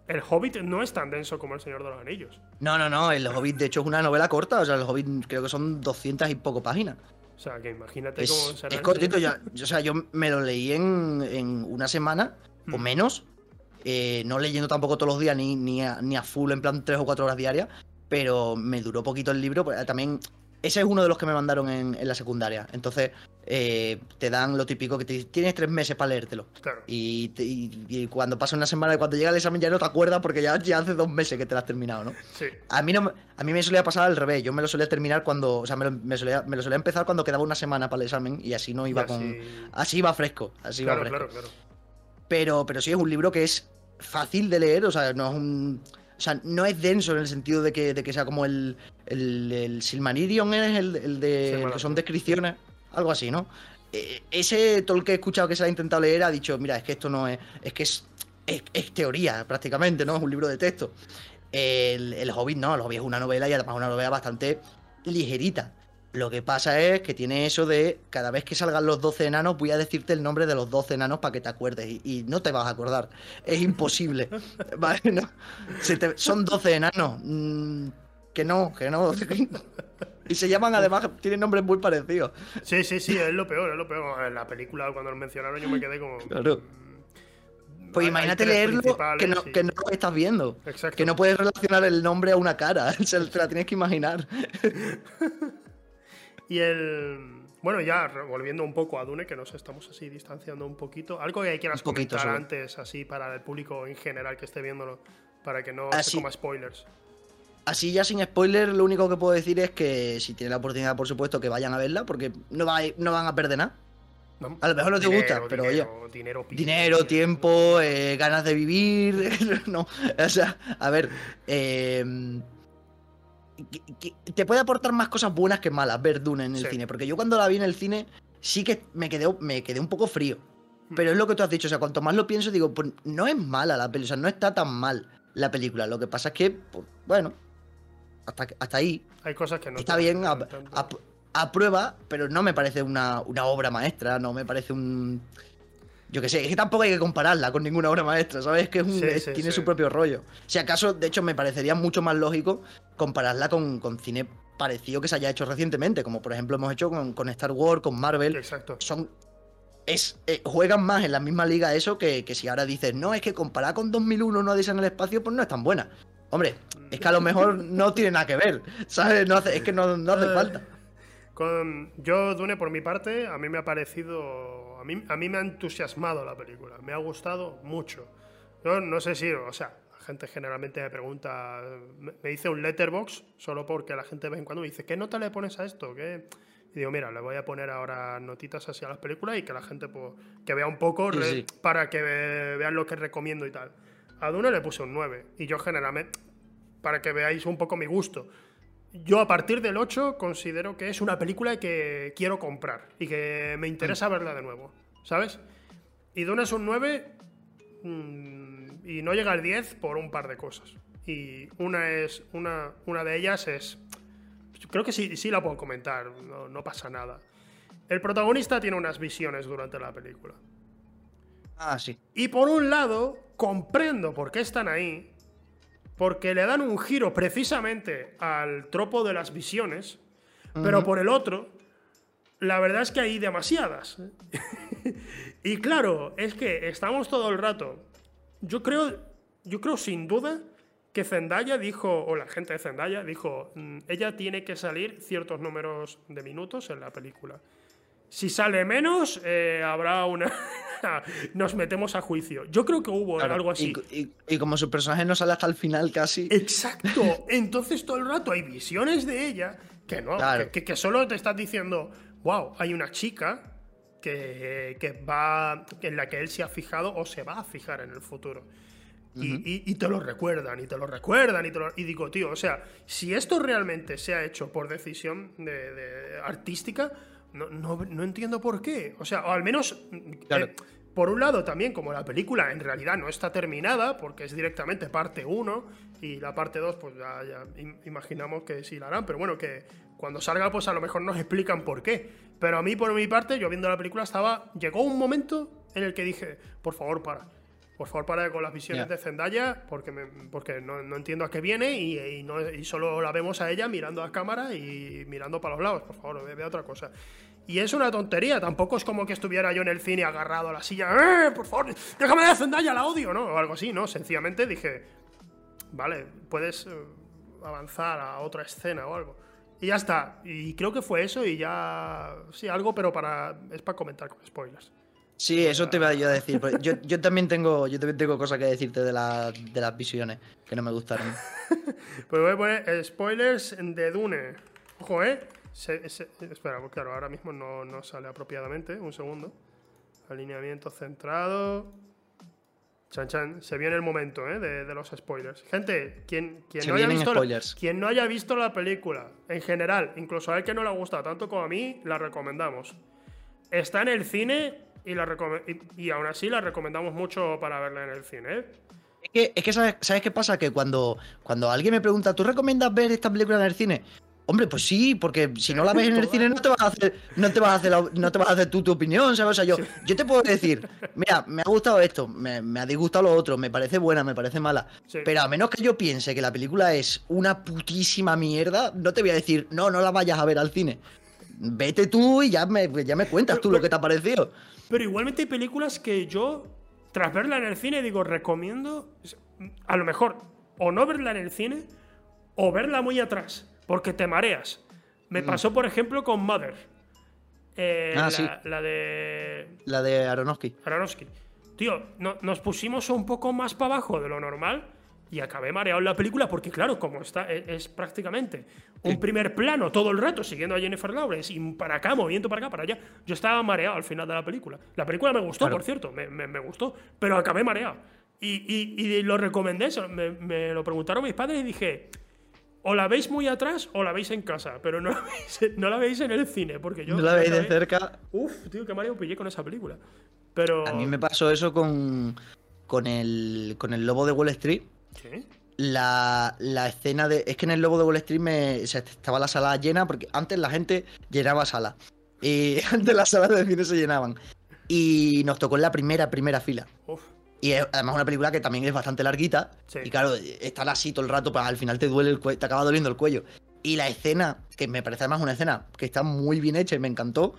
el Hobbit no es tan denso como el Señor de los Anillos. No, no, no, el Hobbit de hecho es una novela corta, o sea, el Hobbit creo que son 200 y poco páginas. O sea, que imagínate Es, cómo será. es cortito, ya, yo- o sea, yo me lo leí en, en una semana o Hmm. menos, eh, no leyendo tampoco todos los días ni, ni, a, ni a full en plan 3 o 4 horas diarias, pero me duró poquito el libro, también ese es uno de los que me mandaron en, en la secundaria, entonces eh, te dan lo típico que te tienes tres meses para leértelo. Claro. Y, te- y- y cuando pasa una semana y cuando llega el examen ya no te acuerdas porque ya, ya hace dos meses que te lo has terminado, ¿no? Sí. A mí, no, me- a mí me solía pasar al revés. Yo me lo solía terminar cuando. O sea, me lo, me solía, me lo solía empezar cuando quedaba una semana para el examen y así no iba Y con. así- Así iba fresco. Así iba fresco. claro, claro. Pero, pero sí es un libro que es fácil de leer. O sea, no es un. O sea, no es denso en el sentido de que, de que sea como el. El, el Silmarillion es el, el de. el que son descripciones. Algo así, ¿no? Eh, ese, todo el que he escuchado que se ha intentado leer ha dicho: Mira, es que esto no es. Es que es. Es, es teoría, prácticamente, ¿no? Es un libro de texto. El, el Hobbit no, el Hobbit es una novela y además una novela bastante ligerita. Lo que pasa es que tiene eso de cada vez que salgan los 12 enanos voy a decirte el nombre de los 12 enanos para que te acuerdes y, y no te vas a acordar. Es imposible. (laughs) ¿Vale? No. Se te- son 12 enanos. Mm, que no, que no. y se llaman además, tienen nombres muy parecidos. Sí, sí, sí, es lo peor, es lo peor. En la película, cuando lo mencionaron, yo me quedé como. Claro. mm, Pues imagínate leerlo que no, que no lo estás viendo. Exacto. Que no puedes relacionar el nombre a una cara. (laughs) Se la tienes que imaginar. (laughs) Y el. Bueno, ya volviendo un poco a Dune, que nos estamos así distanciando un poquito. Algo que quieras poquito comentar antes, así para el público en general que esté viéndolo, para que no se coma spoilers. Así ya sin spoiler, lo único que puedo decir es que si tienen la oportunidad, por supuesto, que vayan a verla, porque no, no van a perder nada. A lo mejor no te gusta, pero oye. Dinero, tiempo, eh, ganas de vivir. (laughs) no, o sea, a ver. Te puede aportar más cosas buenas que malas ver Dune en el cine. Porque yo cuando la vi en el cine, sí que me quedé, me quedé un poco frío. Hmm. Pero es lo que tú has dicho, o sea, cuanto más lo pienso, digo, pues no es mala la película, o sea, no está tan mal la película. Lo que pasa es que, pues, bueno, hasta, hasta ahí. Hay cosas que no. Está bien, a, prueba, pero no me parece una, obra maestra, no me parece un. Yo qué sé, es que tampoco hay que compararla con ninguna obra maestra, ¿sabes? Que es tiene su propio rollo. Si acaso, de hecho, me parecería mucho más lógico compararla con, cine parecido que se haya hecho recientemente, como por ejemplo hemos hecho con, Star Wars, con Marvel. Exacto. Son. Es, eh, juegan más en la misma liga eso que, que si ahora dices, no, es que comparar con 2001 no dice en el espacio, pues no es tan buena. Hombre, es que a lo mejor no tiene nada que ver, ¿sabes? No hace, es que no, no hace falta. Con, yo, Dune, por mi parte, a mí me ha parecido. A mí, a mí me ha entusiasmado la película. Me ha gustado mucho. Yo no sé si. O sea, la gente generalmente me pregunta. Me, dice un letterbox, solo porque la gente de vez en cuando me dice: ¿Qué nota le pones a esto? ¿Qué? Y digo, mira, le voy a poner ahora notitas así a las películas y que la gente pues, que vea un poco para que vean lo que recomiendo y tal. A Dune le puse un 9. Y yo generalmente, para que veáis un poco mi gusto, yo a partir del 8 considero que es una película que quiero comprar y que me interesa verla de nuevo, ¿sabes? Y Dune es un 9 mm, y no llega al 10 por un par de cosas. Y una es una, una de ellas es creo que sí, sí la puedo comentar, no, no pasa nada. El protagonista tiene unas visiones durante la película. Ah, sí. Y por un lado, comprendo por qué están ahí, porque le dan un giro precisamente al tropo de las visiones, pero por el otro, la verdad es que hay demasiadas. (laughs) y claro, es que estamos todo el rato. Yo creo, yo creo sin duda que Zendaya dijo, o la gente de Zendaya dijo, mm, ella tiene que salir ciertos números de minutos en la película. Si sale menos, eh, habrá una. (laughs) Nos metemos a juicio. Yo creo que hubo algo así. Y, como su personaje no sale hasta el final casi. Exacto. (laughs) Entonces todo el rato hay visiones de ella que no, que, solo te estás diciendo, wow, hay una chica que, que, va. en la que él se ha fijado o se va a fijar en el futuro. y, te lo recuerdan, y te lo recuerdan, y, te lo, y digo, tío, o sea, si esto realmente se ha hecho por decisión de artística, no, entiendo por qué. O sea, o al menos, eh, por un lado también, como la película en realidad no está terminada, porque es directamente parte 1 y la parte 2, pues ya, imaginamos que sí la harán, pero bueno, que cuando salga, pues a lo mejor nos explican por qué. Pero a mí, por mi parte, yo viendo la película, estaba. Llegó un momento en el que dije, por favor, para. Por favor, para con las visiones de Zendaya, porque, porque no, entiendo a qué viene y, no, y, solo la vemos a ella mirando a cámara y mirando para los lados. Por favor, ve, ve otra cosa. Y es una tontería, tampoco es como que estuviera yo en el cine agarrado a la silla, ¡eh, por favor, déjame de Zendaya, la odio, ¿no? O algo así, ¿no? Sencillamente dije, vale, puedes eh, avanzar a otra escena o algo. Y ya está. Y creo que fue eso y ya... Sí, algo, pero para... es para comentar con spoilers. Sí, eso te iba yo a decir. Yo, yo, también tengo, yo también tengo cosas que decirte de, de las visiones que no me gustaron. (laughs) pues voy a poner spoilers de Dune. Ojo, ¿eh? espera, pues claro, ahora mismo no, sale apropiadamente. Un segundo. Alineamiento centrado. Chan, chan. Se viene el momento ¿eh? de, los spoilers. Gente, quien, quien, no haya visto la, quien no haya visto la película, en general, incluso a él que no le ha gustado tanto como a mí, la recomendamos. Está en el cine y, la y, aún así la recomendamos mucho para verla en el cine. ¿eh? Es que, es que ¿sabes, ¿sabes, qué pasa? Que cuando, cuando alguien me pregunta, ¿tú recomiendas ver esta película en el cine? Hombre, pues sí, porque si no la ves en el cine no te vas a hacer, no te vas a hacer, no te vas a hacer tu opinión, ¿sabes? O sea, yo, yo te puedo decir, mira, me ha gustado esto, me, ha disgustado lo otro, me parece buena, me parece mala. Pero a menos que yo piense que la película es una putísima mierda, no te voy a decir, no, no la vayas a ver al cine. Vete tú y ya me, ya me cuentas tú lo que te ha parecido. Pero igualmente hay películas que yo, tras verla en el cine, digo, recomiendo, a lo mejor, o no verla en el cine, o verla muy atrás porque te mareas. Me mm. pasó, por ejemplo, con Mother. Eh, ah, la, sí. la, de. La de Aronofsky. Aronofsky. Tío, nos pusimos un poco más para abajo de lo normal. Y acabé mareado en la película porque, claro, como está, e, es, prácticamente un primer plano todo el rato siguiendo a Jennifer Lawrence y para acá, moviendo para acá, para allá. Yo estaba mareado al final de la película. La película me gustó, por cierto, me, me, gustó, pero acabé mareado. Y, y, lo recomendé, me, me, lo preguntaron mis padres y dije, o la veis muy atrás o la veis en casa, pero no la veis, no la veis en el cine, porque yo... No la veis de cerca. Uf, tío, qué mareo pillé con esa película. Pero... A mí me pasó eso con, con, el, con el Lobo de Wall Street. La, la, escena de. Es que en el Lobo de Wall Street me, estaba la sala llena, porque antes la gente llenaba sala. Y (laughs) antes las salas de cine se llenaban. Y nos tocó en la primera, primera fila. Y es además una película que también es bastante larguita. Y claro, estar así todo el rato, pues, al final te duele el te acaba doliendo el cuello. Y la escena, que me parece además una escena que está muy bien hecha y me encantó,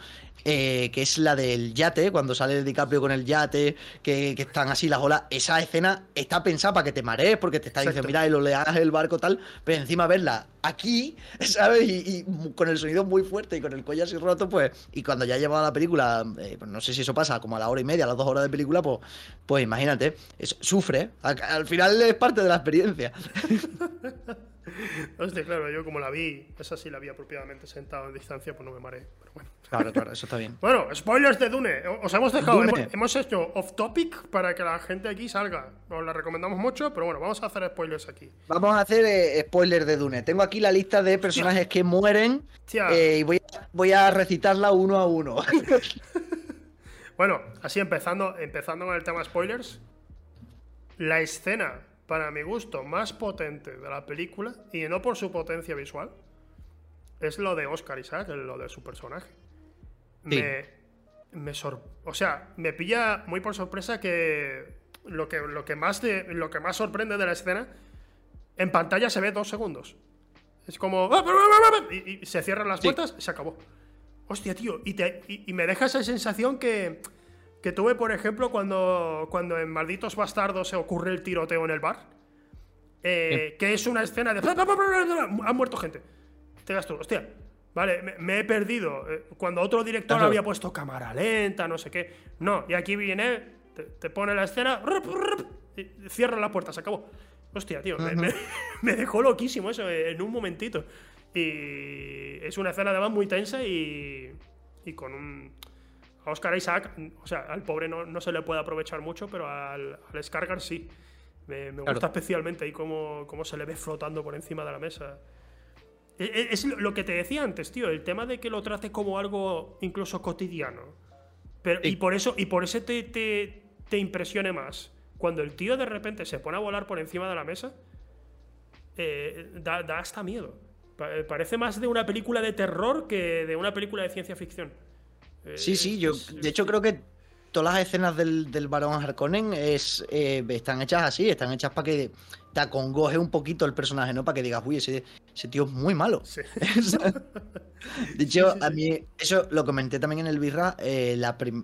eh, que es la del yate, cuando sale DiCaprio con el yate, que, están así las olas. Esa escena está pensada para que te marees, porque te está diciendo, mira, y lo leas el barco tal, pero encima verla aquí, (laughs) ¿sabes? Y, con el sonido muy fuerte y con el cuello así roto, pues. Y cuando ya llevaba la película, eh, pues no sé si eso pasa como a la hora y media, a las dos horas de película, pues, pues imagínate, sufre. al final es parte de la experiencia. (laughs) (laughs) Hostia, claro, yo como la vi, esa sí la vi apropiadamente sentado en distancia, pues no me mareé. Pero bueno. Claro, claro, eso está bien. (laughs) bueno, spoilers de Dune. Os hemos dejado, hemos, hecho off topic para que la gente aquí salga. Os la recomendamos mucho, pero bueno, vamos a hacer spoilers aquí. Vamos a hacer eh, spoilers de Dune. Tengo aquí la lista de personajes que mueren eh, y voy a, voy a recitarla uno a uno. (laughs) bueno, así empezando, empezando con el tema spoilers. La escena para mi gusto, más potente de la película, y no por su potencia visual, es lo de Oscar Isaac, lo de su personaje. Me, me o sea, me pilla muy por sorpresa que lo que, lo que, más, de, lo que más sorprende de la escena, en pantalla se ve dos segundos. Es como... Y, se cierran las puertas, se acabó. Hostia, tío. Y, te, y me deja esa sensación que que tuve, por ejemplo, cuando, cuando en Malditos Bastardos se ocurre el tiroteo en el bar. Eh, que es una escena de. Ha muerto gente. Te das tú, hostia. Vale, me, he perdido. Eh, cuando otro director había puesto cámara lenta, no sé qué. No, y aquí viene, te, pone la escena, y cierra la puerta, se acabó. Hostia, tío, me, (laughs) dejó loquísimo eso en un momentito. Y es una escena además muy tensa y, y con un a Oscar Isaac, o sea, al pobre no, se le puede aprovechar mucho, pero al, al Skargar sí. Me, gusta especialmente ahí cómo, cómo, se le ve flotando por encima de la mesa. E, e, es, lo que te decía antes, tío, el tema de que lo trate como algo incluso cotidiano. Pero, y, por eso, y por eso te, te, te, impresione más. Cuando el tío de repente se pone a volar por encima de la mesa, eh, da, da hasta miedo. Parece más de una película de terror que de una película de ciencia ficción. Sí, sí, yo de hecho creo que todas las escenas del, del Barón Harkonnen es, eh, están hechas así, están hechas para que te acongoje un poquito el personaje, ¿no? Para que digas, uy, ese, tío es muy malo. (laughs) de hecho, a mí, eso lo comenté también en el Birra, eh,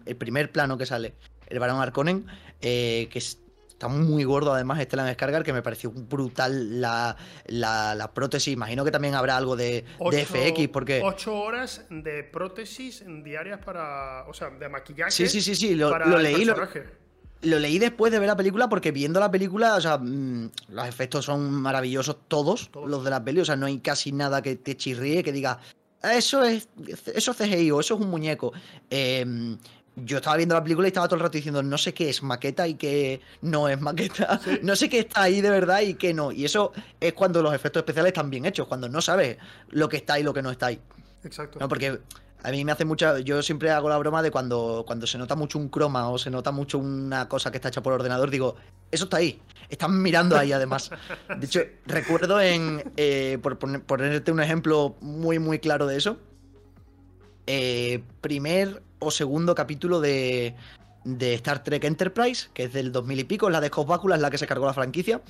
el primer plano que sale, el Barón Harkonnen, eh, que es Está muy gordo además Stellan descargar que me pareció brutal la, la, prótesis. Imagino que también habrá algo de, FX, porque... Ocho horas de prótesis diarias para... O sea, de maquillaje. Sí, sí, sí, sí, lo, leí. Lo, leí después de ver la película porque viendo la película, o sea, mm, los efectos son maravillosos todos, los de la peli, o sea, no hay casi nada que te chirríe, que diga, eso es, eso es CGI o eso es un muñeco. Eh, yo estaba viendo la película y estaba todo el rato diciendo, no sé qué es maqueta y qué no es maqueta. (laughs) No sé qué está ahí de verdad y qué no. Y eso es cuando los efectos especiales están bien hechos, cuando no sabes lo que está y lo que no está ahí. Exacto. ¿No? Porque a mí me hace mucha. Yo siempre hago la broma de cuando, cuando se nota mucho un croma o se nota mucho una cosa que está hecha por ordenador, digo, eso está ahí. Están mirando ahí además. De hecho, (laughs) recuerdo en. Eh, por ponerte un ejemplo muy, muy claro de eso. Eh, primer o segundo capítulo de, de Star Trek Enterprise, que es del 2000 y pico, la de Scott es la que se cargó la franquicia.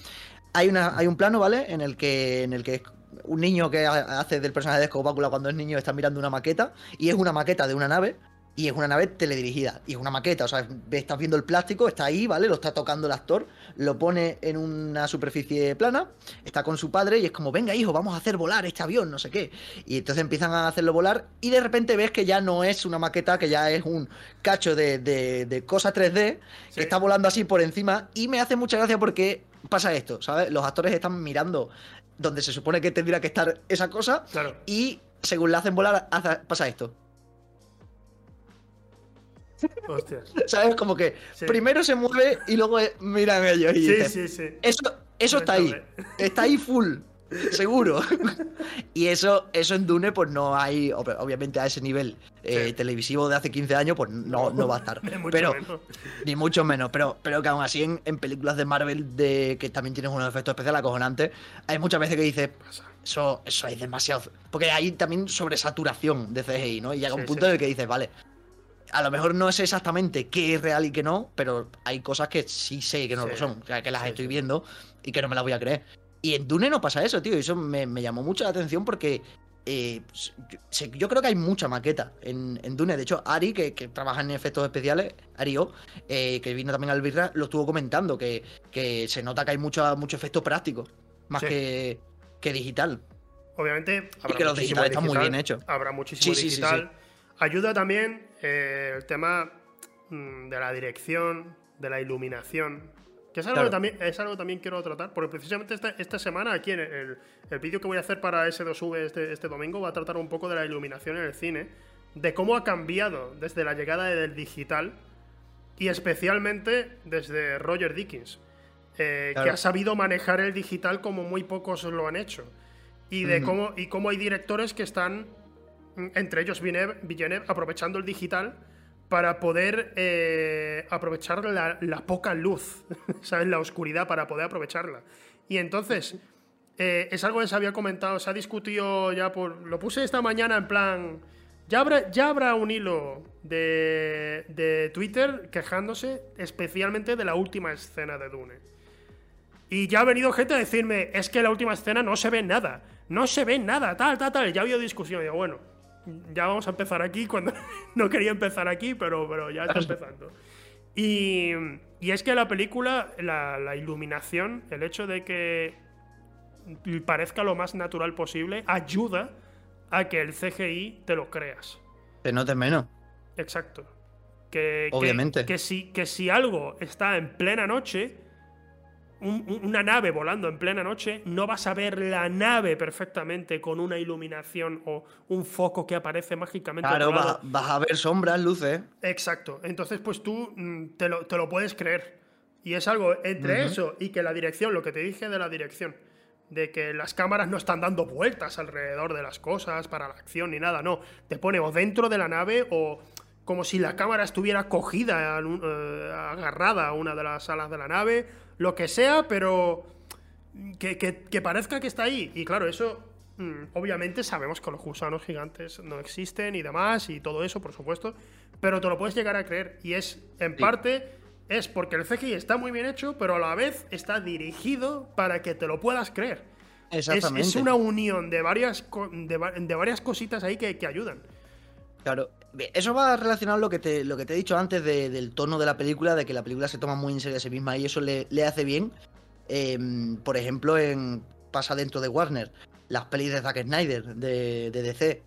Hay, una, hay un plano, ¿vale? En el que, en el que un niño que hace del personaje de Scott cuando es niño está mirando una maqueta, y es una maqueta de una nave y es una nave teledirigida. Y es una maqueta. O sea, estás viendo el plástico, está ahí, ¿vale? Lo está tocando el actor. Lo pone en una superficie plana. Está con su padre y es como, venga, hijo, vamos a hacer volar este avión, no sé qué. Y entonces empiezan a hacerlo volar. Y de repente ves que ya no es una maqueta, que ya es un cacho de, de, cosa 3D que está volando así por encima. Y me hace mucha gracia porque pasa esto, ¿sabes? Los actores están mirando donde se supone que tendría que estar esa cosa Claro. y según la hacen volar, pasa esto. Hostias. ¿Sabes? Como que Sí. primero se mueve y luego eh, miran ellos y Sí, sí, sí. Eso, eso está ahí. (laughs) Está ahí full. Seguro. (laughs) y eso, eso en Dune, pues no hay. ob- Obviamente a ese nivel eh, Sí. televisivo de hace 15 años, pues no, no va a estar. Ni mucho pero, menos. ni mucho menos. Pero, pero que aún así en, en películas de Marvel de que también tienen unos efectos especiales acojonantes, hay muchas veces que dices. Eso, eso es demasiado. Porque hay también sobresaturación de CGI, ¿no? Y llega un punto sí. en el que dices, vale, a lo mejor no sé exactamente qué es real y qué no, pero hay cosas que sí sé que no Sí. lo son, o sea, que las Sí, estoy sí. viendo y que no me las voy a creer. Y en Dune no pasa eso, tío, y eso me, me llamó mucho la atención porque eh, yo, creo que hay mucha maqueta en, en Dune. De hecho, Ari, que, que trabaja en efectos especiales, Ari O, eh, que vino también al Birra, lo estuvo comentando, que, que se nota que hay mucho, mucho efecto práctico, más que, que digital. Obviamente, habrá que los digitales están muy bien hechos. Habrá muchísimo Sí, sí, sí, digital. Ayuda también eh, el tema mm, de la dirección, de la iluminación. Que es algo, Claro. que también, es algo que también quiero tratar, porque precisamente esta, esta semana, aquí en el, el vídeo que voy a hacer para S2V este, este domingo, va a tratar un poco de la iluminación en el cine, de cómo ha cambiado desde la llegada del digital y especialmente desde Roger Dickens, eh, que ha sabido manejar el digital como muy pocos lo han hecho. Y de cómo, y cómo hay directores que están, entre ellos Villeneuve, aprovechando el digital para poder eh, aprovechar la, poca luz, (laughs) ¿sabes? La oscuridad para poder aprovecharla. Y entonces, eh, es algo que se había comentado, se ha discutido ya por... Lo puse esta mañana en plan... Ya habrá, un hilo de, de Twitter quejándose especialmente de la última escena de Dune. Y ya ha venido gente a decirme, es que la última escena no se ve nada, no se ve nada, tal, tal, tal. Ya ha habido discusión. Y digo, bueno, ya vamos a empezar aquí cuando (laughs) no quería empezar aquí, pero, pero ya está empezando. Y, y es que la película, la, la iluminación, el hecho de que parezca lo más natural posible, ayuda a que el CGI te lo creas. Se note menos. Exacto. Que, que- Obviamente. Que, si, que si algo está en plena noche, un- un- una nave volando en plena noche, no vas a ver la nave perfectamente con una iluminación o un foco que aparece mágicamente. Claro, vas, a ver sombras, luces. Exacto. Entonces, pues tú mm, te lo, te lo puedes creer. Y es algo entre eso y que la dirección, lo que te dije de la dirección, de que las cámaras no están dando vueltas alrededor de las cosas para la acción ni nada, no. Te pone o dentro de la nave o como si la cámara estuviera cogida, eh, agarrada a una de las alas de la nave, lo que sea, pero que, que- que parezca que está ahí. Y claro, eso, mm, obviamente sabemos que los gusanos gigantes no existen y demás, y todo eso, por supuesto, pero te lo puedes llegar a creer. Y es, en Sí. parte, es porque el CGI está muy bien hecho, pero a la vez está dirigido para que te lo puedas creer. Exactamente. es una unión de varias, de, de varias cositas ahí que, que ayudan. Claro, eso va relacionado a lo que te, lo que te he dicho antes de- del tono de la película, de que la película se toma muy en serio a sí misma y eso le, le hace bien. Em, por ejemplo, en pasa dentro de Warner, las pelis de Zack Snyder, de, de DC,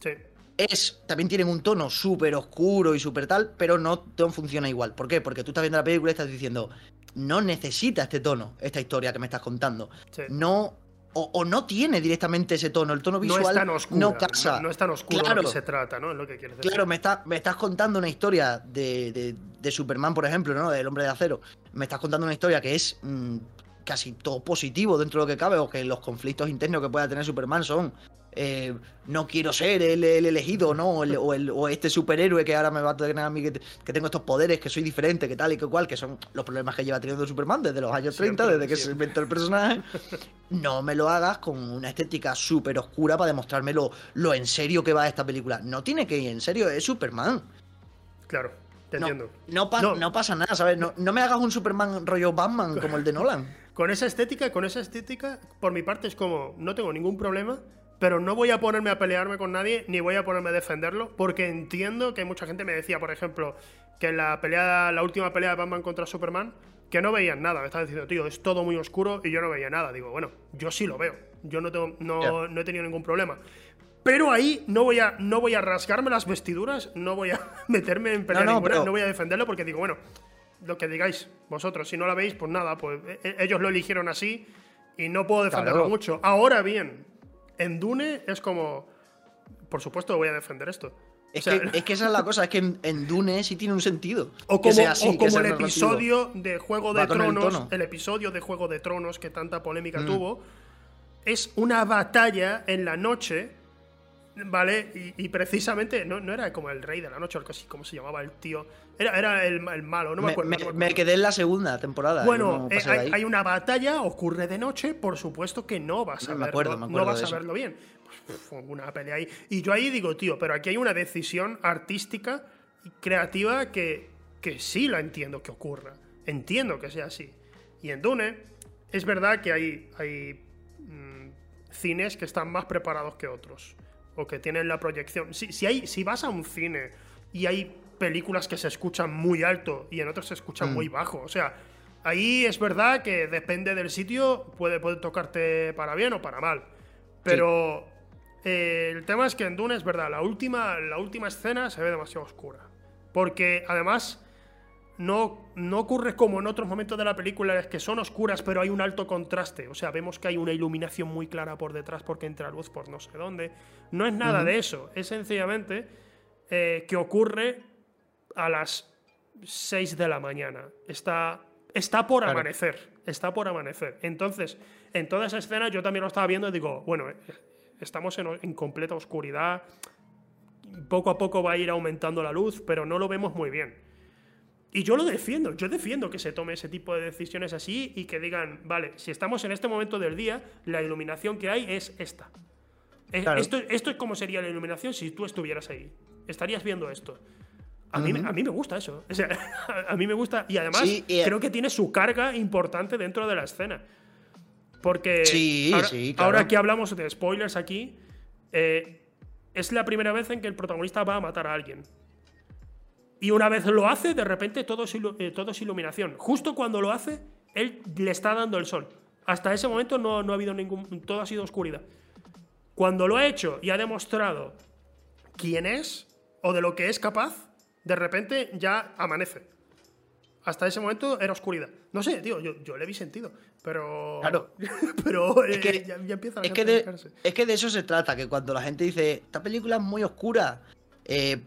Sí. es, también tienen un tono súper oscuro y súper tal, pero no, no funciona igual. ¿Por qué? Porque tú estás viendo la película y estás diciendo, no necesita este tono, esta historia que me estás contando. Sí. No, o, o no tiene directamente ese tono, el tono No visual es tan no casa. No, es tan oscuro Claro. lo que se trata, ¿no? Es lo que quieres decir. Claro, me, está- me estás contando una historia de, de- de Superman, por ejemplo, ¿no? Del hombre de acero. Me estás contando una historia que es mm, casi todo positivo dentro de lo que cabe, o que los conflictos internos que pueda tener Superman son. Eh, no quiero ser el, el elegido, ¿no? O, el- o el- o este superhéroe que ahora me va a tener a mí que, que tengo estos poderes, que soy diferente, que tal y que cual, que son los problemas que lleva teniendo Superman desde los años 30, Siempre, desde que se inventó el personaje. No me lo hagas con una estética súper oscura para demostrarme lo, lo en serio que va esta película. No tiene que ir en serio, es Superman. Claro, te No, entiendo. no, pa- No. no pasa nada, ¿sabes? No, no me hagas un Superman rollo Batman como el de Nolan. (laughs) Con esa estética, con esa estética, por mi parte es como, no tengo ningún problema, pero no voy a ponerme a pelearme con nadie, ni voy a ponerme a defenderlo, porque entiendo que mucha gente me decía, por ejemplo, que en la pelea, la última pelea de Batman contra Superman, que no veían nada. Me estaban diciendo, tío, es todo muy oscuro y yo no veía nada. Digo, bueno, yo sí lo veo. Yo no, tengo, no, no he tenido ningún problema. Pero ahí no voy a, no voy a rasgarme las vestiduras, no voy a (laughs) meterme en pelea No, no, ninguna, pero- no voy a defenderlo porque digo, bueno, lo que digáis vosotros. Si no la veis, pues nada, pues e, e, ellos lo eligieron así y no puedo defenderlo mucho. Ahora bien, en Dune es como. Por supuesto, voy a defender esto. Es, que, esa es la cosa, es que en, Dune sí tiene un sentido. O como, como el episodio de Juego de Tronos, el, episodio de Juego de Tronos que tanta polémica mm. tuvo, es una batalla en la noche ¿Vale? Y, precisamente no, no, era como el rey de la noche, o algo así, como se llamaba el tío. Era, era el, malo, no me, acuerdo. Me, quedé en la segunda temporada. Bueno, eh, hay, una batalla, ocurre de noche, por supuesto que no vas a verlo, no vas a verlo bien. Pues, una pelea ahí. Y yo ahí digo, tío, pero aquí hay una decisión artística y creativa que, que sí la entiendo que ocurra. Entiendo que sea así. Y en Dune, es verdad que hay, hay mm, cines que están más preparados que otros o que tienen la proyección. Si, si, hay, si vas a un cine y hay películas que se escuchan muy alto y en otros se escuchan mm. muy bajo, o sea, ahí es verdad que depende del sitio, puede, puede tocarte para bien o para mal. Pero eh, el tema es que en Dune es verdad, la última, la última escena se ve demasiado oscura. Porque además no, no ocurre como en otros momentos de la película, es que son oscuras, pero hay un alto contraste. O sea, vemos que hay una iluminación muy clara por detrás porque entra luz por no sé dónde. No es nada de eso, es sencillamente eh, que ocurre a las 6 de la mañana. Está, está por amanecer, está por amanecer. Entonces, en toda esa escena yo también lo estaba viendo y digo, bueno, eh, estamos en, en completa oscuridad, poco a poco va a ir aumentando la luz, pero no lo vemos muy bien. Y yo lo defiendo, yo defiendo que se tome ese tipo de decisiones así y que digan, vale, si estamos en este momento del día, la iluminación que hay es esta. Eh, esto, esto es como sería la iluminación si tú estuvieras ahí. Estarías viendo esto. A, mí, a mí me gusta eso. (laughs) a mí me gusta. Y además, eh, creo que tiene su carga importante dentro de la escena. Porque sí, ahora, sí, ahora, que hablamos de spoilers aquí, eh, es la primera vez en que el protagonista va a matar a alguien. Y una vez lo hace, de repente todo es, eh, todo es iluminación. Justo cuando lo hace, él le está dando el sol. Hasta ese momento no, no ha habido ningún. Todo ha sido oscuridad. Cuando lo ha hecho y ha demostrado quién es o de lo que es capaz, de repente ya amanece. Hasta ese momento era oscuridad. No sé, tío, yo, yo le vi sentido. Pero. Claro. (laughs) pero es eh, ya, empieza es que, de, es que de eso se trata, que cuando la gente dice, esta película es muy oscura, eh,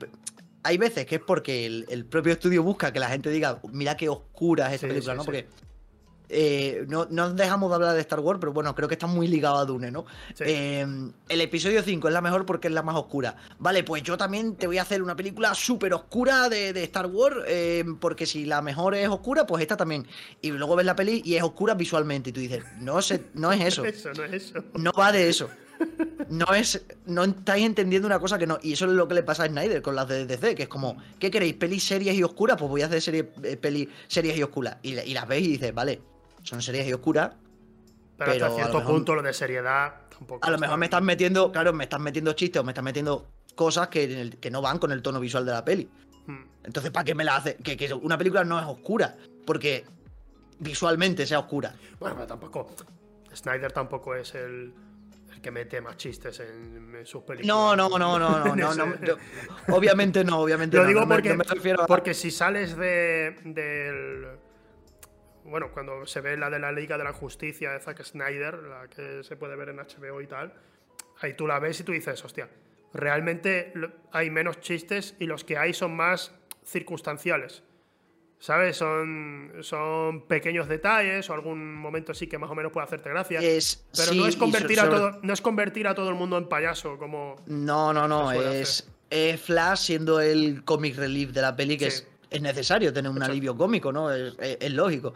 hay veces que es porque el, propio estudio busca que la gente diga, mira qué oscura es esta película, ¿no? Porque eh, no, no, dejamos de hablar de Star Wars, pero bueno, creo que está muy ligado a Dune, ¿no? Eh, el episodio 5 es la mejor porque es la más oscura. Vale, pues yo también te voy a hacer una película súper oscura de, Star Wars, eh, porque si la mejor es oscura, pues esta también. Y luego ves la peli y es oscura visualmente, y tú dices, no, se, no es eso. (laughs) eso no es eso. No va de eso no es. No estáis entendiendo una cosa que no. Y eso es lo que le pasa a Snyder con las de DC, que es como, ¿qué queréis? ¿Pelis serias y oscuras? Pues voy a hacer series, eh, pelis serias y oscuras. Y, las veis y dices, vale, son serias y oscuras. Pero, hasta cierto punto lo de seriedad tampoco. A lo mejor me estás metiendo, claro, me estás metiendo chistes o me estás metiendo cosas que, que no van con el tono visual de la peli. Hmm. Entonces, ¿para qué me la hace? Que, que una película no es oscura. Porque visualmente sea oscura. Bueno, pero tampoco. Snyder tampoco es el que mete más chistes en, sus películas. No, no, no, no, no, no, (laughs) obviamente no, obviamente Lo digo porque, porque si sales de, del... Bueno, cuando se ve la de la Liga de la Justicia de Zack Snyder, la que se puede ver en HBO y tal, ahí tú la ves y tú dices, hostia, realmente hay menos chistes y los que hay son más circunstanciales. ¿Sabes? Son, son pequeños detalles o algún momento sí que más o menos puede hacerte gracia. pero no, es convertir a todo, no es convertir a todo el mundo en payaso como... No, no, no. Es, Flash siendo el comic relief de la peli que es, es, necesario tener un alivio cómico, ¿no? Es, lógico.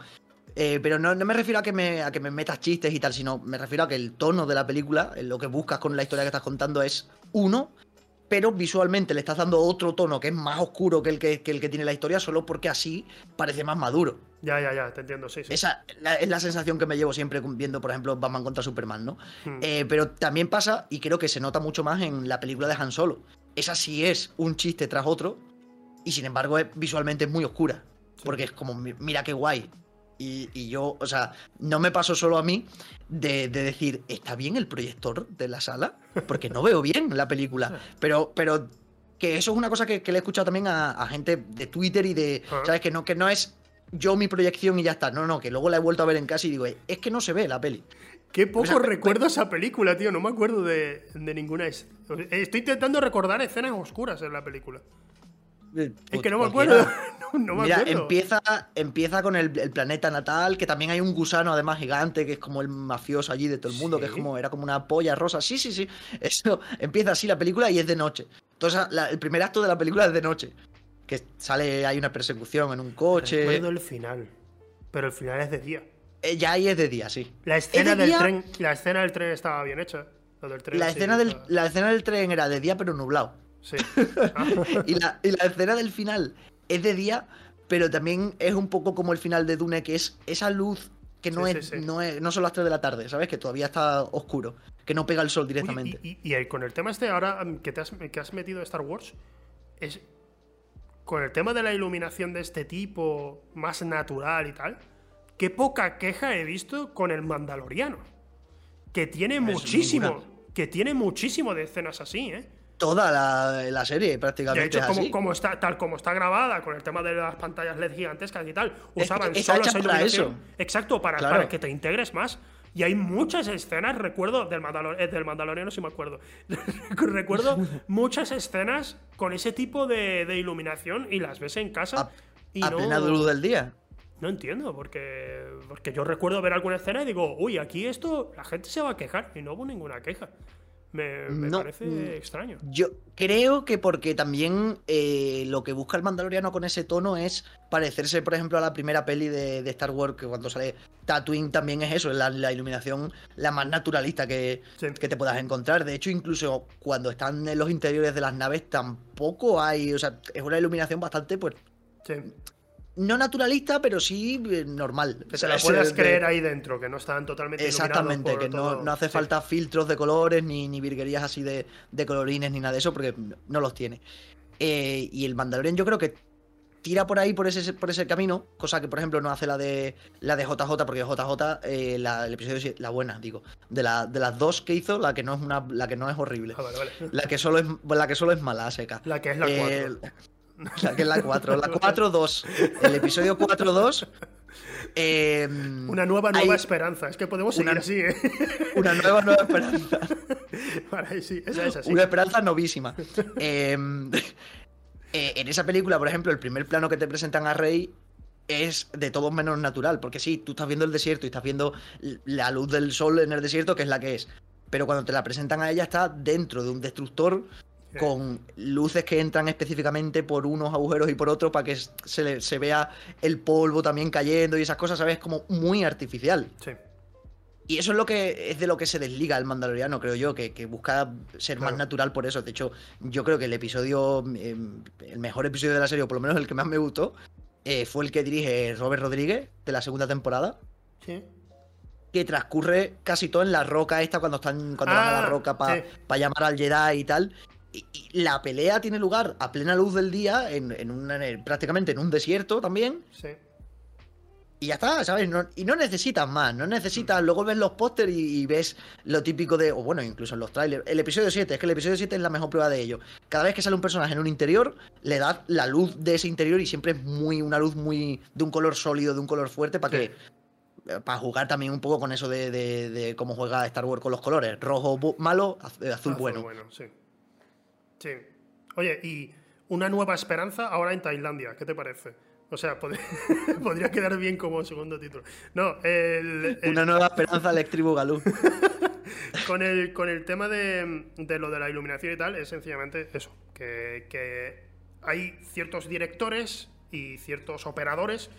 Eh, pero no, no, me refiero a que me, a que me metas chistes y tal, sino me refiero a que el tono de la película, lo que buscas con la historia que estás contando es uno, pero visualmente le estás dando otro tono que es más oscuro que el que, el que tiene la historia, solo porque así parece más maduro. Ya, ya, ya, te entiendo, sí, sí. Esa es la sensación que me llevo siempre viendo, por ejemplo, Batman contra Superman, ¿no? Hmm. Eh, pero también pasa, y creo que se nota mucho más en la película de Han Solo. Esa sí es un chiste tras otro, y sin embargo es, visualmente es muy oscura. Porque es como, mira qué guay, y, yo, o sea, no me pasó solo a mí de, decir, ¿está bien el proyector de la sala? Porque no veo bien la película. (laughs) Pero, pero que eso es una cosa que, le he escuchado también a, gente de Twitter y de. ¿sabes? Que no, que no es yo mi proyección y ya está. No, no, que luego la he vuelto a ver en casa y digo, es que no se ve la peli. Qué poco recuerdo esa película, tío. No me acuerdo de, ninguna. Estoy intentando recordar escenas oscuras en la película. Es que no me acuerdo. (laughs) Mira, Empieza, empieza con el, planeta natal, que también hay un gusano además gigante, que es como el mafioso allí de todo el mundo, que es como, era como una polla rosa. Sí, sí, sí. (laughs) Eso empieza así la película y es de noche. Entonces, el primer acto de la película es de noche. Que sale, hay una persecución en un coche. Recuerdo el final. Pero el final es de día. Eh, ya ahí es de día, sí. La escena del tren. La escena del tren estaba bien hecha. la, escena del, la escena del tren era de día, pero nublado. Sí. (laughs) y, la, escena del final es de día, pero también es un poco como el final de Dune, que es esa luz que no, es, no es no son las 3 de la tarde, ¿sabes? Que todavía está oscuro, que no pega el sol directamente. y, con el tema este ahora que, te has, que has metido Star Wars, es con el tema de la iluminación de este tipo, más natural y tal, qué poca queja he visto con el Mandaloriano. Que tiene muchísimo, que tiene muchísimo de escenas así, ¿eh? Toda la, serie prácticamente. De hecho, como, está, tal como está grabada, con el tema de las pantallas LED gigantescas y tal, usaban solo esa iluminación. Para eso. Exacto, para, para que te integres más. Y hay muchas escenas, recuerdo, del, eh, del Mandaloriano, si me acuerdo. (laughs) recuerdo muchas escenas con ese tipo de, iluminación y las ves en casa. A, y a plena luz del día. No entiendo, porque, porque yo recuerdo ver alguna escena y digo, uy, aquí esto, la gente se va a quejar. Y no hubo ninguna queja. Me, parece mm, extraño. Yo creo que porque también eh, lo que busca el Mandaloriano con ese tono es parecerse, por ejemplo, a la primera peli de, Star Wars, que cuando sale Tatooine también es eso, es la, iluminación la más naturalista que, que, te puedas encontrar. De hecho, incluso cuando están en los interiores de las naves tampoco hay, o sea, es una iluminación bastante, pues... Sí no naturalista, pero sí eh, normal. Que se la puedas creer ahí dentro, que no están totalmente Exactamente, que no, no, hace falta filtros de colores ni, ni virguerías así de, de, colorines ni nada de eso, porque no los tiene. Eh, y el Mandalorian yo creo que tira por ahí, por ese, por ese camino, cosa que por ejemplo no hace la de la de JJ, porque JJ, eh, la, el episodio la buena, digo, de, la, de las dos que hizo, la que no es una, la que no es horrible. Ah, la que solo es, la que solo es mala, seca. La que es la eh, La que es la 4. La 4-2. El episodio 4-2. Em, una nueva nueva esperanza. Es que podemos seguir así, ¿eh? (laughs) Una nueva nueva esperanza. (laughs) sí, esa es así. Una esperanza novísima. Em, (laughs) eh, en esa película, por ejemplo, el primer plano que te presentan a Rey es de todo menos natural. Porque sí, tú estás viendo el desierto y estás viendo la luz del sol en el desierto, que es la que es. Pero cuando te la presentan a ella, está dentro de un destructor con luces que entran específicamente por unos agujeros y por otros para que se, se, vea el polvo también cayendo y esas cosas, ¿sabes? Como muy artificial. Sí. Y eso es lo que es de lo que se desliga el Mandaloriano, creo yo, que, busca ser más natural por eso. De hecho, yo creo que el episodio, em, el mejor episodio de la serie, o por lo menos el que más me gustó, eh, fue el que dirige Robert Rodríguez de la segunda temporada. Sí que transcurre casi todo en la roca esta cuando están cuando van a la ah, roca para llamar al Jedi y tal la pelea tiene lugar a plena luz del día, en, prácticamente en un desierto también. Sí. Y ya está, ¿sabes? y no necesitas más, no necesitas. Luego ves los pósteres y, ves lo típico de. O bueno, incluso en los trailers. El episodio 7, es que el episodio 7 es la mejor prueba de ello. Cada vez que sale un personaje en un interior, le das la luz de ese interior y siempre es muy una luz muy. de un color sólido, de un color fuerte, para que. Para jugar también un poco con eso de, cómo juega Star Wars con los colores. Rojo malo, azul, azul bueno. bueno sí. Sí. Oye, y una nueva esperanza ahora en Tailandia, ¿qué te parece? O sea, (laughs) podría, quedar bien como segundo título. No, el, Una nueva esperanza Electric Boogaloo. (laughs) con, el, con el tema de, lo de la iluminación y tal, es sencillamente eso, que, hay ciertos directores y ciertos operadores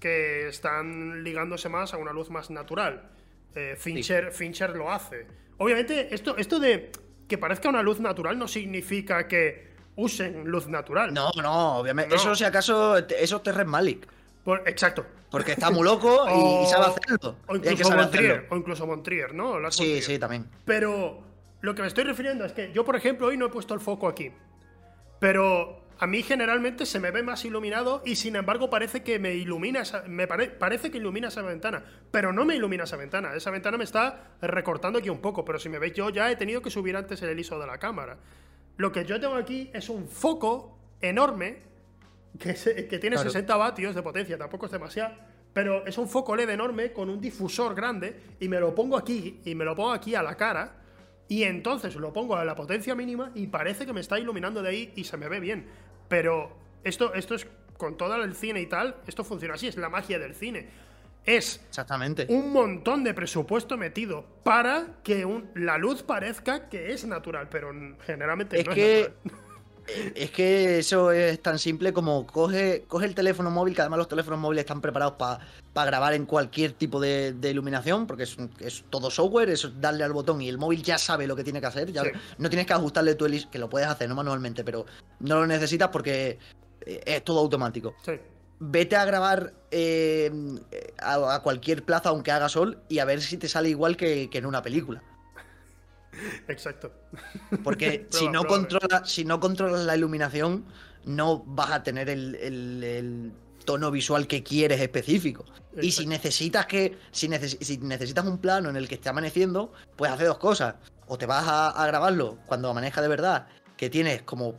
que están ligándose más a una luz más natural. Eh, Fincher, Fincher lo hace. Obviamente, esto, esto de que parezca una luz natural no significa que usen luz natural. No, no, obviamente. Eso, si acaso, eso es Terren Malik. exacto. Porque está muy loco y, (laughs) sabe hacerlo. O incluso, Montrier, o incluso Montrier, ¿no? sí, sí, también. Pero lo que me estoy refiriendo es que yo, por ejemplo, hoy no he puesto el foco aquí. Pero a mí generalmente se me ve más iluminado y sin embargo parece que me ilumina esa, me parece que ilumina esa ventana, pero no me ilumina esa ventana. Esa ventana me está recortando aquí un poco, pero si me veis yo ya he tenido que subir antes el ISO de la cámara. Lo que yo tengo aquí es un foco enorme que, que tiene 60 vatios de potencia, tampoco es demasiado. Pero es un foco LED enorme con un difusor grande y me lo pongo aquí y me lo pongo aquí a la cara y entonces lo pongo a la potencia mínima y parece que me está iluminando de ahí y se me ve bien. Pero esto, esto es con todo el cine y tal, esto funciona así, es la magia del cine. Es Exactamente. un montón de presupuesto metido para que la luz parezca que es natural, pero generalmente es que... Es que eso es tan simple como coge, coge el teléfono móvil, que además los teléfonos móviles están preparados para grabar en cualquier tipo de, iluminación, porque es, es, todo software, es darle al botón y el móvil ya sabe lo que tiene que hacer. Ya No tienes que ajustarle tu que lo puedes hacer no manualmente, pero no lo necesitas porque eh, es todo automático. Vete a grabar eh, a, cualquier plaza aunque haga sol y a ver si te sale igual que en una película. (laughs) Exacto. Porque (laughs) si, no controlas, si no controlas la iluminación, no vas a tener el, tono visual que quieres específico. Y si necesitas que. Si, si, necesitas un plano en el que esté amaneciendo, pues hace dos cosas. O te vas a, a grabarlo cuando amanezca de verdad, que tienes como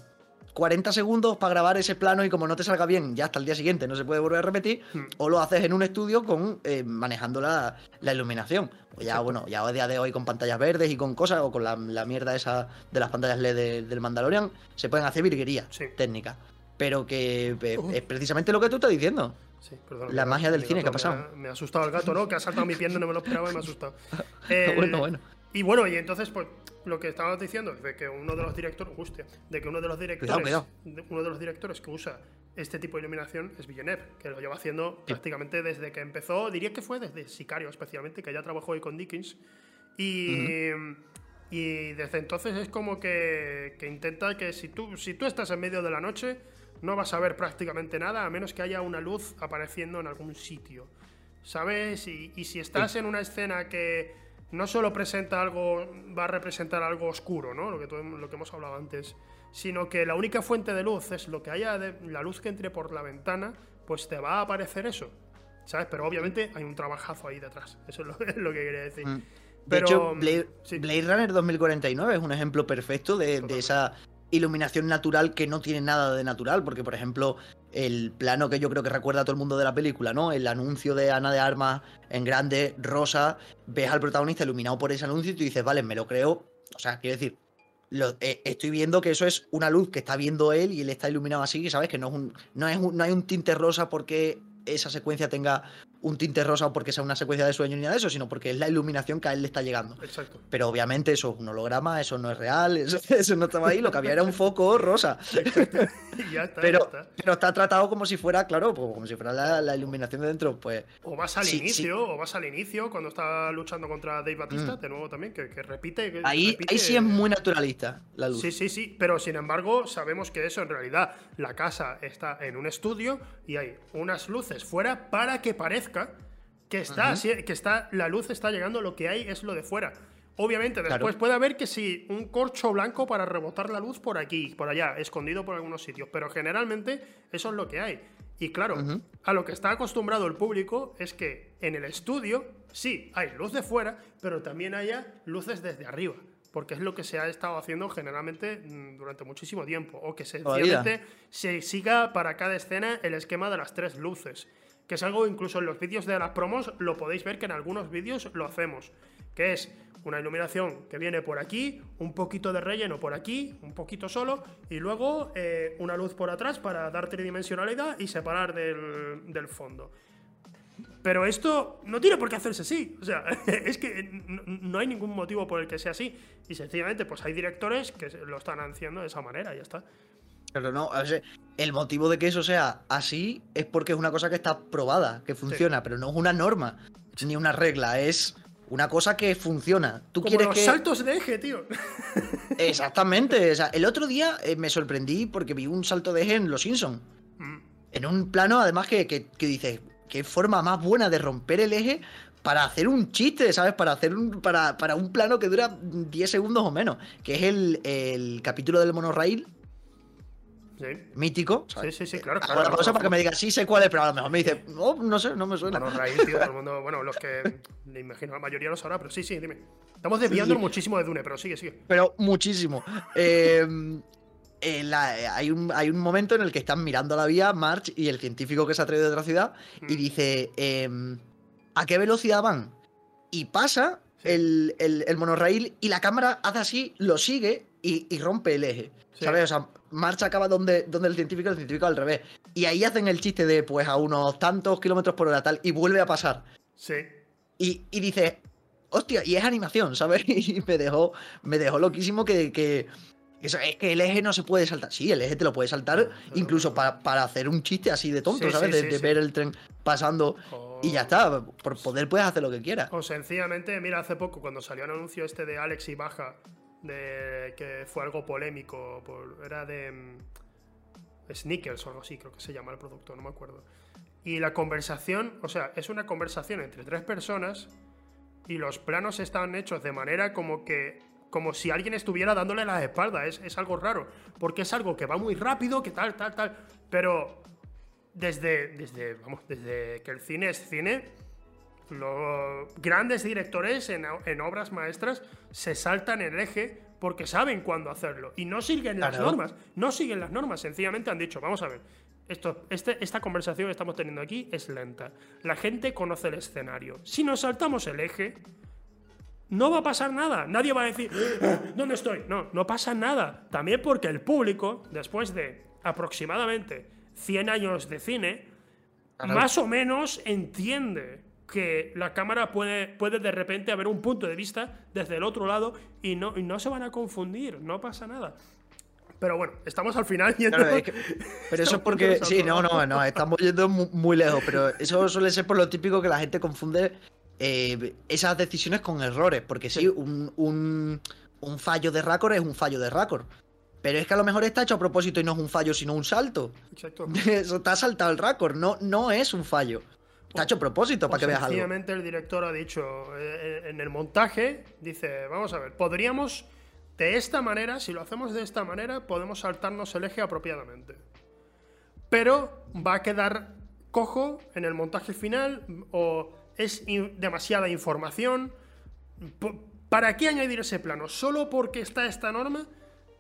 40 segundos para grabar ese plano y como no te salga bien, ya hasta el día siguiente no se puede volver a repetir, hmm. o lo haces en un estudio con eh, manejando la, iluminación. Pues ya, bueno, ya a día de hoy con pantallas verdes y con cosas, o con la, mierda esa de las pantallas LED del Mandalorian, se pueden hacer virguerías técnicas. Pero que eh, es precisamente lo que tú estás diciendo. Sí, perdón, la magia del cine, ¿qué ha pasado? Me ha, asustado el gato, ¿no? Que ha saltado mi pierna, no me lo esperaba y me ha asustado. (laughs) bueno, bueno. Y bueno, y entonces, pues, lo que estabas diciendo es de que uno de los directores, hostia, de que uno de los directores, uno de los directores que usa este tipo de iluminación es Villeneuve, que lo lleva haciendo prácticamente desde que empezó, diría que fue desde Sicario especialmente, que ya trabajó ahí con Dickens. Y, y desde entonces es como que, que, intenta que si tú, si tú estás en medio de la noche, no vas a ver prácticamente nada, a menos que haya una luz apareciendo en algún sitio. ¿Sabes? Y, y si estás en una escena que no solo presenta algo, va a representar algo oscuro, ¿no? Lo que, lo que hemos hablado antes, sino que la única fuente de luz es lo que haya, de, la luz que entre por la ventana, pues te va a aparecer eso, ¿sabes? Pero obviamente hay un trabajazo ahí detrás, eso es lo, (laughs) que quería decir. Mm. De hecho, Blade, Runner 2049 es un ejemplo perfecto de, de esa iluminación natural que no tiene nada de natural, porque por ejemplo, el plano que yo creo que recuerda a todo el mundo de la película, ¿no? El anuncio de Ana de Armas en grande, rosa, ves al protagonista iluminado por ese anuncio y tú dices, vale, me lo creo. O sea, quiero decir, eh, estoy viendo que eso es una luz que está viendo él y él está iluminado así, y sabes que no es un, no es no hay un tinte rosa porque esa secuencia tenga un tinte rosa o porque sea una secuencia de sueño ni nada de eso, sino porque es la iluminación que a él le está llegando. Exacto. Pero obviamente eso es un holograma, eso no es real, eso, (laughs) no estaba ahí, lo que había era un foco rosa. (laughs) ya está, pero, ya está. pero está tratado como si fuera, claro, pues como si fuera la, iluminación de dentro, pues. O vas al inicio, o vas al inicio cuando está luchando contra Dave Batista, mm. de nuevo también, que, repite. ahí, ahí sí es muy naturalista la luz. Sí, sí, sí. Pero sin embargo, sabemos que eso en realidad, la casa está en un estudio y hay unas luces fuera para que parezca que está, que está, la luz está llegando, lo que hay es lo de fuera. Obviamente, después puede haber que sí, un corcho blanco para rebotar la luz por aquí, por allá, escondido por algunos sitios, pero generalmente eso es lo que hay. Y claro, a lo que está acostumbrado el público es que en el estudio sí hay luz de fuera, pero también haya luces desde arriba, porque es lo que se ha estado haciendo generalmente mm, durante muchísimo tiempo, o que sencillamente se siga para cada escena el esquema de las tres luces que es algo incluso en los vídeos de las promos lo podéis ver que en algunos vídeos lo hacemos, que es una iluminación que viene por aquí, un poquito de relleno por aquí, un poquito solo, y luego eh, una luz por atrás para dar tridimensionalidad y separar del, fondo. Pero esto no tiene por qué hacerse así. O sea, (laughs) es que no hay ningún motivo por el que sea así. Y sencillamente, pues hay directores que lo están haciendo de esa manera y ya está. Pero no, el motivo de que eso sea así es porque es una cosa que está probada, que funciona, pero no es una norma ni una regla, es una cosa que funciona. Tú Como quieres los saltos de eje, tío. Exactamente. O sea, el otro día eh, me sorprendí porque vi un salto de eje en Los Simpsons. Mm. En un plano, además, que, que, dices, qué forma más buena de romper el eje para hacer un chiste, ¿sabes? Para hacer un, para, para un plano que dura 10 segundos o menos. Que es el, el capítulo del monorail mítico. Sí, sí, sí, claro. claro para que me diga, sí sé cuál es, pero a lo mejor me dice, no, no sé, no me suena. Bueno, raíz, tío, todo el mundo, bueno, los que me imagino, la mayoría lo sabrá, pero sí, sí, dime. Estamos desviando muchísimo de Dune, pero sigue, sigue. Pero muchísimo. eh, eh, hay, un, hay un momento en el que están mirando la vía, March y el científico que se ha traído de otra ciudad, y mm. dice, em, ¿a qué velocidad van? Y pasa el, el, monorraíl y la cámara hace así, lo sigue y, rompe el eje. ¿Sabes? O sea, marcha acaba donde, donde el científico, el científico al revés. Y ahí hacen el chiste de, pues, a unos tantos kilómetros por hora tal, y vuelve a pasar. Sí. Y, y dice, hostia, y es animación, (laughs) ¿sabes? Y me dejó, me dejó loquísimo que, que eso, es que el eje no se puede saltar. Sí, el eje te lo puedes saltar incluso para, hacer un chiste así de tonto, ¿sabes? de, ver el tren pasando y ya está. Por poder puedes hacer lo que quieras. O sencillamente, mira, hace poco cuando salió el anuncio este de Alex y Baja, de que fue algo polémico, era de mm, Sneakers o algo así, creo que se llama el producto, no me acuerdo. Y la conversación, o sea, es una conversación entre tres personas y los planos están hechos de manera como que como si alguien estuviera dándole las espaldas. Es, algo raro, porque es algo que va muy rápido, que tal, tal, tal. Pero desde, desde, vamos, desde que el cine es cine, los grandes directores en, obras maestras se saltan el eje porque saben cuándo hacerlo y no siguen las normas. No siguen las normas, sencillamente han dicho, vamos a ver, esto, este, esta conversación que estamos teniendo aquí es lenta. La gente conoce el escenario. Si nos saltamos el eje, no va a pasar nada. Nadie va a decir, ah, ¿dónde estoy? No, no pasa nada. También porque el público, después de aproximadamente 100 años de cine, más o menos entiende que la cámara puede, puede de repente haber un punto de vista desde el otro lado y no, y no se van a confundir, no pasa nada. Pero bueno, estamos al final yendo. (laughs) pero eso es porque. Sí, no, no, no, estamos yendo muy, lejos. Pero eso suele ser por lo típico que la gente confunde eh, esas decisiones con errores. Porque sí, un, un, fallo de Raccord es un fallo de Raccord. Pero es que a lo mejor está hecho a propósito y no es un fallo, sino un salto. Exacto. (laughs) Eso te ha saltado el Raccord, no, no es un fallo. Está hecho propósito para que veas algo. el director ha dicho eh, eh, en el montaje, dice, vamos a ver, podríamos de esta manera, si lo hacemos de esta manera, podemos saltarnos el eje apropiadamente. Pero va a quedar cojo en el montaje final o es demasiada información. ¿Para qué añadir ese plano? ¿Solo porque está esta norma?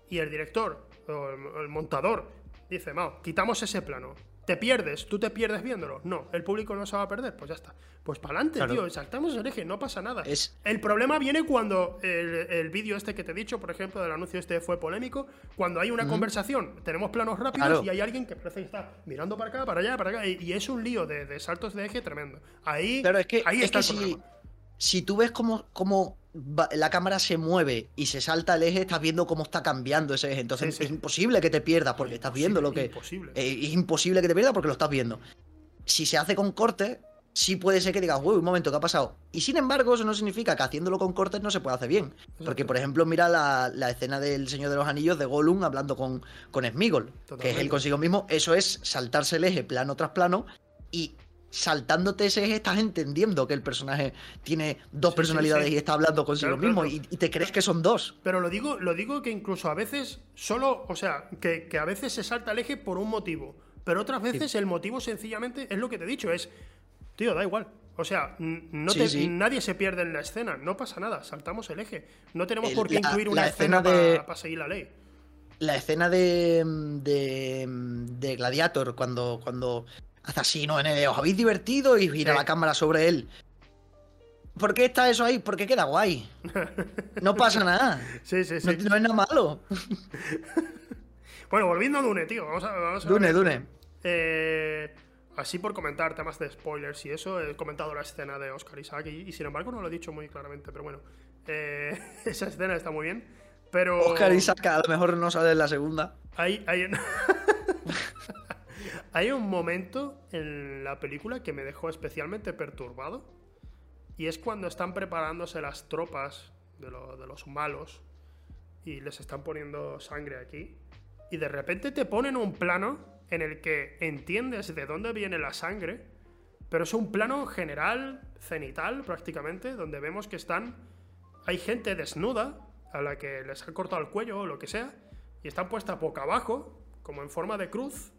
Y el director, o el montador, dice, Mao, quitamos ese plano. ¿Te pierdes? ¿Tú te pierdes viéndolo? No, el público no se va a perder. Pues ya está. Pues para adelante, tío. Saltamos el eje, no pasa nada. El problema viene cuando el, vídeo este que te he dicho, por ejemplo, del anuncio este fue polémico. Cuando hay una conversación, tenemos planos rápidos y hay alguien que parece que está mirando para acá, para allá, para acá. Y, es un lío de, saltos de eje tremendo. Ahí, es que, ahí está Si, si tú ves cómo, cómo la cámara se mueve y se salta el eje, estás viendo cómo está cambiando ese eje. Entonces es imposible que te pierdas porque estás viendo lo que. Imposible. Eh, es imposible que te pierdas porque lo estás viendo. Si se hace con cortes, sí puede ser que digas, uy, un momento, ¿qué ha pasado? Y sin embargo, eso no significa que haciéndolo con cortes no se pueda hacer bien. Porque, por ejemplo, mira la, escena del Señor de los Anillos de Gollum hablando con, con Smigol, que es él consigo mismo. Eso es saltarse el eje plano tras plano y saltándote ese eje estás entendiendo que el personaje tiene dos personalidades y está hablando consigo mismo y, te crees que son dos. Pero lo digo, lo digo que incluso a veces solo, o sea, que, a veces se salta el eje por un motivo, pero otras veces el motivo sencillamente es lo que te he dicho, es, tío, da igual. O sea, no nadie se pierde en la escena, no pasa nada, saltamos el eje. No tenemos por qué incluir una escena, para seguir la ley. La escena de, de, de Gladiator, cuando, cuando hace así, ¿no? En el, os habéis divertido y gira la cámara sobre él. ¿Por qué está eso ahí? Porque queda guay. No pasa nada. (laughs) Sí, sí, sí. No, es nada malo. (laughs) bueno, volviendo a Dune, tío. Vamos a, vamos Dune, Dune. Eh, así por comentar temas de spoilers y eso, he comentado la escena de Oscar Isaac y, sin embargo no lo he dicho muy claramente, pero bueno. Eh, (laughs) esa escena está muy bien. Pero. Oscar Isaac a lo mejor no sale en la segunda. Hay, hay... Hay un momento en la película que me dejó especialmente perturbado. Y es cuando están preparándose las tropas de, los malos y les están poniendo sangre aquí. Y de repente te ponen un plano en el que entiendes de dónde viene la sangre, pero es un plano general, cenital prácticamente, donde vemos que están. Hay gente desnuda a la que les han cortado el cuello o lo que sea, y están puesta boca abajo, como en forma de cruz,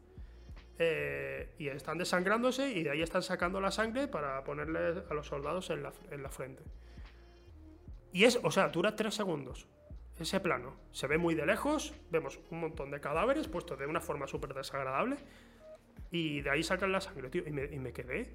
eh, y están desangrándose y de ahí están sacando la sangre para ponerle a los soldados en la, frente. Y es, o sea, dura tres segundos. ese plano se ve muy de lejos, vemos un montón de cadáveres puestos de una forma súper desagradable y de ahí sacan la sangre, tío. Y me, y me quedé.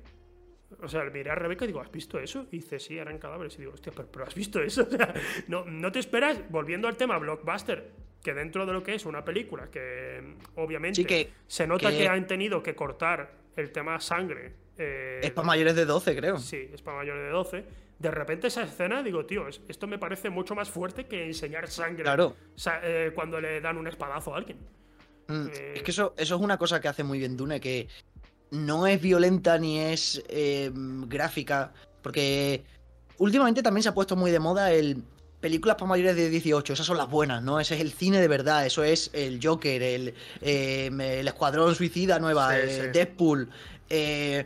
O sea, miré a Rebeca y digo, ¿has visto eso? Y dice, sí, eran cadáveres. Y digo, hostia, pero, ¿has visto eso? (laughs) O sea, no, no te esperas, volviendo al tema blockbuster, que dentro de lo que es una película, que obviamente que, se nota que... han tenido que cortar el tema sangre. Eh, es para mayores de 12, creo. Sí, es para mayores de 12. De repente esa escena, digo, tío, esto me parece mucho más fuerte que enseñar sangre. Claro. Eh, cuando le dan un espadazo a alguien. Mm, eh, es que eso, eso es una cosa que hace muy bien Dune, que no es violenta ni es gráfica, porque últimamente también se ha puesto muy de moda el películas para mayores de 18, esas son las buenas, ¿no? Ese es el cine de verdad, eso es el Joker, el, em, el Escuadrón Suicida Nueva, eh, Deadpool. Eh,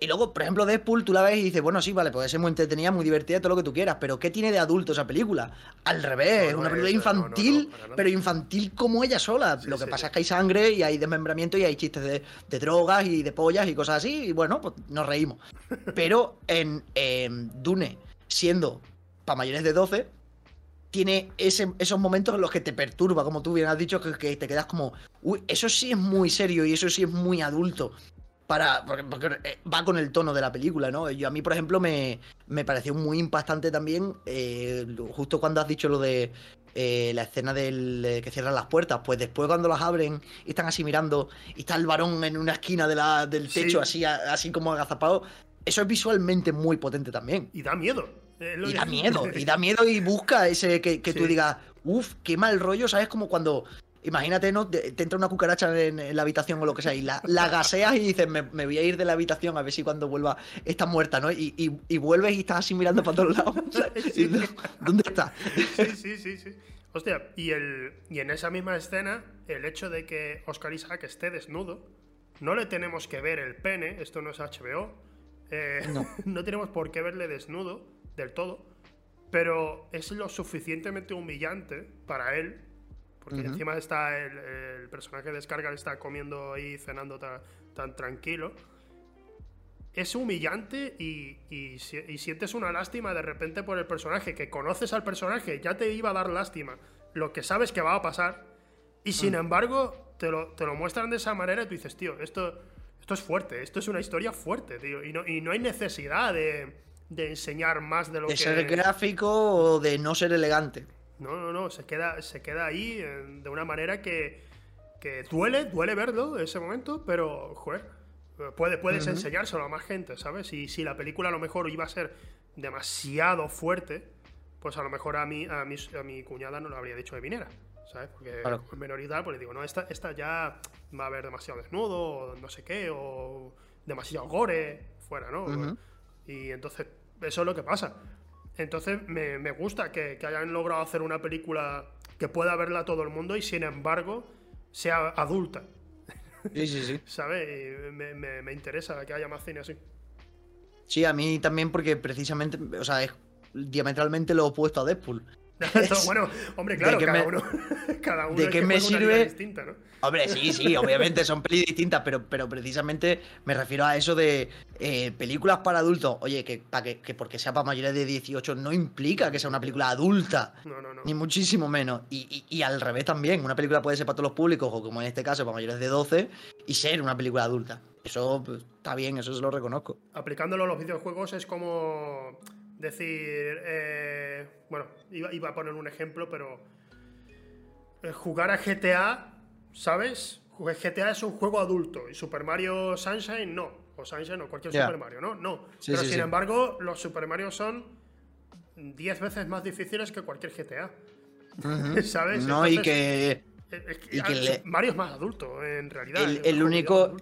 y luego, por ejemplo, Deadpool, tú la ves y dices, bueno, sí, vale, puede ser muy entretenida, muy divertida, todo lo que tú quieras, pero ¿qué tiene de adulto esa película? Al revés, es una película infantil, pero infantil como ella sola. lo que pasa es que hay sangre y hay desmembramiento y hay chistes de, de, drogas y de pollas y cosas así, y bueno, pues nos reímos. (laughs) Pero en Dune, siendo para mayores de 12, tiene esos momentos en los que te perturba, como tú bien has dicho, que, te quedas como, uy, eso sí es muy serio y eso sí es muy adulto. Para, porque, eh, va con el tono de la película, ¿no? Yo a mí, por ejemplo, me, me pareció muy impactante también, eh, justo cuando has dicho lo de eh, la escena del que cierran las puertas, pues después cuando las abren y están así mirando y está el varón en una esquina de la, del techo así, así como agazapado, eso es visualmente muy potente también. Y da miedo. Eh, y da miedo, y da miedo y busca ese que, tú digas, uff, qué mal rollo, ¿sabes? Como cuando, imagínate, ¿no? Te, entra una cucaracha en, la habitación o lo que sea y la, la gaseas y dices, me, voy a ir de la habitación a ver si cuando vuelva está muerta, ¿no? Y, vuelves y estás así mirando para todos lados. (laughs) (laughs) ¿Dónde está? Sí, sí, sí, sí. Hostia, y, el, y en esa misma escena, el hecho de que Oscar Isaac esté desnudo, no le tenemos que ver el pene, esto no es HBO, eh, no. (laughs) no tenemos por qué verle desnudo, del todo, pero es lo suficientemente humillante para él, porque encima está el, personaje de Descarga está comiendo ahí, cenando tan, tranquilo. Es humillante y, y, sientes una lástima de repente por el personaje, que conoces al personaje, ya te iba a dar lástima, lo que sabes que va a pasar, y sin mm. embargo te lo, te lo, muestran de esa manera y tú dices, tío, esto, esto es fuerte, esto es una historia fuerte, tío, y no, y no hay necesidad de, de enseñar más de lo que. De ser gráfico o de no ser elegante. No, no, no, se queda, se queda ahí de una manera que, que duele, duele verlo en ese momento, pero, joder, puede, puedes enseñárselo a más gente, ¿sabes? Y si la película a lo mejor iba a ser demasiado fuerte, pues a lo mejor a mí, a mi, a mi cuñada no lo habría dicho de vinera, ¿sabes? Porque es menor y tal, pues le digo, no, esta, esta ya va a haber demasiado desnudo, o no sé qué, o demasiado gore, fuera, ¿no? Y entonces, eso es lo que pasa. Entonces, me, gusta que, hayan logrado hacer una película que pueda verla todo el mundo y, sin embargo, sea adulta. Sí, sí, sí. (laughs) ¿Sabes? Me, me, interesa que haya más cine así. Sí, a mí también, porque precisamente, o sea, es diametralmente lo opuesto a Deadpool. (laughs) bueno, hombre, claro, cada, uno, (laughs) cada uno. ¿De qué me sirve? Distinta, ¿no? Hombre, sí, sí, (laughs) obviamente son pelis distintas, pero, pero precisamente me refiero a eso de eh, películas para adultos. Oye, que, para que, porque sea para mayores de 18 no implica que sea una película adulta. No, no, no. Ni muchísimo menos. Y, y, al revés también. Una película puede ser para todos los públicos, o como en este caso, para mayores de 12, y ser una película adulta. Eso pues, está bien, eso se lo reconozco. Aplicándolo a los videojuegos es como decir, eh, bueno, iba, a poner un ejemplo, pero eh, jugar a GTA, ¿sabes? GTA es un juego adulto y Super Mario Sunshine no, o Sunshine o cualquier Super Mario, ¿no? No. pero sin embargo, los Super Mario son 10 veces más difíciles que cualquier GTA. (laughs) ¿Sabes? No, y que... Mario es más adulto, en realidad. El, único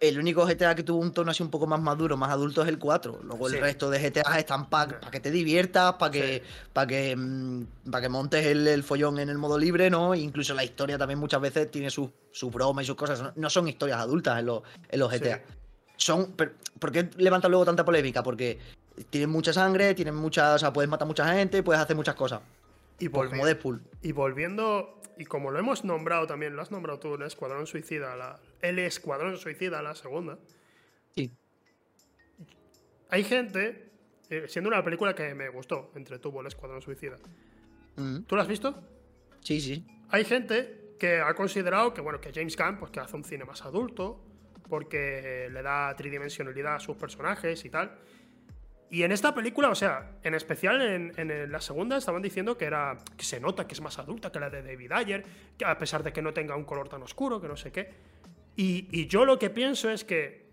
el único GTA que tuvo un tono así un poco más maduro, más adulto es el 4. Luego el resto de GTA están para que te diviertas, para que, para que, mm, que montes el, follón en el modo libre, ¿no? incluso la historia también muchas veces tiene sus su bromas y sus cosas. No son historias adultas en los, en los GTA. Son, ¿Por qué levantan luego tanta polémica? Porque tienen mucha sangre, tienen muchas, o sea, puedes matar mucha gente, puedes hacer muchas cosas. Y, como Deadpool. y volviendo y como lo hemos nombrado también, lo has nombrado tú, el Escuadrón Suicida, la, el Escuadrón Suicida, la segunda. Sí. Hay gente, eh, siendo una película que me gustó, entretuvo el Escuadrón Suicida. Mm. ¿Tú lo has visto? Sí, sí. Hay gente que ha considerado que, bueno, que James Gunn, pues que hace un cine más adulto, porque le da tridimensionalidad a sus personajes y tal. Y en esta película, o sea, en especial en, la segunda, estaban diciendo que era que se nota que es más adulta que la de David Ayer, que a pesar de que no tenga un color tan oscuro, que no sé qué. Y, y yo lo que pienso es que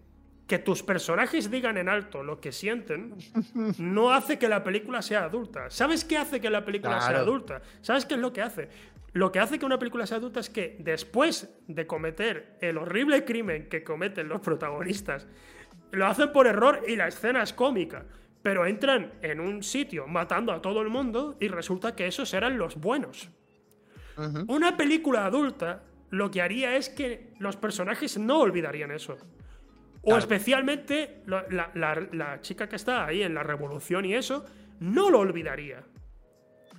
que tus personajes digan en alto lo que sienten no hace que la película sea adulta. ¿Sabes qué hace que la película sea adulta? ¿Sabes qué es lo que hace? Lo que hace que una película sea adulta es que después de cometer el horrible crimen que cometen los protagonistas, lo hacen por error y la escena es cómica pero entran en un sitio matando a todo el mundo y resulta que esos eran los buenos. Una película adulta lo que haría es que los personajes no olvidarían eso. O especialmente la, la, chica que está ahí en la revolución y eso, no lo olvidaría.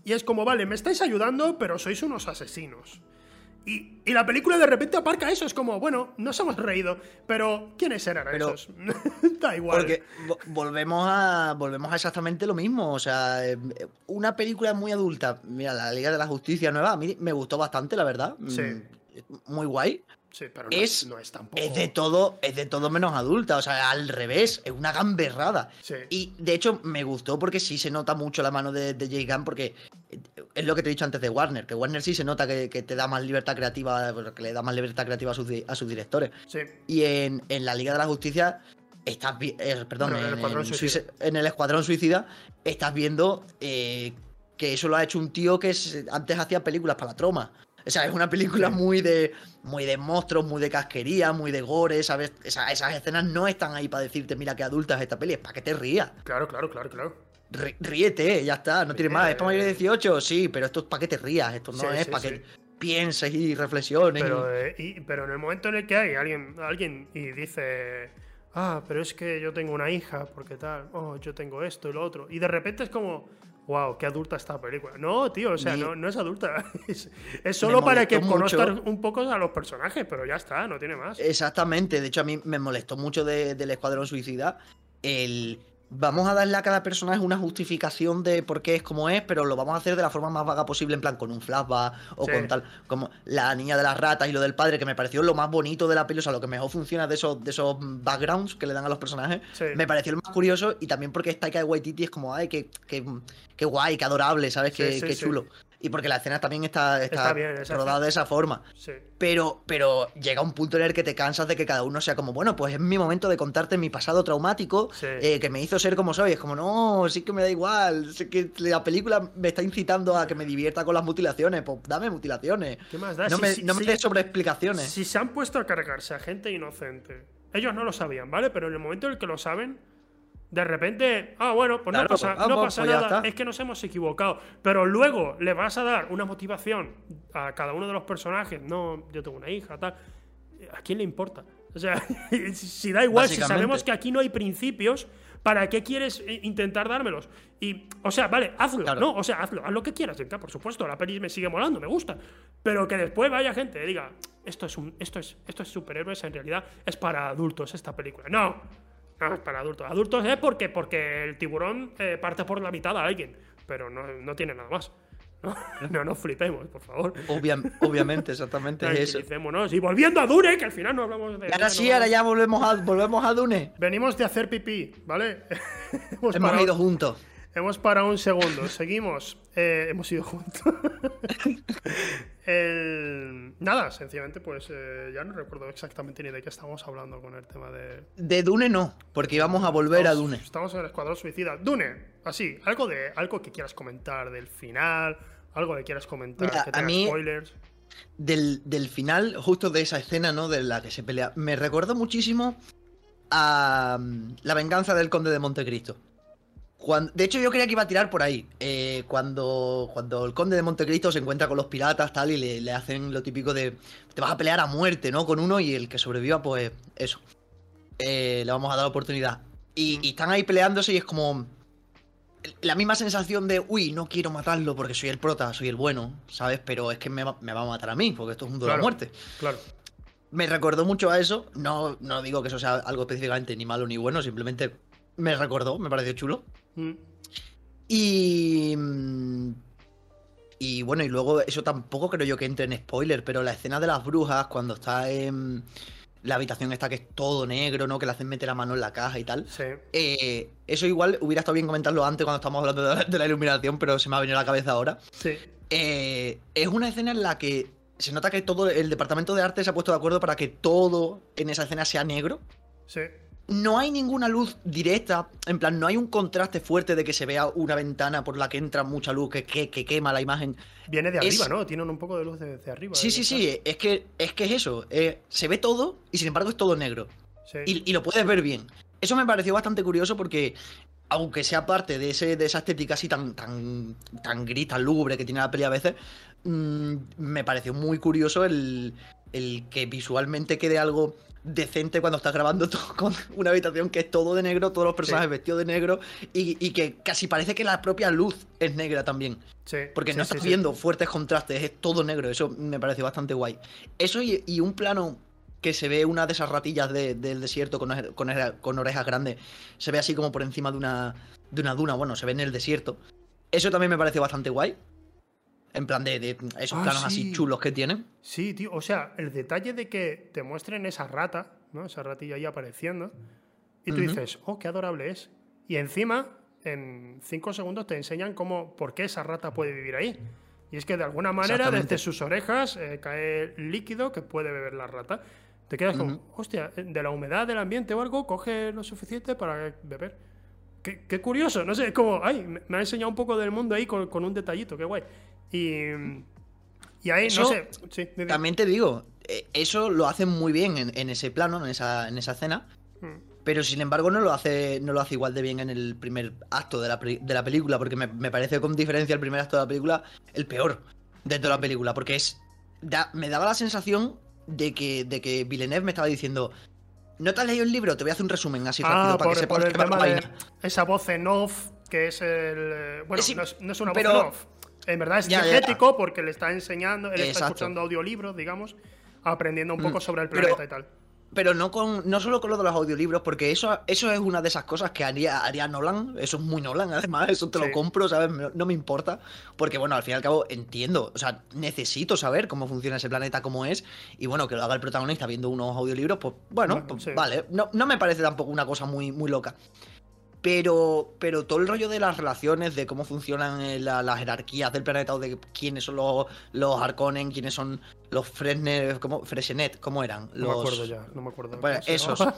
Y es como, vale, me estáis ayudando, pero sois unos asesinos. Y, la película de repente aparca eso, es como, bueno, nos hemos reído, pero ¿quiénes eran esos? (laughs) da igual. Porque volvemos a, volvemos a exactamente lo mismo, o sea, eh, una película muy adulta, mira, la Liga de la Justicia nueva, a mí me gustó bastante, la verdad. Sí. Mm, muy guay. Sí, pero no es, no es tampoco. Es de todo, es de todo menos adulta. O sea, al revés, es una gamberrada. Sí. Y de hecho, me gustó porque sí se nota mucho la mano de, de Jay Gunn, porque es lo que te he dicho antes de Warner, que Warner sí se nota que, te da más libertad creativa, que le da más libertad creativa a sus, a sus directores. Sí. Y en, la Liga de la Justicia estás eh, perdón, en, el en, el Escuadrón Suicida estás viendo eh, que eso lo ha hecho un tío que antes hacía películas para la troma. O sea, es una película muy de muy de monstruos, muy de casquería, muy de gore, ¿sabes? esas escenas no están ahí para decirte, mira qué adulta es esta peli, es para que te rías. Claro, claro, claro, claro. ríete, ya está, no tiene más. ¿Es para mayores de 18? Sí, pero esto es para que te rías, esto no es para que pienses y reflexiones. Eh, pero, en el momento en el que hay alguien, alguien y dice, ah, pero es que yo tengo una hija, porque tal, oh, yo tengo esto y lo otro, y de repente es como, wow, qué adulta esta película. No, tío, o sea, no, es adulta. (laughs) Es, solo para que conozcan un poco a los personajes, pero ya está, no tiene más. Exactamente, de hecho a mí me molestó mucho del Escuadrón Suicida el vamos a darle a cada personaje una justificación de por qué es como es, pero lo vamos a hacer de la forma más vaga posible, en plan con un flashback o con tal, como la niña de las ratas y lo del padre, que me pareció lo más bonito de la peli, o sea, lo que mejor funciona de esos, de esos backgrounds que le dan a los personajes, me pareció el más curioso y también porque Taika Waititi es como, ay, qué, qué, guay, qué adorable, ¿sabes? Qué, qué chulo y porque la escena también está, está, rodada de esa forma. Pero, pero llega un punto en el que te cansas de que cada uno sea como, bueno, pues es mi momento de contarte mi pasado traumático eh, que me hizo ser como soy. Es como, no, sí que me da igual. Sé que la película me está incitando a que me divierta con las mutilaciones. Pues dame mutilaciones. ¿Qué más da? No me, no me des sobre explicaciones. Si se han puesto a cargarse a gente inocente, ellos no lo sabían, ¿vale? Pero en el momento en el que lo saben de repente, ah, bueno, pues no pasa, no pasa pues nada, es que nos hemos equivocado. Pero luego le vas a dar una motivación a cada uno de los personajes. No, yo tengo una hija, tal. ¿A quién le importa? O sea, (laughs) si da igual, si sabemos que aquí no hay principios, ¿para qué quieres intentar dármelos? Y, o sea, vale, hazlo, ¿no? O sea, hazlo, haz lo que quieras, por supuesto, la peli me sigue molando, me gusta. Pero que después vaya gente y diga, esto es un, esto es, esto es superhéroes, en realidad es para adultos esta película. No, Ah, para adultos. Adultos es porque, porque el tiburón eh, parte por la mitad a alguien, pero no, tiene nada más. No, (laughs) nos flipemos, por favor. obviamente, exactamente. eso. Y volviendo a Dune, que al final no hablamos de. Y ahora sí, ahora ya volvemos a, volvemos a Dune. Venimos de hacer pipí, ¿vale? (laughs) hemos ido juntos. Hemos parado un segundo, seguimos. Eh, hemos ido juntos. (laughs) Nada, sencillamente, pues eh, ya no recuerdo exactamente ni de qué estamos hablando con el tema de. De Dune no, porque íbamos a volver a Dune. Estamos en el Escuadrón Suicida. Dune, así, algo de algo que quieras comentar del final, algo que quieras comentar, que tenga spoilers. Del, del final, justo de esa escena, ¿no? De la que se pelea. Me recuerda muchísimo a mm, La venganza del Conde de Montecristo de hecho, yo creía que iba a tirar por ahí. Eh, cuando, cuando el conde de Montecristo se encuentra con los piratas tal y le, hacen lo típico de te vas a pelear a muerte, ¿no? Con uno y el que sobreviva, pues eso. Eh, le vamos a dar oportunidad. Y, están ahí peleándose y es como la misma sensación de, uy, no quiero matarlo porque soy el prota, soy el bueno, ¿sabes? Pero es que me va, a matar a mí porque esto es un duelo a muerte. Claro. Me recordó mucho a eso. No, no digo que eso sea algo específicamente ni malo ni bueno, simplemente me recordó, me pareció chulo. Mm. Y. y bueno, y luego eso tampoco creo yo que entre en spoiler, pero la escena de las brujas, cuando está en la habitación esta que es todo negro, ¿no? Que le hacen meter la mano en la caja y tal. Sí. Eh, eso igual hubiera estado bien comentarlo antes cuando estamos hablando de la, de la iluminación, pero se me ha venido a la cabeza ahora. Sí. Eh, es una escena en la que se nota que todo el departamento de arte se ha puesto de acuerdo para que todo en esa escena sea negro. Sí. No hay ninguna luz directa, en plan, no hay un contraste fuerte de que se vea una ventana por la que entra mucha luz que, que, que quema la imagen. Viene de Es- arriba, ¿no? Tienen un poco de luz de, de arriba. Sí, sí, sí, es que es, que es eso. eh, se ve todo y sin embargo es todo negro. Sí. Y, y lo puedes ver bien. Eso me pareció bastante curioso porque, aunque sea parte de, ese, de esa estética así tan, tan, tan gris, tan lúgubre que tiene la peli a veces, mm, me pareció muy curioso el, el que visualmente quede algo decente cuando estás grabando (laughs) todo con una habitación que es todo de negro, todos los personajes Sí. vestidos de negro y, y que casi parece que la propia luz es negra también. Sí, Porque sí, no estás viendo fuertes contrastes, es todo negro. Eso me pareció bastante guay. Eso y, y un plano que se ve una de esas ratillas de- del desierto con, con, con orejas grandes. Se ve así como por encima de una, de una duna. Bueno, se ve en el desierto. Eso también me pareció bastante guay. En plan de, de esos Ah, planos sí. así chulos que tienen. Sí, tío. O sea, el detalle de que te muestren esa rata, ¿no? Esa ratilla ahí apareciendo. Y tú dices, oh, qué adorable es. Y encima, en cinco segundos te enseñan cómo, por qué esa rata puede vivir ahí. Y es que de alguna manera, desde sus orejas eh, cae líquido que puede beber la rata. Te quedas como, hostia, eh, de la humedad del ambiente o algo, coge lo suficiente para beber. Qué, qué curioso, no sé, es como, ay, me, ha enseñado un poco del mundo ahí con, con un detallito, qué guay. Y, y ahí, no sé, sí. También te digo, eh, eso lo hacen muy bien en, en ese plano, en esa, en esa escena. Mm. Pero sin embargo no lo hace, no lo hace igual de bien en el primer acto de la, de la película, porque me, me parece con diferencia el primer acto de la película el peor de toda la película, porque es da- me daba la sensación de que, de que Villeneuve me estaba diciendo, ¿no te has leído el libro? Te voy a hacer un resumen así rápido Ah, para por, que sepas por el tema de vaina". esa voz en off, que es el... eh, Bueno, Sí, no, es, no es una pero- voz en off. En verdad es diegético porque le está enseñando, él está escuchando audiolibros, digamos, aprendiendo un poco Mm, sobre el pero- planeta y tal. Pero no con no solo con lo de los audiolibros, porque eso, eso es una de esas cosas que haría, haría Nolan. Eso es muy Nolan, (laughs) además, eso te Sí. lo compro, ¿sabes? No, no me importa. Porque, bueno, al fin y al cabo entiendo. O sea, necesito saber cómo funciona ese planeta, cómo es. Y bueno, que lo haga el protagonista viendo unos audiolibros, pues bueno, Bueno, pues, sí. vale. No, no me parece tampoco una cosa muy, muy loca. Pero, pero todo el rollo de las relaciones, de cómo funcionan eh, la- las jerarquías del planeta, o de quiénes son los, los Harkonnen, quiénes son los Fresner, ¿cómo? Freshenet, ¿cómo eran? No Los, me acuerdo ya, no me acuerdo. Bueno, esos. (laughs)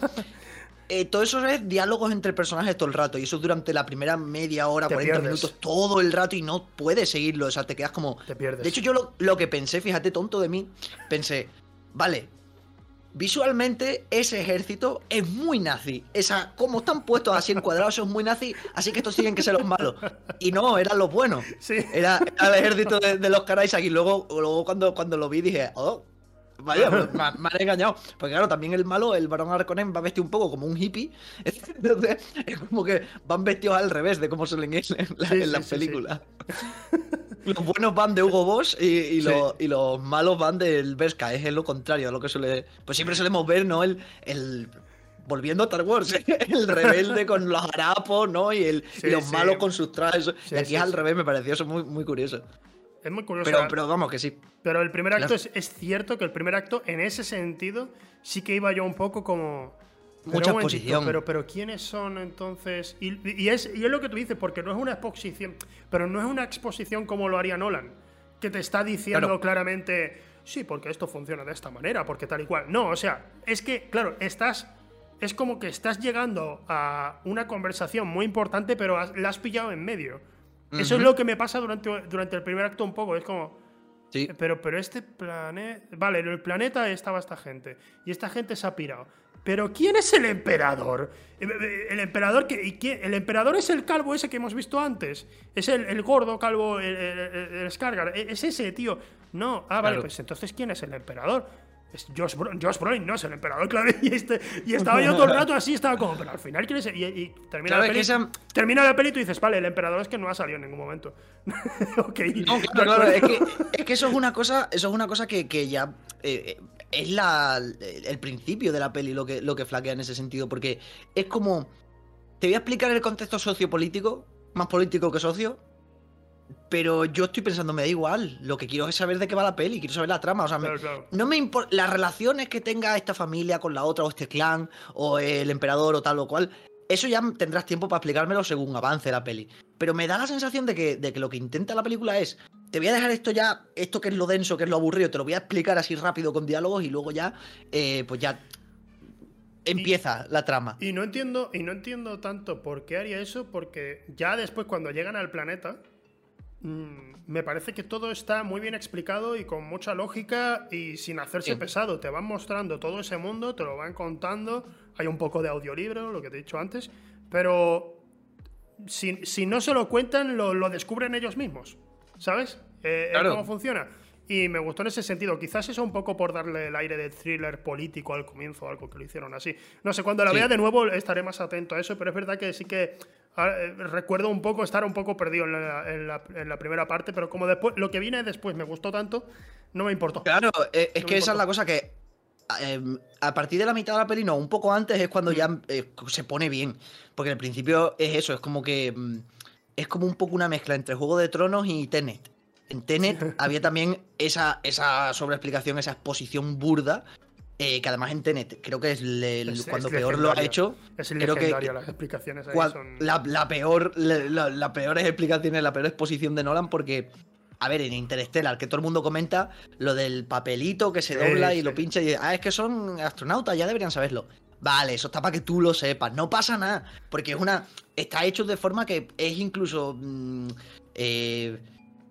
Eh, todo eso es diálogos entre personajes todo el rato. Y eso durante la primera media hora, Te 40 pierdes. minutos, todo el rato y no puedes seguirlo. O sea, te quedas como. Te pierdes. De hecho, yo lo, lo que pensé, fíjate, tonto de mí, pensé, vale, visualmente ese ejército es muy nazi. Esa, como están puestos así encuadrados, es muy nazi, así que estos tienen que ser los malos. Y no, eran los buenos. Sí. Era, era el ejército de, de los Karaisak y luego, luego cuando, cuando lo vi dije, oh, vaya, pues me, me han engañado. Porque claro, también el malo, el varón Arconen, va vestido un poco como un hippie. (laughs) Entonces, es como que van vestidos al revés de cómo suelen ir en, la- Sí, en sí, las sí, sí. películas. (laughs) Los buenos van de Hugo Boss y, los, y los malos van del Vesca. Es lo contrario a lo que suele. Pues siempre solemos ver, ¿no? El. el Volviendo a Star Wars, (laughs) el rebelde con los harapos, ¿no? Y, el, y los malos con sus trajes. Y aquí al revés, me pareció eso muy, muy curioso. Es muy curioso. Pero, ¿eh? pero vamos, que sí. Pero el primer acto Claro. es, es cierto que el primer acto, en ese sentido, sí que iba yo un poco como. pero Mucha momentito, exposición. Pero, pero ¿quiénes son entonces? Y, y es, y es lo que tú dices, porque no es una exposición. Pero no es una exposición como lo haría Nolan, que te está diciendo Claro. claramente. Sí, porque esto funciona de esta manera, porque tal y cual. No, o sea, es que, claro, estás. Es como que estás llegando a una conversación muy importante, pero la has pillado en medio. Eso es lo que me pasa durante, durante el primer acto un poco. Es como. Sí. Pero, pero este planeta. Vale, en el planeta estaba esta gente. Y esta gente se ha pirado. Pero ¿quién es el emperador? El emperador que. quién- El emperador es el calvo ese que hemos visto antes. Es el, el gordo calvo, el, el, Skargar. E- Es ese, tío. No. Ah, vale, Claro. pues entonces ¿quién es el emperador? Es Josh, Bro- Josh Brolin, no es el emperador, (laughs) claro. Y, este- y estaba yo todo el rato así, estaba como, pero al final ¿quién es? el-?" Y, y termina, Claro, la peli, esa- termina la peli y tú dices, vale, el emperador es que no ha salido en ningún momento. (laughs) ok. No, de claro, claro, es que, es que eso es una cosa, eso es una cosa que, que ya eh, eh, es la, el principio de la peli lo que, lo que flaquea en ese sentido, porque es como, te voy a explicar el contexto sociopolítico, más político que socio, pero yo estoy pensando, me da igual. Lo que quiero es saber de qué va la peli, quiero saber la trama. O sea, no me importa las relaciones que tenga esta familia con la otra, o este clan, o el emperador, o tal o cual. Eso ya tendrás tiempo para explicármelo según avance la peli. Pero me da la sensación de que, de que lo que intenta la película es. Te voy a dejar esto ya, esto que es lo denso, que es lo aburrido, te lo voy a explicar así rápido con diálogos y luego ya, eh, pues ya empieza la trama. Y no entiendo, y no entiendo tanto por qué haría eso, porque ya después cuando llegan al planeta, me parece que todo está muy bien explicado y con mucha lógica y sin hacerse pesado. Te van mostrando todo ese mundo, te lo van contando. Hay un poco de audiolibro, lo que te he dicho antes, pero si, no se lo cuentan, lo, descubren ellos mismos. ¿Sabes? Eh, ¿Cómo funciona? Y me gustó en ese sentido. Quizás eso un poco por darle el aire de thriller político al comienzo, algo que lo hicieron así. No sé, cuando la vea de nuevo estaré más atento a eso, pero es verdad que sí que recuerdo un poco estar un poco perdido en la, primera parte, pero como después lo que viene después me gustó tanto, no me importó. Claro, eh, es que esa es la cosa que em, a partir de la mitad de la peli, no, un poco antes es cuando ya eh, se pone bien. Porque al principio es eso, es como que. Mm, es como un poco una mezcla entre Juego de Tronos y Tenet. En Tenet había también esa, esa sobreexplicación, esa exposición burda. Eh, que además en Tenet creo que es, cuando peor lo ha hecho. Es creo que, las explicaciones son... la, peor, la, peor explicaciones, la peor exposición de Nolan, porque a ver, en Interstellar, que todo el mundo comenta lo del papelito que se dobla y lo pincha y dice, ah, es que son astronautas, ya deberían saberlo. Vale, eso está para que tú lo sepas, no pasa nada, porque es una... Está hecho de forma que es incluso... Mm, eh,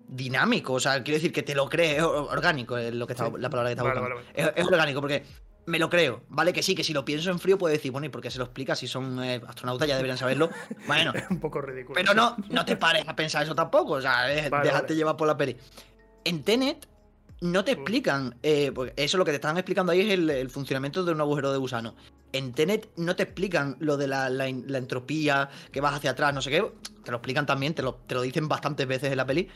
dinámico, o sea, quiero decir que te lo crees, es orgánico, es lo que está, la palabra que está buscando. Es, orgánico, porque me lo creo, ¿vale? Que sí, que si lo pienso en frío puedo decir, bueno, ¿y por qué se lo explica? Si son eh, astronautas ya deberían saberlo. (laughs) Bueno, es un poco ridículo. Pero no, no te pares a pensar eso tampoco, o sea, déjate llevar por la peli. En Tenet no te explican, eh, pues eso lo que te están explicando ahí es el, funcionamiento de un agujero de gusano. En Tenet no te explican lo de la, la, entropía, que vas hacia atrás, no sé qué. Te lo explican también, te lo, te lo dicen bastantes veces en la peli.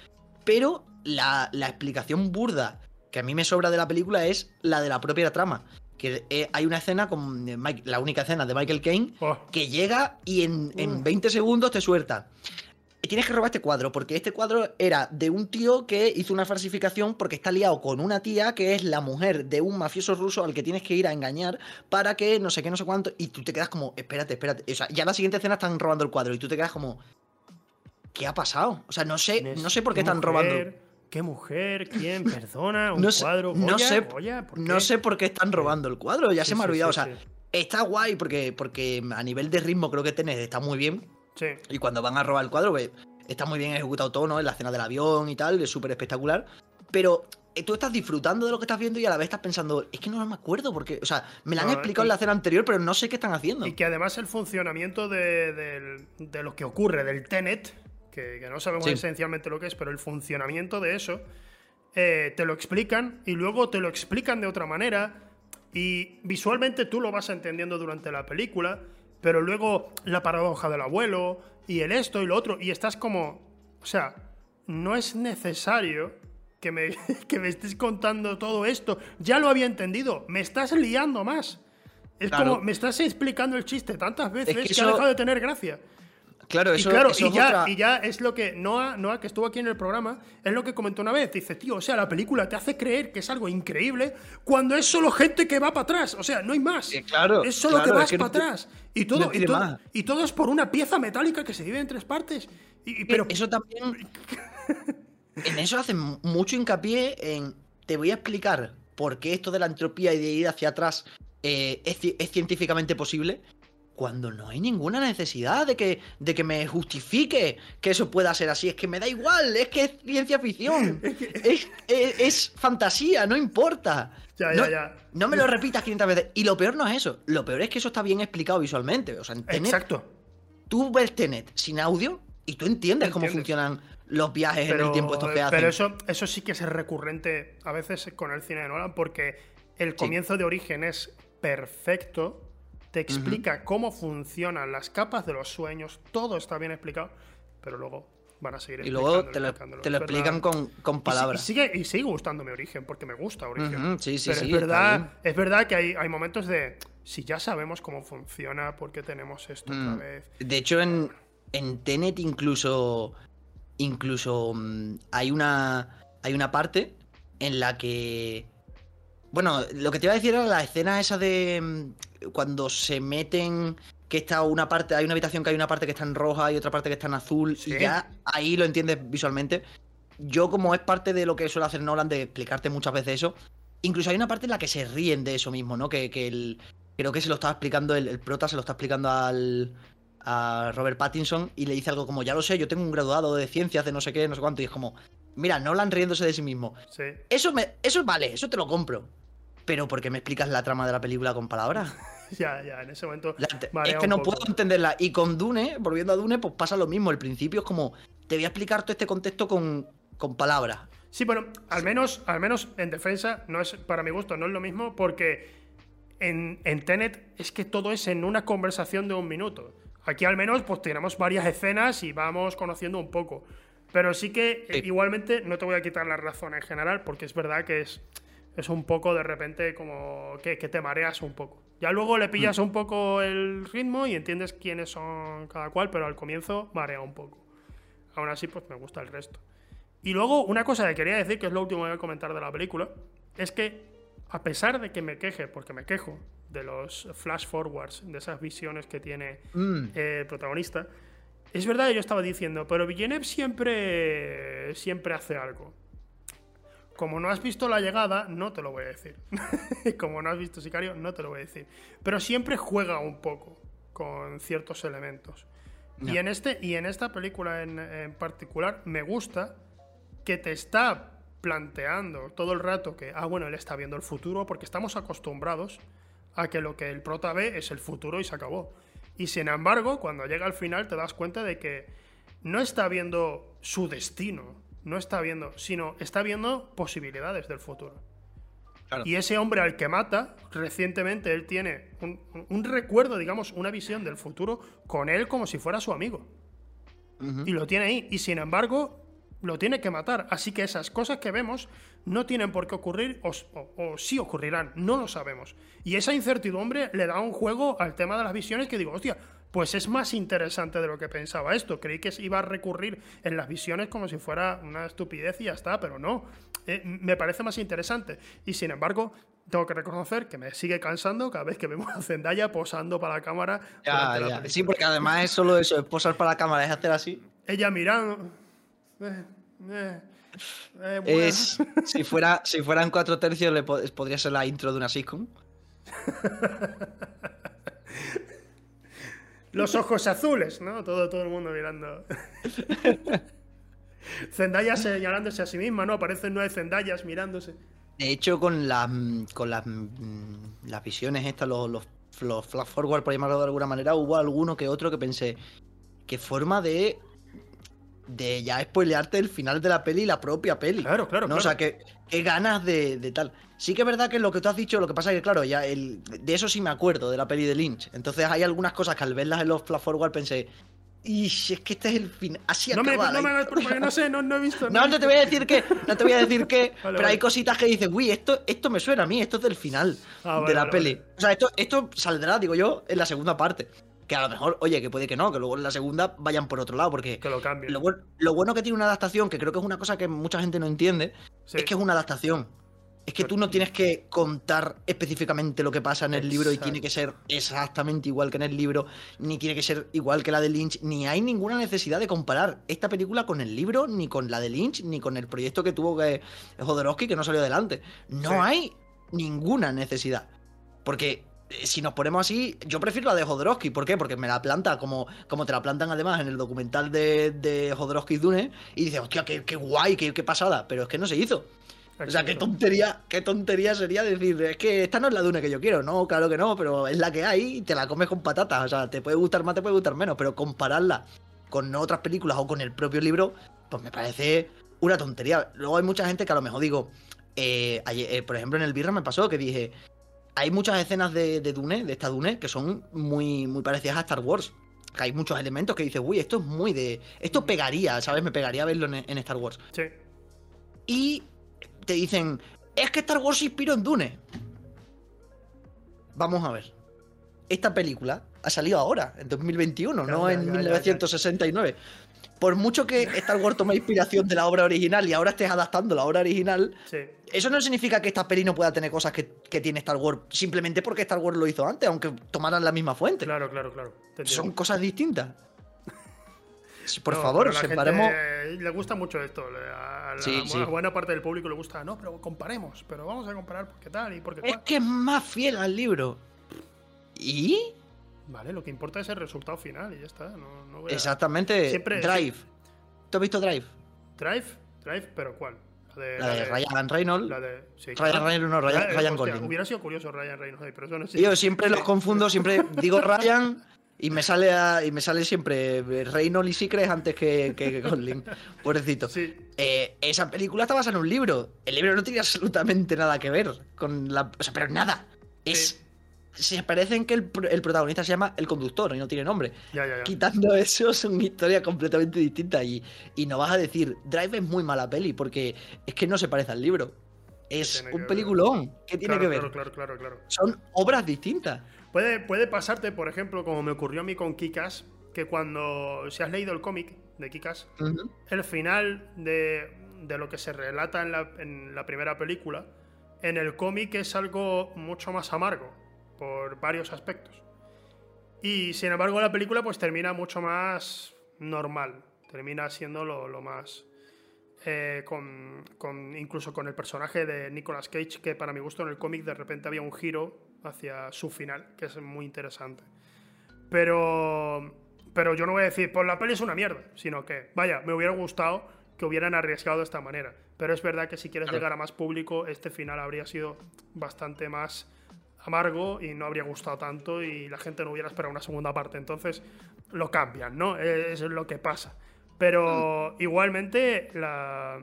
Pero la, explicación burda que a mí me sobra de la película es la de la propia trama. Que eh, hay una escena con la única escena de Michael Caine oh. que llega y en, en 20 mm. segundos te suelta. Tienes que robar este cuadro, porque este cuadro era de un tío que hizo una falsificación porque está liado con una tía que es la mujer de un mafioso ruso al que tienes que ir a engañar para que no sé qué, no sé cuánto. Y tú te quedas como, espérate, espérate. O sea, ya en la siguiente escena están robando el cuadro y tú te quedas como, ¿qué ha pasado? O sea, no sé, no sé por qué están robando. ¿Qué mujer? ¿Quién? ¿Perdona? ¿Un (laughs) cuadro? no sé, no sé por qué están robando el cuadro, ya se me ha olvidado. o sea, está guay porque, porque a nivel de ritmo creo que tenés, está muy bien. Sí. Y cuando van a robar el cuadro, pues, está muy bien ejecutado todo, ¿no? En la escena del avión y tal, es súper espectacular. Pero eh, tú estás disfrutando de lo que estás viendo y a la vez estás pensando, es que no me acuerdo porque, o sea, me la han explicado en la escena anterior, pero no sé qué están haciendo. Y que además el funcionamiento de, de lo que ocurre del Tenet, que, no sabemos esencialmente lo que es, pero el funcionamiento de eso, eh, te lo explican y luego te lo explican de otra manera y visualmente tú lo vas entendiendo durante la película, pero luego la paradoja del abuelo y el esto y lo otro, y estás como, o sea, no es necesario que me, (laughs) que me estés contando todo esto, ya lo había entendido, me estás liando más. Es como, me estás explicando el chiste tantas veces que, ha dejado de tener gracia. Claro, eso, y claro, y, ya, y ya es lo que Noah, Noah, que estuvo aquí en el programa, es lo que comentó una vez. Dice, tío, o sea, la película te hace creer que es algo increíble cuando es solo gente que va para atrás. O sea, no hay más. claro, es solo que vas para atrás. Y todo, y, todo, y, todo, es por una pieza metálica que se divide en tres partes. Y, pero... Eso también. (laughs) en eso hacen mucho hincapié en. Te voy a explicar por qué esto de la entropía y de ir hacia atrás eh, es, es científicamente posible cuando no hay ninguna necesidad de que, de que me justifique que eso pueda ser así. Es que me da igual, es que es ciencia ficción. (laughs) es, fantasía, no importa. Ya, no, ya, ya. No me lo repitas 500 veces. Y lo peor no es eso. Lo peor es que eso está bien explicado visualmente. O sea, Exacto. Tú ves Tenet sin audio y tú entiendes, cómo funcionan los viajes en el tiempo estos que hacen. Pero eso, eso sí que es recurrente a veces con el cine de Nolan porque el comienzo de origen es perfecto te explica cómo funcionan las capas de los sueños, todo está bien explicado, pero luego van a seguir Y luego te lo, explican con, palabras. Y, sigue, y sigue gustándome Origen, porque me gusta Origen. sí, sí, pero sí, es, verdad, es verdad que hay, hay, momentos de, si ya sabemos cómo funciona, ¿por qué tenemos esto otra mm. vez? De hecho, en, en Tenet incluso incluso mm, hay una hay una parte en la que bueno, lo que te iba a decir era la escena esa de mm, cuando se meten que está una parte, hay una habitación que hay una parte que está en roja y otra parte que está en azul, y ya ahí lo entiendes visualmente. Yo, como es parte de lo que suele hacer Nolan, de explicarte muchas veces eso, incluso hay una parte en la que se ríen de eso mismo, ¿no? Que, que el, creo que se lo estaba explicando, el, prota se lo está explicando al, a Robert Pattinson y le dice algo como, ya lo sé, yo tengo un graduado de ciencias de no sé qué, no sé cuánto, y es como, mira, Nolan riéndose de sí mismo. Sí. Eso, me, eso vale, eso te lo compro. Pero ¿por qué me explicas la trama de la película con palabras? (laughs) ya, ya, en ese momento. es que no puedo entenderla. Y con Dune, volviendo a Dune, pues pasa lo mismo. El principio es como, te voy a explicar todo este contexto con, con palabras. Sí, bueno, al menos, al menos en defensa, no es, para mi gusto, no es lo mismo, porque en, en Tenet es que todo es en una conversación de un minuto. Aquí al menos, pues tenemos varias escenas y vamos conociendo un poco. Pero sí que igualmente no te voy a quitar la razón en general, porque es verdad que es, es un poco de repente como que, que te mareas un poco. Ya luego le pillas mm. un poco el ritmo y entiendes quiénes son cada cual, pero al comienzo marea un poco. Aún así, pues me gusta el resto. Y luego, una cosa que quería decir, que es lo último que voy a comentar de la película, es que a pesar de que me queje, porque me quejo de los flash forwards, de esas visiones que tiene mm. el protagonista, es verdad que yo estaba diciendo, pero Villeneuve siempre, siempre hace algo. Como no has visto la llegada, no te lo voy a decir. (laughs) Como no has visto Sicario, no te lo voy a decir. Pero siempre juega un poco con ciertos elementos. Y, en este, y en esta película en, particular me gusta que te está planteando todo el rato que, ah, bueno, él está viendo el futuro, porque estamos acostumbrados a que lo que el prota ve es el futuro y se acabó. Y sin embargo, cuando llega al final te das cuenta de que no está viendo su destino, no está viendo, sino está viendo posibilidades del futuro. Y ese hombre al que mata, recientemente él tiene un, recuerdo, digamos, una visión del futuro con él como si fuera su amigo. Y lo tiene ahí. Y sin embargo, lo tiene que matar. Así que esas cosas que vemos no tienen por qué ocurrir o, o, sí ocurrirán. No lo sabemos. Y esa incertidumbre le da un juego al tema de las visiones que digo, hostia, pues es más interesante de lo que pensaba esto. Creí que iba a recurrir en las visiones como si fuera una estupidez y ya está, pero no. Eh, me parece más interesante. Y sin embargo, tengo que reconocer que me sigue cansando cada vez que vemos a Zendaya posando para la cámara. sí, porque además es solo eso, es posar para la cámara, es hacer así. Ella mirando. Eh, eh, es, si, fuera, si fueran cuatro tercios, le podría ser la intro de una sitcom. (laughs) Los ojos azules, ¿no? Todo, todo el mundo mirando. (laughs) Zendaya señalándose a sí misma, ¿no? Aparecen nueve Zendayas mirándose. De hecho, con las con las, las visiones estas, los, los, los flash forward, por llamarlo de alguna manera, hubo alguno que otro que pensé, qué forma de de ya spoilearte el final de la peli y la propia peli. Claro, claro. ¿no? O sea, que, ganas de, tal. Sí que es verdad que lo que tú has dicho, lo que pasa es que, claro, ya el, de eso sí me acuerdo, de la peli de Lynch. Entonces hay algunas cosas que al verlas en los flash forward pensé, y es que este es el final. Así no acaba. Me, no me porque no sé, no, no he visto. No, no, te voy a decir que, no te voy a decir que, (laughs) pero hay cositas que dices, uy, esto, esto me suena a mí, esto es del final ah, de la peli. O sea, esto, esto saldrá, digo yo, en la segunda parte. Que a lo mejor, oye, que puede que no, que luego en la segunda vayan por otro lado, porque que lo, cambien. lo, bueno que tiene una adaptación, que creo que es una cosa que mucha gente no entiende, es que es una adaptación. Es que tú no tienes que contar específicamente lo que pasa en el libro y tiene que ser exactamente igual que en el libro, ni tiene que ser igual que la de Lynch, ni hay ninguna necesidad de comparar esta película con el libro, ni con la de Lynch, ni con el proyecto que tuvo que Jodorowsky que no salió adelante. No hay ninguna necesidad. Porque si nos ponemos así, yo prefiero la de Jodorowsky. ¿Por qué? Porque me la planta como, como te la plantan además en el documental de, de Jodorowsky Dune. Y dices, hostia, qué, guay, qué, pasada. Pero es que no se hizo. O sea, qué tontería, qué tontería sería decir, es que esta no es la Dune que yo quiero. No, claro que no, pero es la que hay y te la comes con patatas. O sea, te puede gustar más, te puede gustar menos. Pero compararla con otras películas o con el propio libro, pues me parece una tontería. Luego hay mucha gente que a lo mejor digo, eh, eh, por ejemplo, en el Birra me pasó que dije, hay muchas escenas de, Dune, de esta Dune, que son muy, muy parecidas a Star Wars. Que hay muchos elementos que dices, uy, esto es muy de. Esto pegaría, ¿sabes? Me pegaría verlo en, Star Wars. Sí. Y te dicen, es que Star Wars se inspiró en Dune. Vamos a ver. Esta película ha salido ahora, en 2021, no en 1969. Por mucho que (laughs) Star Wars tome inspiración de la obra original y ahora estés adaptando la obra original, eso no significa que esta peli no pueda tener cosas que, tiene Star Wars simplemente porque Star Wars lo hizo antes, aunque tomaran la misma fuente. Claro, claro, claro. Son cosas distintas. (laughs) Por favor, separemos. le gusta mucho esto. A la, buena parte del público le gusta. No, pero comparemos. Pero vamos a comparar porque tal y porque Es que es más fiel al libro. ¿Y? Vale, lo que importa es el resultado final y ya está. Exactamente. Drive. ¿Tú has visto Drive? ¿Drive? ¿Drive? ¿Pero cuál? La de, la de, Ryan Reynolds. La de, Ryan Reynolds, no, Ryan, Ryan Gosling. Hubiera sido curioso Ryan Reynolds, pero eso no Yo siempre los confundo, siempre (laughs) digo Ryan y me sale y me sale siempre Reynolds y Secret antes que, que Gosling. (laughs) Pobrecito. Sí. Eh, esa película está basada en un libro. El libro no tiene absolutamente nada que ver con la. O sea, pero nada. Es se parecen que el, protagonista se llama el conductor y no tiene nombre. Quitando eso, es una historia completamente distinta. Y, y no vas a decir, Drive es muy mala peli, porque es que no se parece al libro. Es un peliculón. ¿Qué tiene que ver? Claro, claro, claro, Son obras distintas. Puede, puede pasarte, por ejemplo, como me ocurrió a mí con Kikas, que cuando si has leído el cómic de Kikas, el final de, de, lo que se relata en la, en la primera película, en el cómic es algo mucho más amargo por varios aspectos. Y sin embargo la película pues termina mucho más normal, termina siendo lo, más... Eh, con, incluso con el personaje de Nicolas Cage, que para mi gusto en el cómic de repente había un giro hacia su final, que es muy interesante. Pero, pero yo no voy a decir, pues la peli es una mierda, sino que, vaya, me hubiera gustado que hubieran arriesgado de esta manera. Pero es verdad que si quieres llegar a más público, este final habría sido bastante más amargo y no habría gustado tanto y la gente no hubiera esperado una segunda parte. Entonces lo cambian, ¿no? Es lo que pasa. Pero mm. igualmente, la,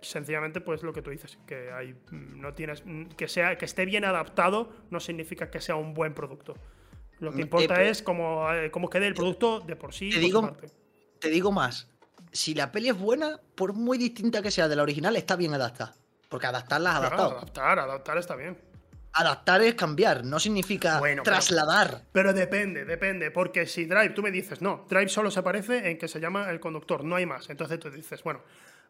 sencillamente, pues lo que tú dices, que hay, mm, no tienes, mm, que sea, que esté bien adaptado, no significa que sea un buen producto. Lo que importa es cómo, eh, cómo quede el producto de por sí. Te, digo, te digo más. Si la peli es buena, por muy distinta que sea de la original, está bien adaptada. Porque adaptarla es adaptado. adaptar, adaptar está bien. Adaptar es cambiar, no significa trasladar. Pero, depende, depende, porque si Drive, tú me dices, no, Drive solo se aparece en que se llama el conductor, no hay más. Entonces tú dices, bueno,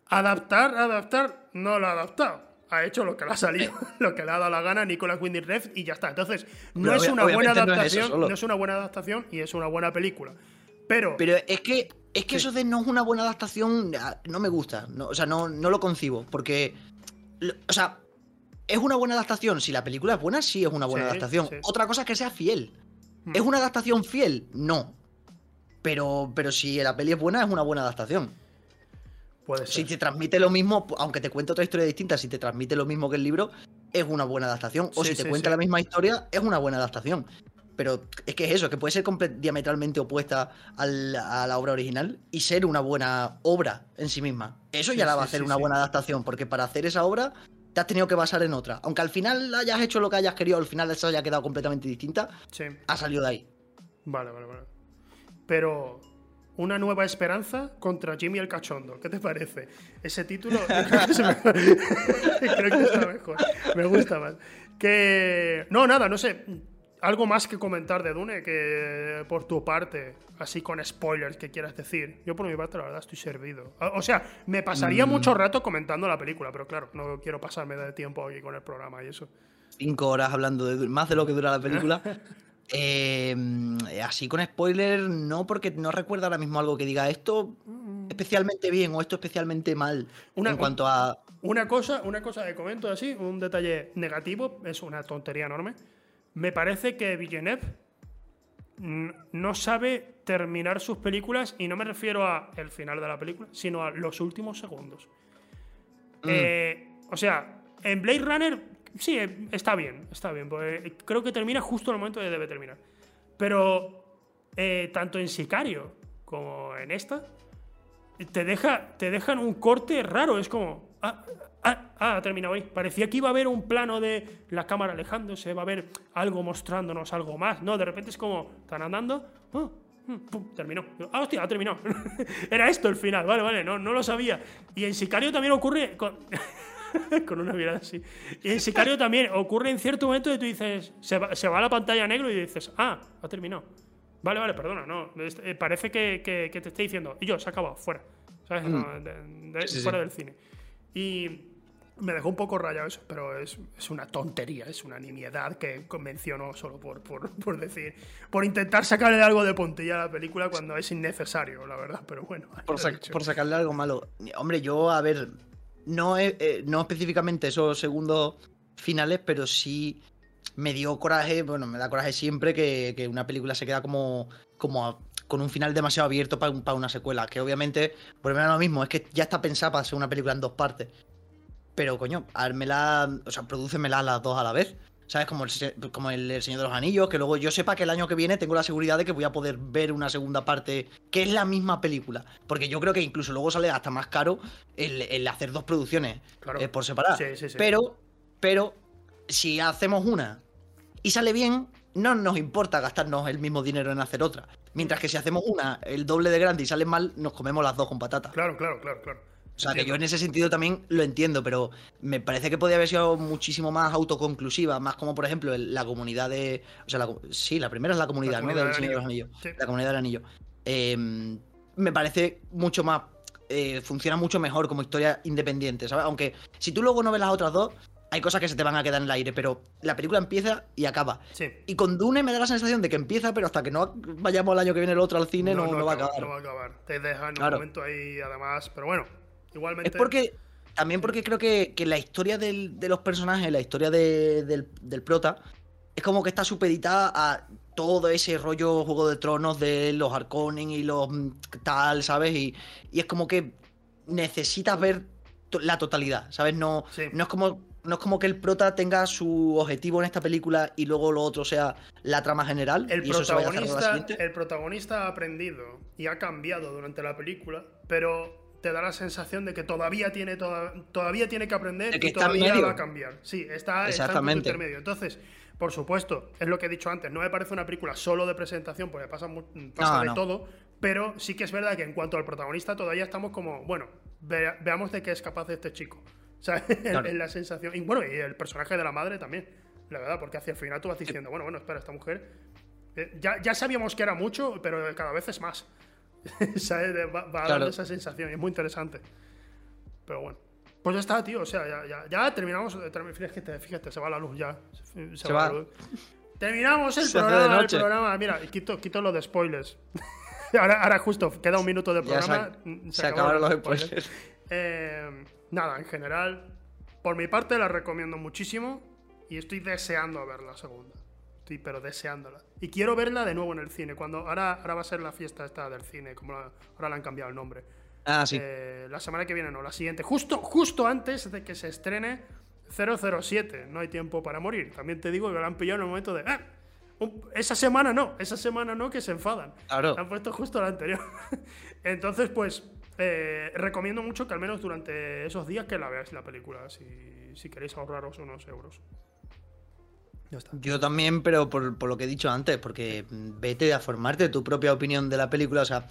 adaptar, adaptar, no lo ha adaptado. Ha hecho lo que le ha salido, (laughs) lo que le ha dado la gana a Nicolas Winding Refn y ya está. Entonces, no es una buena adaptación, no es, una buena adaptación y es una buena película. Pero, pero es que es que eso de no es una buena adaptación ah, no me gusta, o sea, no, no lo concibo porque o sea, ¿Es una buena adaptación? Si la película es buena, sí es una buena adaptación. Otra cosa es que sea fiel. Hmm. ¿Es una adaptación fiel? No. Pero, pero si la peli es buena, es una buena adaptación. Puede ser. Si te transmite lo mismo, aunque te cuente otra historia distinta, si te transmite lo mismo que el libro, es una buena adaptación. O si te cuenta la misma historia, es una buena adaptación. Pero es que es eso, que puede ser diametralmente opuesta a la obra original y ser una buena obra en sí misma. Eso ya la va a hacer una buena adaptación, porque para hacer esa obra te has tenido que basar en otra. Aunque al final hayas hecho lo que hayas querido, al final eso haya quedado completamente distinta, ha salido de ahí. Vale, vale, vale. Pero una nueva esperanza contra Jimmy el Cachondo. ¿Qué te parece? Ese título creo que, (laughs) creo que está mejor. Me gusta más. Que. No, nada, no sé algo más que comentar de Dune que por tu parte, así con spoilers que quieras decir. Yo por mi parte la verdad estoy servido. O sea, me pasaría mm. mucho rato comentando la película, pero claro, no quiero pasarme de tiempo aquí con el programa y eso. Cinco horas hablando de más de lo que dura la película. (laughs) Em, así con spoilers, no, porque no recuerdo ahora mismo algo que diga esto mm. especialmente bien o esto especialmente mal en cuanto a... Una cosa, una cosa que comento así, un detalle negativo, es una tontería enorme me parece que Villeneuve no sabe terminar sus películas y no me refiero a el final de la película, sino a los últimos segundos. Mm. Eh, o sea, en Blade Runner sí, está bien, está bien, creo que termina justo en el momento que debe terminar. Pero eh, tanto en Sicario como en esta, te, deja, te dejan un corte raro, es como... Ah, Ah, ha terminado ahí. Parecía que iba a haber un plano de la cámara alejándose, va a haber algo mostrándonos algo más. No, de repente es como, están andando. Oh, pum, terminó. Ah, hostia, ha terminado. (laughs) Era esto el final, vale, vale, no, no lo sabía. Y en Sicario también ocurre. Con, (laughs) con una mirada así. Y en Sicario también ocurre en cierto momento que tú dices, se va, se va a la pantalla negro y dices, ah, ha terminado. Vale, vale, perdona, no. Eh, parece que, te estoy diciendo, y yo, se ha acabado, fuera. ¿Sabes? Mm. fuera del cine. Y me dejó un poco rayado eso, pero es, una tontería, es una nimiedad que convenciono solo por, por, decir, por intentar sacarle algo de puntilla a la película cuando es innecesario, la verdad, pero bueno. (laughs) Por, sacarle algo malo. Hombre, yo, a ver, no, eh, no específicamente esos segundos finales, pero sí me dio coraje, bueno, me da coraje siempre que, una película se queda como, como con un final demasiado abierto para, para una secuela, que obviamente, por lo mismo, es que ya está pensada para ser una película en dos partes. Pero, coño, hármela, o sea, prodúcemela las dos a la vez. ¿Sabes? Como el, como el, Señor de los Anillos, que luego yo sepa que el año que viene tengo la seguridad de que voy a poder ver una segunda parte que es la misma película. Porque yo creo que incluso luego sale hasta más caro el, hacer dos producciones eh, por separado. Sí, sí, sí. Pero, pero, si hacemos una y sale bien, no nos importa gastarnos el mismo dinero en hacer otra. Mientras que si hacemos una el doble de grande y sale mal, nos comemos las dos con patatas. Claro, claro, claro, claro. O sea, que yo en ese sentido también lo entiendo, pero me parece que podría haber sido muchísimo más autoconclusiva, más como por ejemplo la comunidad de. O sea, sí, la primera es la comunidad, ¿no? Del Señor de los Anillos. La comunidad del Anillo. Em, me parece mucho más. Eh, funciona mucho mejor como historia independiente, ¿sabes? Aunque si tú luego no ves las otras dos, hay cosas que se te van a quedar en el aire, pero la película empieza y acaba. Sí. Y con Dune me da la sensación de que empieza, pero hasta que no vayamos el año que viene el otro al cine no, va a acabar. No va a acabar. Te dejan un momento ahí, además. Pero bueno, Igualmente. Es porque. También porque creo que, la historia de los personajes, la historia del, prota, es como que está supeditada a todo ese rollo Juego de Tronos de los Harkonnen y los mm, tal, ¿sabes? Y, es como que necesitas ver la totalidad, ¿sabes? No, no es como no es como que el prota tenga su objetivo en esta película y luego lo otro sea la trama general. El, protagonista, el protagonista ha aprendido y ha cambiado durante la película, pero te da la sensación de que todavía tiene, todavía tiene que aprender y todavía va a cambiar. Sí, está, está en intermedio. Entonces, por supuesto, es lo que he dicho antes, no me parece una película solo de presentación, porque pasa, pasa de todo, pero sí que es verdad que en cuanto al protagonista todavía estamos como, bueno, veamos de qué es capaz este chico. O sea, en, la sensación. Y bueno, y el personaje de la madre también, la verdad, porque hacia el final tú vas diciendo, bueno, bueno, espera, esta mujer. Eh, ya, ya sabíamos que era mucho, pero cada vez es más. (laughs) Va, a dar esa sensación y es muy interesante. Pero bueno. Pues ya está, tío. O sea, ya, ya, terminamos. Eh, fíjate, fíjate, se va la luz ya. Se, va, La luz. Terminamos el programa, el programa. Mira, quito, quito lo de spoilers. (laughs) ahora, ahora justo, queda un minuto de programa. Se, acabaron los spoilers. Eh, nada, en general, por mi parte la recomiendo muchísimo y estoy deseando ver la segunda pero deseándola. Y quiero verla de nuevo en el cine. Cuando ahora, ahora va a ser la fiesta esta del cine, como ahora le han cambiado el nombre. Ah, sí. Eh, la semana que viene, no, la siguiente. Justo, justo antes de que se estrene 007. No hay tiempo para morir. También te digo que lo han pillado en el momento de. Ah, esa semana no, esa semana no, que se enfadan. Claro. Han puesto justo la anterior. (laughs) Entonces, pues, eh, recomiendo mucho que al menos durante esos días que la veáis la película, si, si queréis ahorraros unos euros. Yo también, pero por, lo que he dicho antes, porque vete a formarte tu propia opinión de la película, o sea,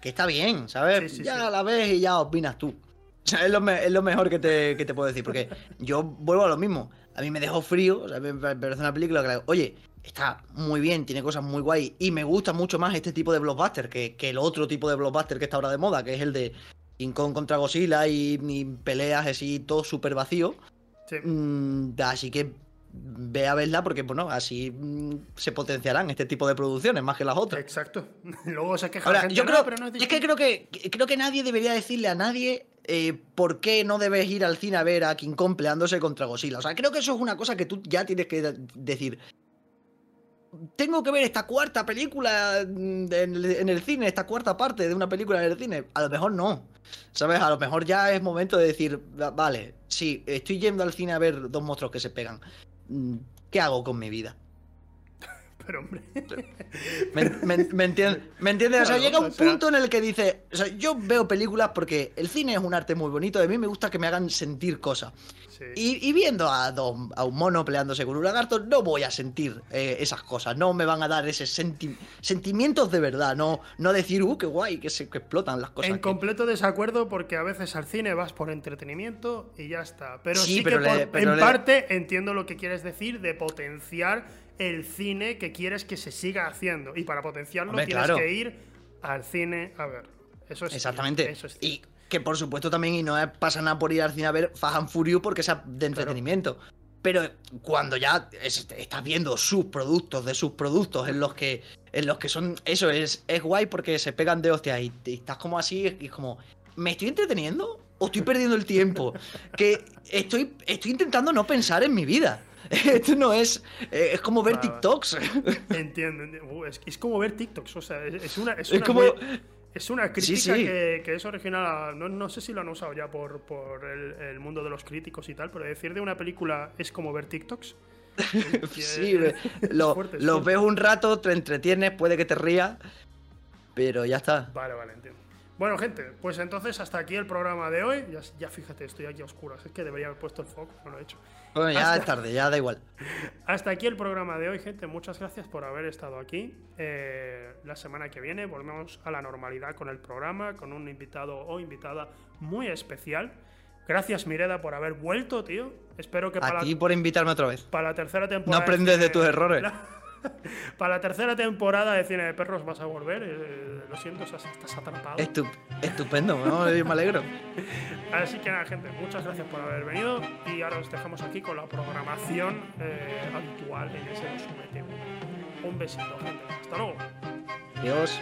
que está bien, ¿sabes? ya la ves y ya opinas tú. O sea, es lo, mejor que te, puedo decir, porque yo vuelvo a lo mismo. A mí me dejó frío, o sea, me parece una película que, oye, está muy bien, tiene cosas muy guay, y me gusta mucho más este tipo de blockbuster que, el otro tipo de blockbuster que está ahora de moda, que es el de King Kong contra Godzilla y, peleas así, todo súper vacío. Mm, así que ve a verla porque, bueno, así mm, se potenciarán este tipo de producciones más que las otras. Exacto. (laughs) Luego se queja la gente, yo creo, pero no es, es, que creo que creo que nadie debería decirle a nadie eh, por qué no debes ir al cine a ver a King Kong peleándose contra Godzilla. O sea, creo que eso es una cosa que tú ya tienes que decir. Tengo que ver esta cuarta película en el, cine, esta cuarta parte de una película en el cine. A lo mejor no. ¿Sabes? A lo mejor ya es momento de decir, vale, sí, estoy yendo al cine a ver dos monstruos que se pegan. Mm, ¿qué hago con mi vida? (laughs) Pero hombre. (laughs) ¿Me, entiendes? O sea, llega un punto en el que dice, o sea, yo veo películas porque el cine es un arte muy bonito, de mí me gusta que me hagan sentir cosas. Y, viendo a, a, un mono peleándose con un lagarto, no voy a sentir eh, esas cosas, no me van a dar esos sentimientos de verdad, no, no decir, uh, qué guay, que se explotan las cosas. En completo desacuerdo porque a veces al cine vas por entretenimiento y ya está. Pero sí, que en parte entiendo lo que quieres decir de potenciar el cine que quieres que se siga haciendo. Y para potenciarlo tienes que ir al cine a ver. Eso es Exactamente. eso es y que por supuesto también, y no pasa nada por ir al cine a ver Fast and Furious porque sea de entretenimiento. Pero cuando ya estás viendo sus productos de sus productos en los que en los que son eso es, es guay porque se pegan de hostia y, estás como así y es como ¿me estoy entreteniendo o estoy perdiendo el tiempo? (laughs) que estoy estoy intentando no pensar en mi vida. (laughs) Esto no es. Eh, es como ver TikToks. Entiendo. Uh, es, como ver TikToks. O sea, es, una. Es, una como. Es una crítica Que, es original. no, sé si lo han usado ya por, el, mundo de los críticos y tal, pero decir de una película es como ver TikToks. (laughs) sí, lo, ves un rato, te entretienes, puede que te rías, pero ya está. Vale, vale, entiendo. Bueno, gente, pues entonces hasta aquí el programa de hoy. Ya, fíjate, estoy aquí a oscuras. Es que debería haber puesto el foco, no lo he hecho. Bueno, ya es tarde, ya da igual. (laughs) Hasta aquí el programa de hoy, gente. Muchas gracias por haber estado aquí. Eh, la semana que viene volvemos a la normalidad con el programa, con un invitado o invitada muy especial. Gracias, Mireda, por haber vuelto, tío. Espero que a para. ti por invitarme otra vez. Para la tercera temporada. No aprendes de tus errores. (laughs) (laughs) Para la tercera temporada de Cine de Perros vas a volver. Eh, lo siento, estás atrapado. estupendo, (laughs) me alegro. Así que nada, gente, muchas gracias por haber venido. Y ahora os dejamos aquí con la programación eh, habitual en ese Un besito, gente. Hasta luego. Adiós.